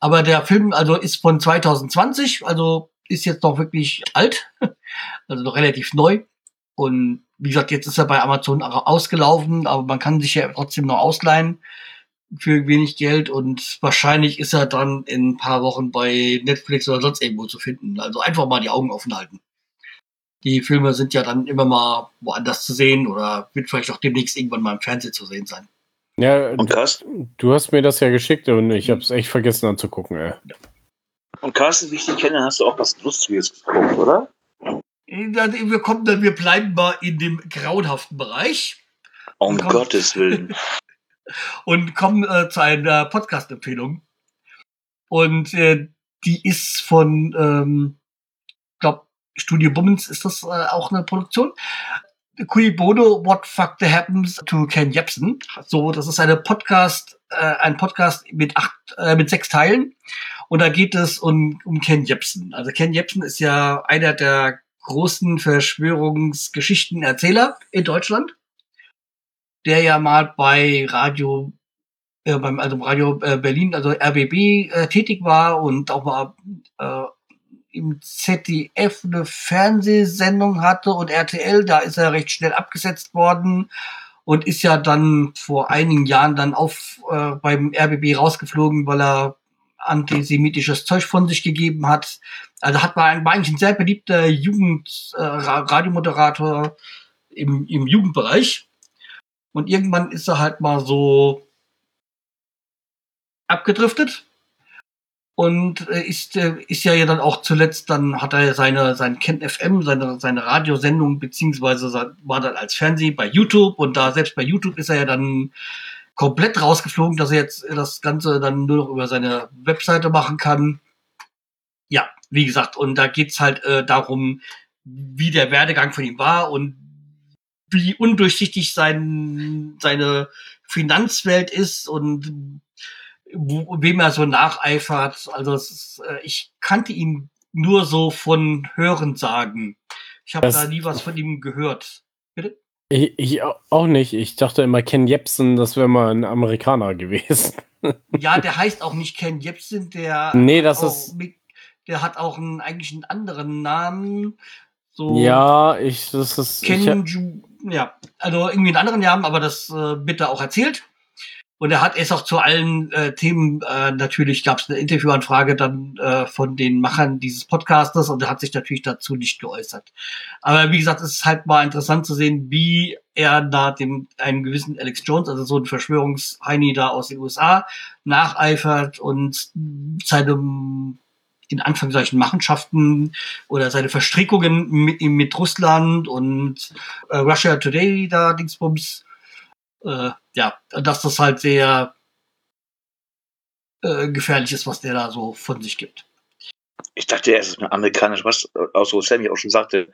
Aber der Film, also, ist von 2020, also ist jetzt noch wirklich alt. (laughs) Also noch relativ neu. Und wie gesagt, jetzt ist er bei Amazon ausgelaufen, aber man kann sich ja trotzdem noch ausleihen für wenig Geld und wahrscheinlich ist er dann in ein paar Wochen bei Netflix oder sonst irgendwo zu finden. Also einfach mal die Augen offen halten. Die Filme sind ja dann immer mal woanders zu sehen oder wird vielleicht auch demnächst irgendwann mal im Fernsehen zu sehen sein. Ja, Und Carsten, du hast mir das ja geschickt und ich habe es echt vergessen anzugucken, ey. und Carsten, wie ich dich kenne, hast du auch was Lustiges geguckt, oder? Wir kommen dann, wir bleiben mal in dem grauenhaften Bereich Um Komm. Gottes Willen. (laughs) und kommen äh, zu einer Podcast-Empfehlung. Und äh, die ist von, ähm, glaub, Studio Bummens ist das äh, auch eine Produktion. Cui Bono, What Fuck the Happens to Ken Jebsen. So, das ist eine Podcast, äh, ein Podcast mit acht, äh, mit sechs Teilen. Und da geht es um, um Ken Jebsen. Also Ken Jebsen ist ja einer der großen Verschwörungsgeschichtenerzähler in Deutschland, der ja mal bei Radio, äh, beim also Radio äh, Berlin, also RBB äh, tätig war und auch mal äh, im ZDF eine Fernsehsendung hatte und RTL, da ist er recht schnell abgesetzt worden und ist ja dann vor einigen Jahren dann auf äh, beim RBB rausgeflogen, weil er antisemitisches Zeug von sich gegeben hat. Also hat man eigentlich ein sehr beliebter Jugend äh, im, im Jugendbereich. Und irgendwann ist er halt mal so abgedriftet und äh, ist äh, ist ja dann auch zuletzt dann hat er ja seine sein Ken FM seine seine Radiosendung beziehungsweise war dann als Fernseh bei YouTube und da selbst bei YouTube ist er ja dann komplett rausgeflogen, dass er jetzt das Ganze dann nur noch über seine Webseite machen kann. Ja, wie gesagt, und da geht's halt äh, darum, wie der Werdegang von ihm war und wie undurchsichtig sein, seine Finanzwelt ist und wo, wem er so nacheifert. Also ist, äh, ich kannte ihn nur so von Hören sagen. Ich habe da nie was von ihm gehört. Ich, ich au- auch nicht. Ich dachte immer, Ken Jebsen, das wäre mal ein Amerikaner gewesen. (laughs) Ja, der heißt auch nicht Ken Jebsen, der Nee, hat das auch ist- der hat auch einen, eigentlich einen anderen Namen. So Ja, ich, das ist. Ich, Ken Ju, ja, also irgendwie einen anderen Namen, aber das äh, bitte auch erzählt. Und er hat es auch zu allen äh, Themen, äh, natürlich gab es eine Interviewanfrage dann äh, von den Machern dieses Podcastes und er hat sich natürlich dazu nicht geäußert. Aber wie gesagt, es ist halt mal interessant zu sehen, wie er da dem einem gewissen Alex Jones, also so ein Verschwörungsheini da aus den USA, nacheifert und seine in Anführungszeichen Machenschaften oder seine Verstrickungen mit, mit Russland und äh, Russia Today da Dingsbums äh, ja, dass das halt sehr äh, gefährlich ist, was der da so von sich gibt. Ich dachte, er ist ein amerikanisch, was, auch so Sammy auch schon sagte,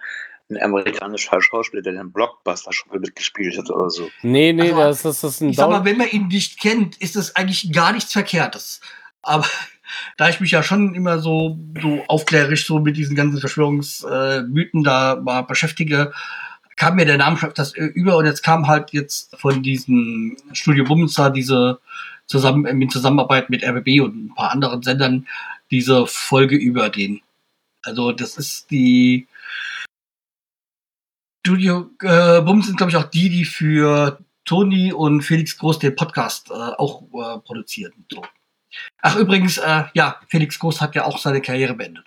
ein amerikanischer Schauspieler, der den Blockbuster schon mal mitgespielt hat oder so. nee, nee, Also, das, ist- das ist ein Ich sag mal, Down. wenn man ihn nicht kennt, ist das eigentlich gar nichts Verkehrtes. Aber (laughs) da ich mich ja schon immer so, so aufklärisch so mit diesen ganzen Verschwörungsmythen da mal beschäftige, kam mir der Name schon das über und jetzt kam halt jetzt von diesem Studio Bummenster diese zusammen in Zusammenarbeit mit RBB und ein paar anderen Sendern diese Folge über den. Also das ist die Studio äh, Bums sind glaube ich auch die, die für Toni und Felix Groß den Podcast äh, auch äh, produzieren. So. Ach übrigens, äh, ja, Felix Groß hat ja auch seine Karriere beendet.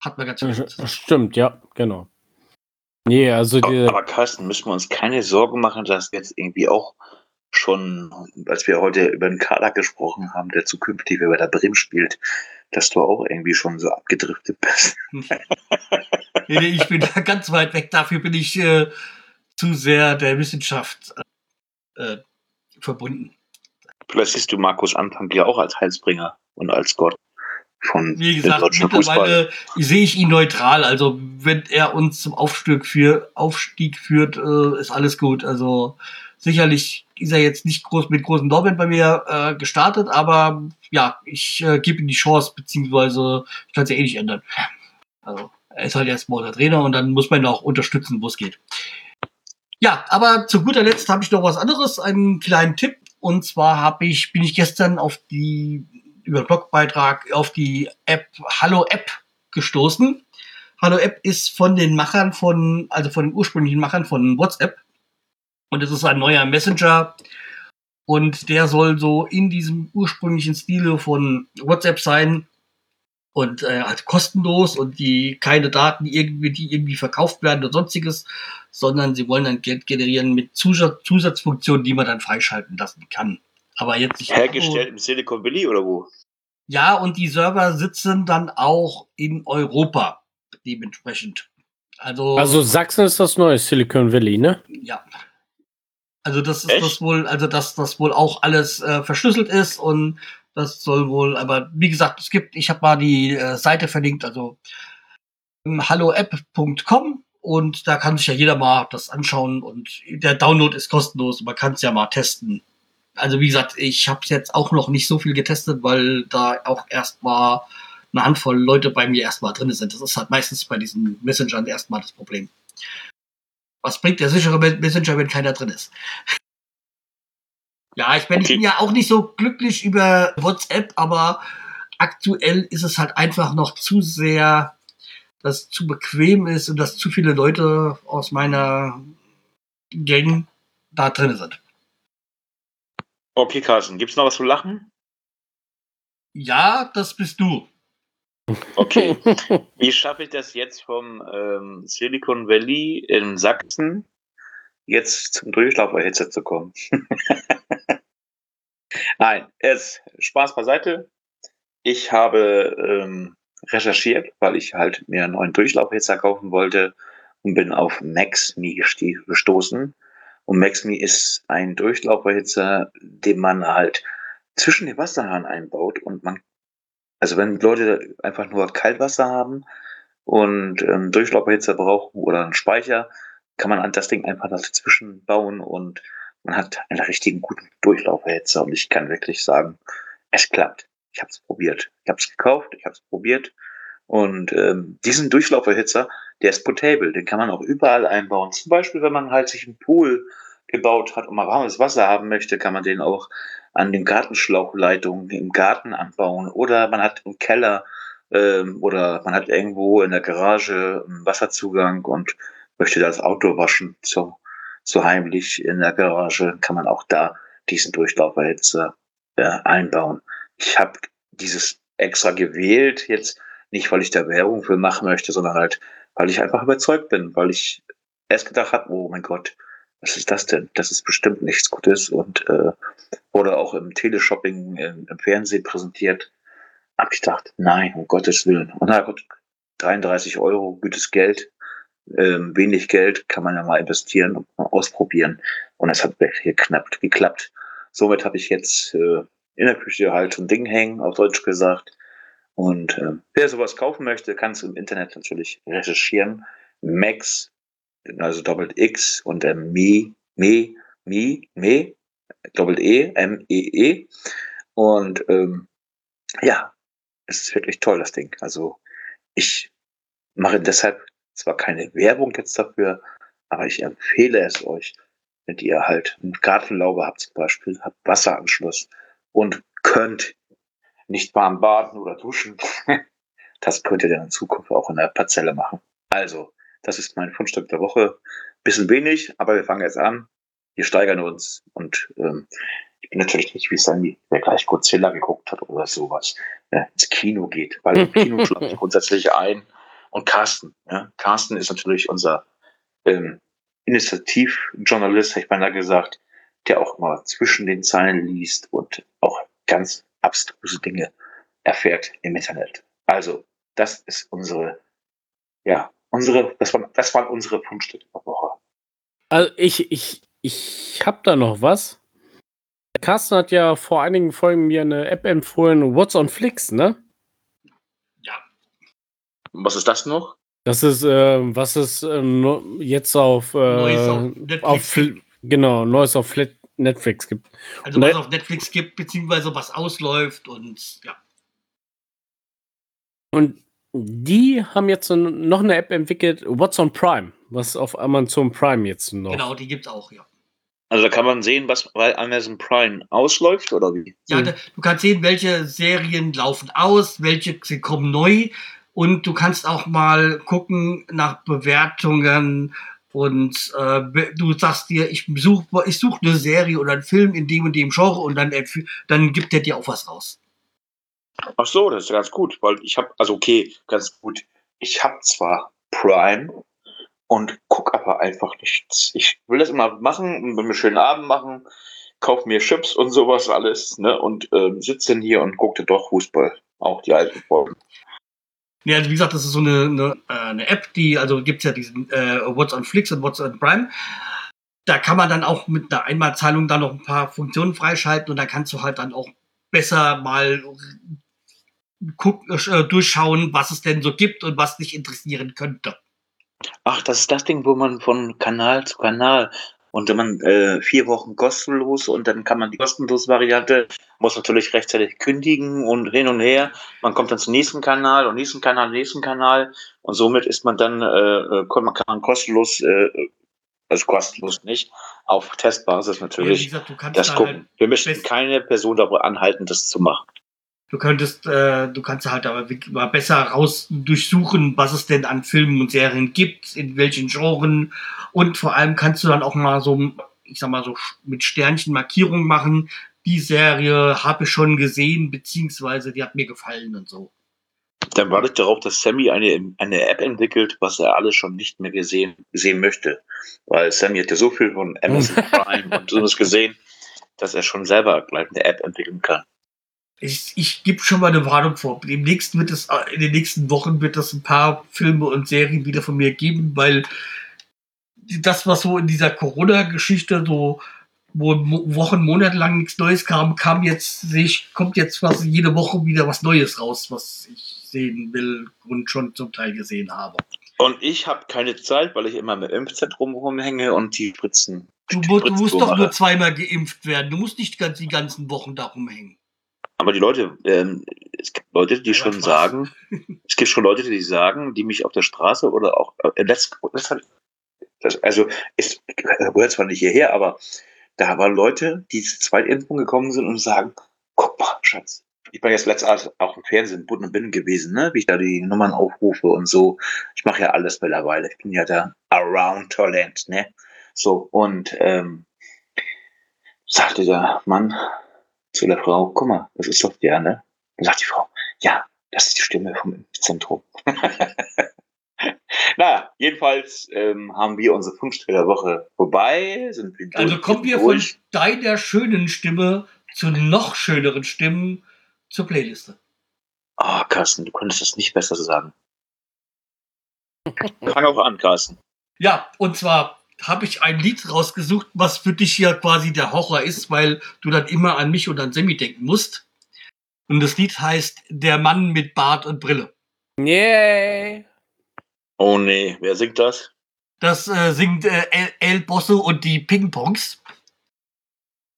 Hat man ganz vergessen. Stimmt, ja, genau. Nee, also die, Aber, aber Carsten, müssen wir uns keine Sorgen machen, dass jetzt irgendwie auch schon, als wir heute über den Kader gesprochen haben, der zukünftig bei der Bremen spielt, dass du auch irgendwie schon so abgedriftet bist. (laughs) Nee, nee, ich bin da ganz weit weg. Dafür bin ich äh, zu sehr der Wissenschaft äh, verbunden. Vielleicht siehst du Markus Anfang ja auch als Heilsbringer und als Gott von Wie gesagt, deutschen Fußball. mittlerweile sehe ich ihn neutral. Also wenn er uns zum Aufstieg, für, Aufstieg führt, äh, ist alles gut. Also sicherlich ist er jetzt nicht groß mit großen Lorbeeren bei mir äh, gestartet, aber ja, ich äh, gebe ihm die Chance, beziehungsweise ich kann es ja eh nicht ändern. Also er ist halt erstmal unser Trainer und dann muss man ihn auch unterstützen, wo es geht. Ja, aber zu guter Letzt habe ich noch was anderes, einen kleinen Tipp. Und zwar habe ich, bin ich gestern auf die, über Blogbeitrag auf die App Hallo App gestoßen. Hallo App ist von den Machern von, also von den ursprünglichen Machern von WhatsApp. Und es ist ein neuer Messenger. Und der soll so in diesem ursprünglichen Stile von WhatsApp sein und äh, halt kostenlos und die keine Daten irgendwie, die irgendwie verkauft werden oder sonstiges, sondern sie wollen dann Geld generieren mit Zusatz Zusatzfunktionen, die man dann freischalten lassen kann. Aber jetzt nicht Hergestellt im Silicon Valley oder wo? Ja, und die Server sitzen dann auch in Europa dementsprechend. Also, Also Sachsen ist das neue Silicon Valley, ne? ja. Also das ist Echt? das wohl, also dass das wohl auch alles äh, verschlüsselt ist und das soll wohl, aber wie gesagt, es gibt, ich habe mal die äh, Seite verlinkt, also ähm, halloapp.com und da kann sich ja jeder mal das anschauen und der Download ist kostenlos, man kann es ja mal testen. Also wie gesagt, ich habe jetzt auch noch nicht so viel getestet, weil da auch erstmal eine Handvoll Leute bei mir erstmal drin sind. Das ist halt meistens bei diesen Messengern erstmal das Problem. Was bringt der sichere Messenger, wenn keiner drin ist? Ja, ich bin, ich Okay. bin ja auch nicht so glücklich über WhatsApp, aber aktuell ist es halt einfach noch zu sehr, dass es zu bequem ist und dass zu viele Leute aus meiner Gang da drin sind. Okay, Carsten, gibt's noch was zu lachen? Ja, das bist du. Okay. (laughs) Wie schaffe ich das jetzt vom ähm, Silicon Valley in Sachsen jetzt zum Durchlauferhitzer zu kommen? (laughs) Nein, es Spaß beiseite. Ich habe ähm, recherchiert, weil ich halt mir einen neuen Durchlauferhitzer kaufen wollte und bin auf MaxMe gestoßen. Und MaxMe ist ein Durchlauferhitzer, den man halt zwischen den Wasserhahn einbaut und man also wenn Leute einfach nur Kaltwasser haben und ähm, Durchlauferhitzer brauchen oder einen Speicher, kann man an das Ding einfach dazwischen bauen und man hat einen richtigen guten Durchlauferhitzer und ich kann wirklich sagen, es klappt. Ich habe es probiert. Ich habe es gekauft, ich habe es probiert und ähm, diesen Durchlauferhitzer, der ist portable, den kann man auch überall einbauen. Zum Beispiel, wenn man halt sich einen Pool gebaut hat und mal warmes Wasser haben möchte, kann man den auch an den Gartenschlauchleitungen im Garten anbauen oder man hat im Keller ähm, oder man hat irgendwo in der Garage einen Wasserzugang und möchte das Auto waschen, so, so heimlich in der Garage, kann man auch da diesen Durchlauferhitzer äh, einbauen. Ich habe dieses extra gewählt, jetzt nicht, weil ich da Werbung für machen möchte, sondern halt, weil ich einfach überzeugt bin, weil ich erst gedacht habe, oh mein Gott, was ist das denn? Das ist bestimmt nichts Gutes und äh, wurde auch im Teleshopping im, im Fernsehen präsentiert. Hab ich gedacht, nein, um Gottes Willen. Und na gut, 33 Euro, gutes Geld, ähm, wenig Geld, kann man ja mal investieren und mal ausprobieren. Und es hat wirklich geklappt. geklappt. Somit habe ich jetzt äh, in der Küche halt so ein Ding hängen, auf Deutsch gesagt. Und äh, wer sowas kaufen möchte, kann es im Internet natürlich recherchieren. Max, also Doppelt X und ähm, Me, Me, Me, Me, Doppelt E, M-E-E. Und ähm, ja, es ist wirklich toll, das Ding. Also ich mache deshalb zwar keine Werbung jetzt dafür, aber ich empfehle es euch, wenn ihr halt eine Gartenlaube habt zum Beispiel, habt Wasseranschluss und könnt nicht warm baden oder duschen. (laughs) Das könnt ihr dann in Zukunft auch in der Parzelle machen. Also, das ist mein Fundstück der Woche. Bisschen wenig, aber wir fangen jetzt an. Wir steigern uns und ähm, ich bin natürlich nicht wie Sandy, der gleich Godzilla geguckt hat oder sowas, äh, ins Kino geht, weil im Kino schlafe ich (laughs) grundsätzlich ein. Und Carsten, ja, Carsten ist natürlich unser ähm, Initiativjournalist, hätte ich beinahe gesagt, der auch mal zwischen den Zeilen liest und auch ganz abstruse Dinge erfährt im Internet. Also, das ist unsere, ja, unsere, das waren, das waren unsere Fundstücke der Woche. Also ich, ich, ich hab da noch was. Carsten hat ja vor einigen Folgen mir eine App empfohlen, What's on Flix, ne? Ja. Was ist das noch? Das ist, äh, was es äh, jetzt auf, äh, auf genau, Neues auf Flat Netflix gibt. Also was auf Netflix gibt, beziehungsweise was ausläuft und ja. Und die haben jetzt noch eine App entwickelt, What's on Prime, was auf Amazon Prime jetzt noch. Genau, die gibt's auch, ja. Also da kann man sehen, was bei Amazon Prime ausläuft oder wie? Ja, da, du kannst sehen, welche Serien laufen aus, welche sie kommen neu Und du kannst auch mal gucken nach Bewertungen und äh, du sagst dir, ich suche ich such eine Serie oder einen Film in dem und dem Genre und dann, dann gibt der dir auch was raus. Ach so, das ist ganz gut, weil ich habe, also okay, ganz gut. Ich habe zwar Prime und guck aber einfach nichts. Ich will das immer machen will mir schönen Abend machen, kauf mir Chips und sowas alles, ne? Und ähm, sitze hier und guckte doch Fußball, auch die alten Folgen. Ja, also wie gesagt, das ist so eine, eine, äh, eine App, die, also gibt's ja diesen äh, What's on Flix und What's on Prime. Da kann man dann auch mit einer Einmalzahlung dann noch ein paar Funktionen freischalten und da kannst du halt dann auch besser mal guck, äh, durchschauen, was es denn so gibt und was dich interessieren könnte. Ach, das ist das Ding, wo man von Kanal zu Kanal und wenn man äh, vier Wochen kostenlos und dann kann man die kostenlose Variante, muss natürlich rechtzeitig kündigen und hin und her. Man kommt dann zum nächsten Kanal und nächsten Kanal, nächsten Kanal und somit ist man dann, äh, äh, kann man kann man kostenlos, äh, also kostenlos nicht, auf Testbasis Ja, natürlich gesagt, du kannst das da gucken. halt, Wir möchten best- keine Person darüber anhalten, das zu machen. Du könntest, äh, du kannst halt aber wirklich mal besser raus durchsuchen, was es denn an Filmen und Serien gibt, in welchen Genren und vor allem kannst du dann auch mal so, ich sag mal so mit Sternchen Markierung machen. Die Serie habe ich schon gesehen, beziehungsweise die hat mir gefallen und so. Dann warte ich darauf, dass Sammy eine, eine App entwickelt, was er alles schon nicht mehr gesehen, sehen möchte. Weil Sammy hat ja so viel von Amazon Prime und sowas gesehen, dass er schon selber gleich eine App entwickeln kann. Ich, ich gebe schon mal eine Warnung vor. Demnächst wird es, äh, in den nächsten Wochen wird es ein paar Filme und Serien wieder von mir geben, weil das, was so in dieser Corona-Geschichte so, wo Wochen, Monate lang nichts Neues kam, kam jetzt, sehe ich, kommt jetzt fast jede Woche wieder was Neues raus, was ich sehen will und schon zum Teil gesehen habe. Und ich habe keine Zeit, weil ich immer im Impfzentrum rumhänge und die Spritzen. Du, die mu- du Spritzen musst doch nur zweimal geimpft werden. Du musst nicht ganz die ganzen Wochen da rumhängen. Aber die Leute, ähm, es gibt Leute, die Ja, schon Spaß. sagen, (laughs) es gibt schon Leute, die sagen, die mich auf der Straße oder auch, äh, das, das, das also ist, gehört zwar nicht hierher, aber da waren Leute, die zur Zweitimpfung gekommen sind und sagen, guck mal, Schatz, ich bin jetzt letztens auch im Fernsehen Bund und Binnen gewesen, ne, wie ich da die Nummern aufrufe und so. Ich mache ja alles mittlerweile. Ich bin ja da around Talent, ne? So, und ähm, sagte der Mann zu der Frau, guck mal, das ist doch der, ne? Dann sagt die Frau, ja, das ist die Stimme vom Impfzentrum. (laughs) naja, jedenfalls ähm, haben wir unsere Fünfstellerwoche vorbei. Sind wir Also kommen wir von deiner schönen Stimme zu noch schöneren Stimmen zur Playliste. Ah, Carsten, du könntest das nicht besser sagen. Fang auch an, Carsten. Ja, und zwar habe ich ein Lied rausgesucht, was für dich ja quasi der Horror ist, weil du dann immer an mich und an Sammy denken musst. Und das Lied heißt Der Mann mit Bart und Brille. Yay! Oh nee, wer singt das? Das äh, singt äh, El, El Bosso und die Ping-Pongs.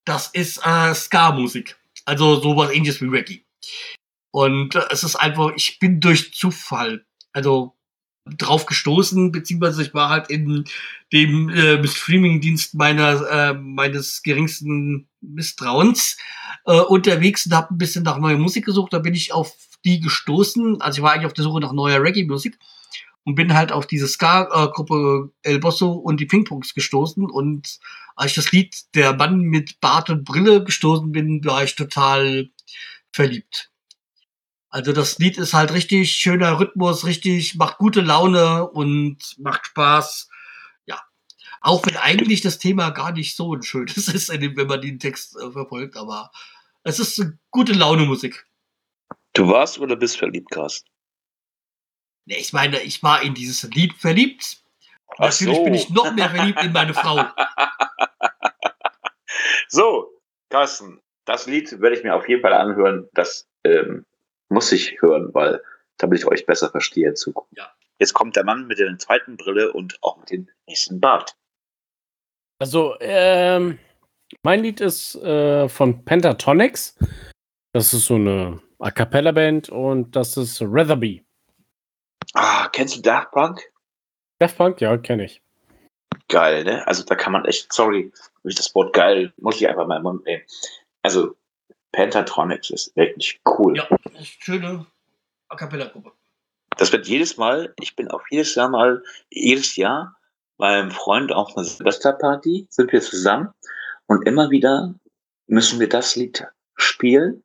Das ist äh, Ska-Musik. Also sowas ähnliches wie Reggae. Und äh, es ist einfach, ich bin durch Zufall, also drauf gestoßen, beziehungsweise ich war halt in dem äh, Streaming-Dienst meiner, äh, meines geringsten Misstrauens äh, unterwegs und habe ein bisschen nach neuer Musik gesucht. Da bin ich auf die gestoßen. Also ich war eigentlich auf der Suche nach neuer Reggae-Musik und bin halt auf diese Ska-Gruppe El Bosso und die Ping-Pongs gestoßen. Und als ich das Lied Der Mann mit Bart und Brille gestoßen bin, war ich total verliebt. Also das Lied ist halt richtig schöner Rhythmus, richtig, macht gute Laune und macht Spaß. Ja. Auch wenn eigentlich das Thema gar nicht so ein schönes (laughs) ist, wenn man den Text äh, verfolgt, aber es ist gute Laune Musik. Du warst oder bist verliebt, Carsten? Nee, Ich meine, ich war in dieses Lied verliebt. Ach Natürlich so. bin ich noch mehr verliebt in meine Frau. (laughs) So, Carsten, das Lied werde ich mir auf jeden Fall anhören. Das ähm, muss ich hören, weil damit ich euch besser verstehe in Zukunft. Ja. Jetzt kommt der Mann mit der zweiten Brille und auch mit dem nächsten Bart. Also, ähm, mein Lied ist äh, von Pentatonics. Das ist so eine A Cappella-Band und das ist Ratherby. Ah, kennst du Daft Punk? Daft Punk, ja, kenne ich. Geil, ne? Also da kann man echt, sorry, wenn ich das Wort geil, muss ich einfach mal im Mund nehmen. Also Pentatronics ist wirklich cool. Ja, schöne A Cappella-Gruppe. Das wird jedes Mal, ich bin auch jedes Jahr mal, jedes Jahr bei einem Freund auf einer Silvesterparty, sind wir zusammen und immer wieder müssen wir das Lied spielen.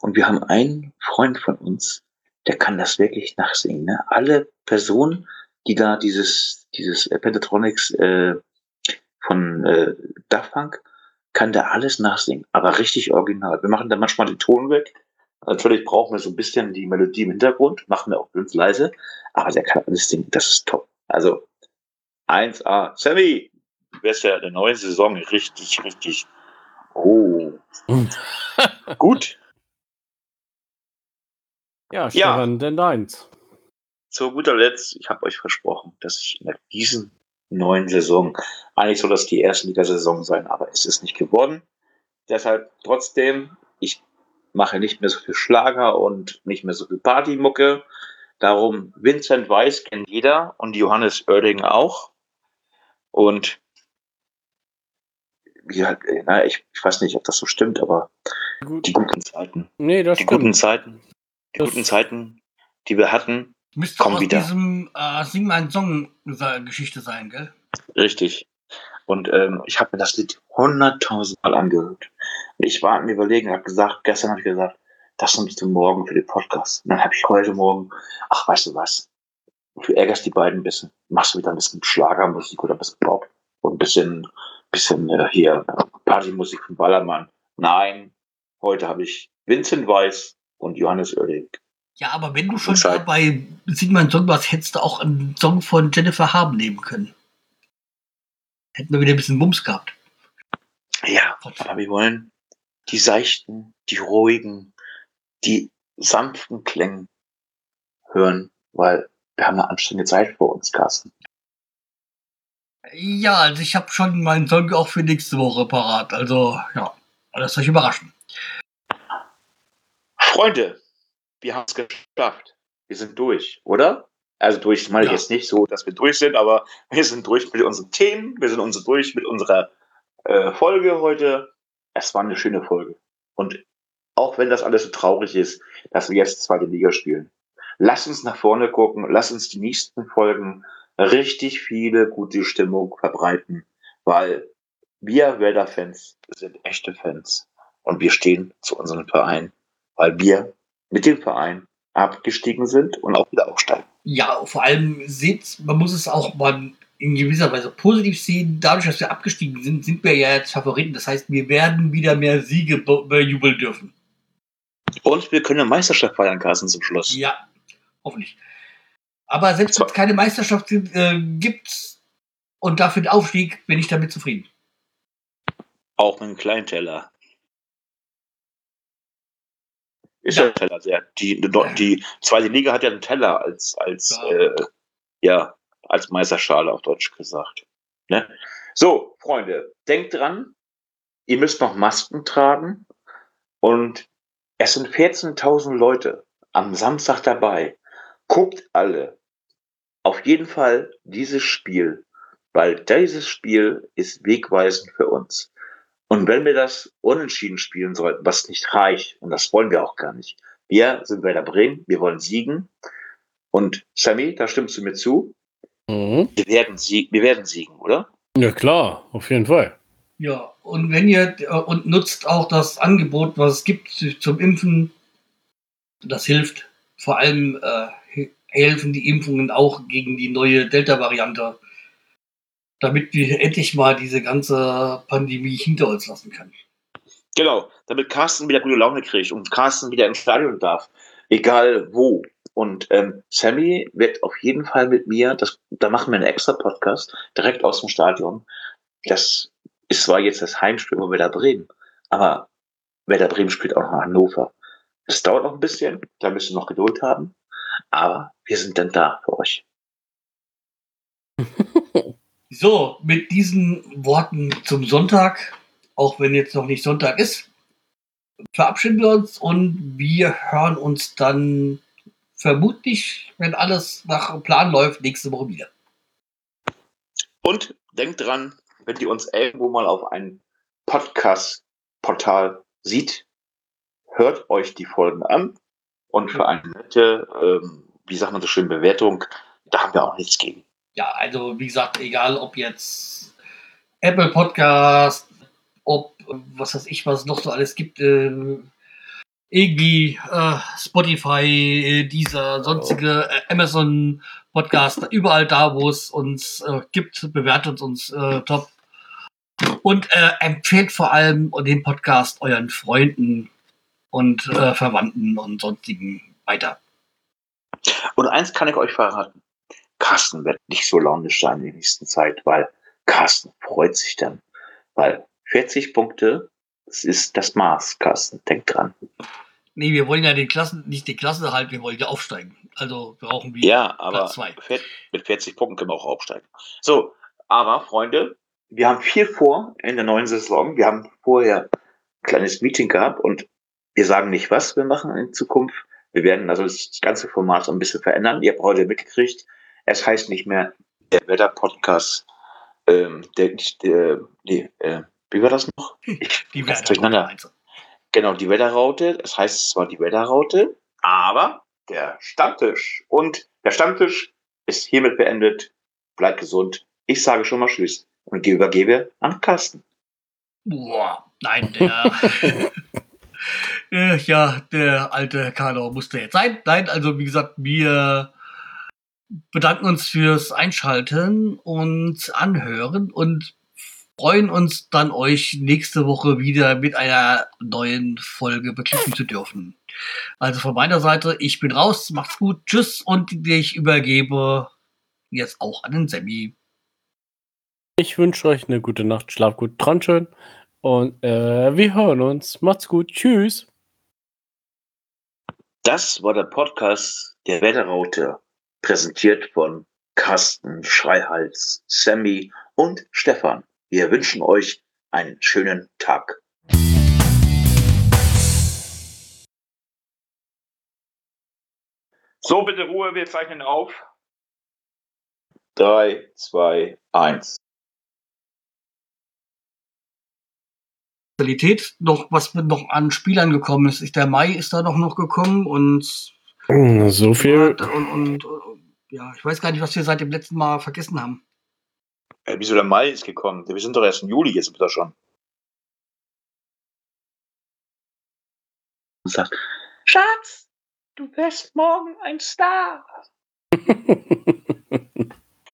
Und wir haben einen Freund von uns, der kann das wirklich nachsingen. Ne? Alle Personen, die da dieses, dieses Pentatronics äh, von äh, Daft Punk, kann der alles nachsingen, aber richtig original. Wir machen da manchmal den Ton weg. Natürlich brauchen wir so ein bisschen die Melodie im Hintergrund, machen wir auch ganz leise, aber der kann alles singen, das ist top. Also 1A. Sammy, du wärst ja in der neuen Saison richtig, richtig. Oh. (laughs) Gut. Ja, Stefan, denn deins. Zu guter Letzt, ich habe euch versprochen, dass ich in diesen neuen Saison, eigentlich soll das die erste Liga-Saison sein, aber es ist nicht geworden. Deshalb trotzdem, ich mache nicht mehr so viel Schlager und nicht mehr so viel Partymucke. Darum, Vincent Weiss kennt jeder und Johannes Oerding auch. Und wie halt, na, ich, ich weiß nicht, ob das so stimmt, aber Gut. die guten Zeiten, Nee, das die stimmt. guten Zeiten, die Das- guten Zeiten, die wir hatten, Müsste Komm aus wieder. diesem äh, Sing mal einen Song Geschichte sein, gell? Richtig. Und ähm, ich habe mir das Lied hunderttausend Mal angehört. Ich war am Überlegen, habe gesagt, gestern habe ich gesagt, das nimmst du morgen für den Podcast. Und dann habe ich heute Morgen, ach, weißt du was, du ärgerst die beiden ein bisschen. Machst du wieder ein bisschen Schlagermusik oder ein bisschen Pop und ein bisschen, bisschen äh, hier Partymusik von Ballermann. Nein, heute habe ich Vincent Weiss und Johannes Oerding. Ja, aber wenn du schon dabei mal einen Song warst, hättest du auch einen Song von Jennifer Haben nehmen können. Hätten wir wieder ein bisschen Mums gehabt. Ja, aber wir wollen die seichten, die ruhigen, die sanften Klänge hören, weil wir haben eine anstrengende Zeit vor uns, Carsten. Ja, also ich habe schon meinen Song auch für nächste Woche parat. Also, ja, lasst euch überraschen. Freunde, wir haben es geschafft. Wir sind durch, oder? Also durch meine ich Ja. jetzt nicht so, dass wir durch sind, aber wir sind durch mit unseren Themen, wir sind uns durch mit unserer äh, Folge heute. Es war eine schöne Folge. Und auch wenn das alles so traurig ist, dass wir jetzt zweite Liga spielen, lass uns nach vorne gucken, lass uns die nächsten Folgen richtig viele gute Stimmung verbreiten, weil wir Werder-Fans sind echte Fans und wir stehen zu unserem Verein, weil wir mit dem Verein abgestiegen sind und auch wieder aufsteigen. Ja, vor allem seht, man muss es auch mal in gewisser Weise positiv sehen. Dadurch, dass wir abgestiegen sind, sind wir ja jetzt Favoriten. Das heißt, wir werden wieder mehr Siege be- bejubeln dürfen. Und wir können eine Meisterschaft feiern, Carsten, zum Schluss. Ja, hoffentlich. Aber selbst wenn es keine Meisterschaft äh, gibt und dafür den Aufstieg, bin ich damit zufrieden. Auch mit einem kleinen Teller. Ist Ja. ja ein Teller sehr. Die, die, die zweite Liga hat ja einen Teller als, als, Ja. äh, ja, als Meisterschale auf Deutsch gesagt. Ne? So, Freunde, denkt dran, ihr müsst noch Masken tragen und es sind 14.000 Leute am Samstag dabei. Guckt alle auf jeden Fall dieses Spiel, weil dieses Spiel ist wegweisend für uns. Und wenn wir das unentschieden spielen sollten, was nicht reicht, und das wollen wir auch gar nicht. Wir sind Werder Bremen, wir wollen siegen. Und Sammy, da stimmst du mir zu, Mhm. wir werden, sieg wir werden siegen, oder? Ja, klar, auf jeden Fall. Ja, und wenn ihr äh, und nutzt auch das Angebot, was es gibt zum Impfen, das hilft. Vor allem äh, he- helfen die Impfungen auch gegen die neue Delta-Variante, damit wir endlich mal diese ganze Pandemie hinter uns lassen können. Genau, damit Carsten wieder gute Laune kriegt und Carsten wieder ins Stadion darf, egal wo. Und ähm, Sammy wird auf jeden Fall mit mir, das, da machen wir einen extra Podcast direkt aus dem Stadion. Das ist zwar jetzt das Heimspiel über Werder Bremen, aber Werder Bremen spielt auch noch Hannover. Es dauert noch ein bisschen, da müssen wir noch Geduld haben, aber wir sind dann da für euch. (laughs) So, mit diesen Worten zum Sonntag, auch wenn jetzt noch nicht Sonntag ist, verabschieden wir uns und wir hören uns dann vermutlich, wenn alles nach Plan läuft, nächste Woche wieder. Und denkt dran, wenn ihr uns irgendwo mal auf einem Podcast-Portal sieht, hört euch die Folgen an und für eine nette ähm, wie sagt man so schön, Bewertung, da haben wir auch nichts gegen. Ja, also wie gesagt, egal ob jetzt Apple Podcast, ob was weiß ich, was es noch so alles gibt, äh, irgendwie äh, Spotify, äh, dieser sonstige äh, Amazon Podcast, überall da, wo es uns äh, gibt, bewertet uns äh, top. Und äh, empfehlt vor allem den Podcast euren Freunden und äh, Verwandten und sonstigen weiter. Und eins kann ich euch verraten. Carsten wird nicht so launisch sein in der nächsten Zeit, weil Carsten freut sich dann. Weil 40 Punkte, das ist das Maß, Carsten. Denkt dran. Nee, wir wollen ja den Klassen, nicht die Klasse halten, wir wollen ja aufsteigen. Also brauchen wir Ja, aber Platz zwei. mit 40 Punkten können wir auch aufsteigen. So, aber Freunde, wir haben viel vor in der neuen Saison. Wir haben vorher ein kleines Meeting gehabt und wir sagen nicht, was wir machen in Zukunft. Wir werden also das ganze Format so ein bisschen verändern. Ihr habt heute mitgekriegt, es heißt nicht mehr der Wetter-Podcast. Ähm, der, der, nee, äh, wie war das noch? Die Ganz werden durcheinander. Genau, die Wetterraute. Es heißt zwar die Wetterraute, aber der Stammtisch. Und der Stammtisch ist hiermit beendet. Bleibt gesund. Ich sage schon mal Tschüss und die übergebe an Carsten. Boah, nein, der. (laughs) äh, ja, der alte Kano musste jetzt sein. Nein, also wie gesagt, wir bedanken uns fürs Einschalten und Anhören und freuen uns dann, euch nächste Woche wieder mit einer neuen Folge beglücken zu dürfen. Also von meiner Seite, ich bin raus, macht's gut, tschüss und ich übergebe jetzt auch an den Sammy. Ich wünsche euch eine gute Nacht, schlaf gut, träumt schön. Und äh, wir hören uns. Macht's gut. Tschüss. Das war der Podcast der Wetterraute, präsentiert von Carsten, Schreihals, Sammy und Stefan. Wir wünschen euch einen schönen Tag. So, bitte Ruhe, wir zeichnen auf. Drei, zwei, eins. Qualität noch, was mit noch an Spielern gekommen ist. ist. Der Mai ist da noch, noch gekommen und, Hm, So viel. und, und, und ja, ich weiß gar nicht, was wir seit dem letzten Mal vergessen haben. Äh, wieso der Mai ist gekommen? Wir sind doch erst im Juli, jetzt bitte schon. Und sagt, Schatz, du wirst morgen ein Star. (laughs)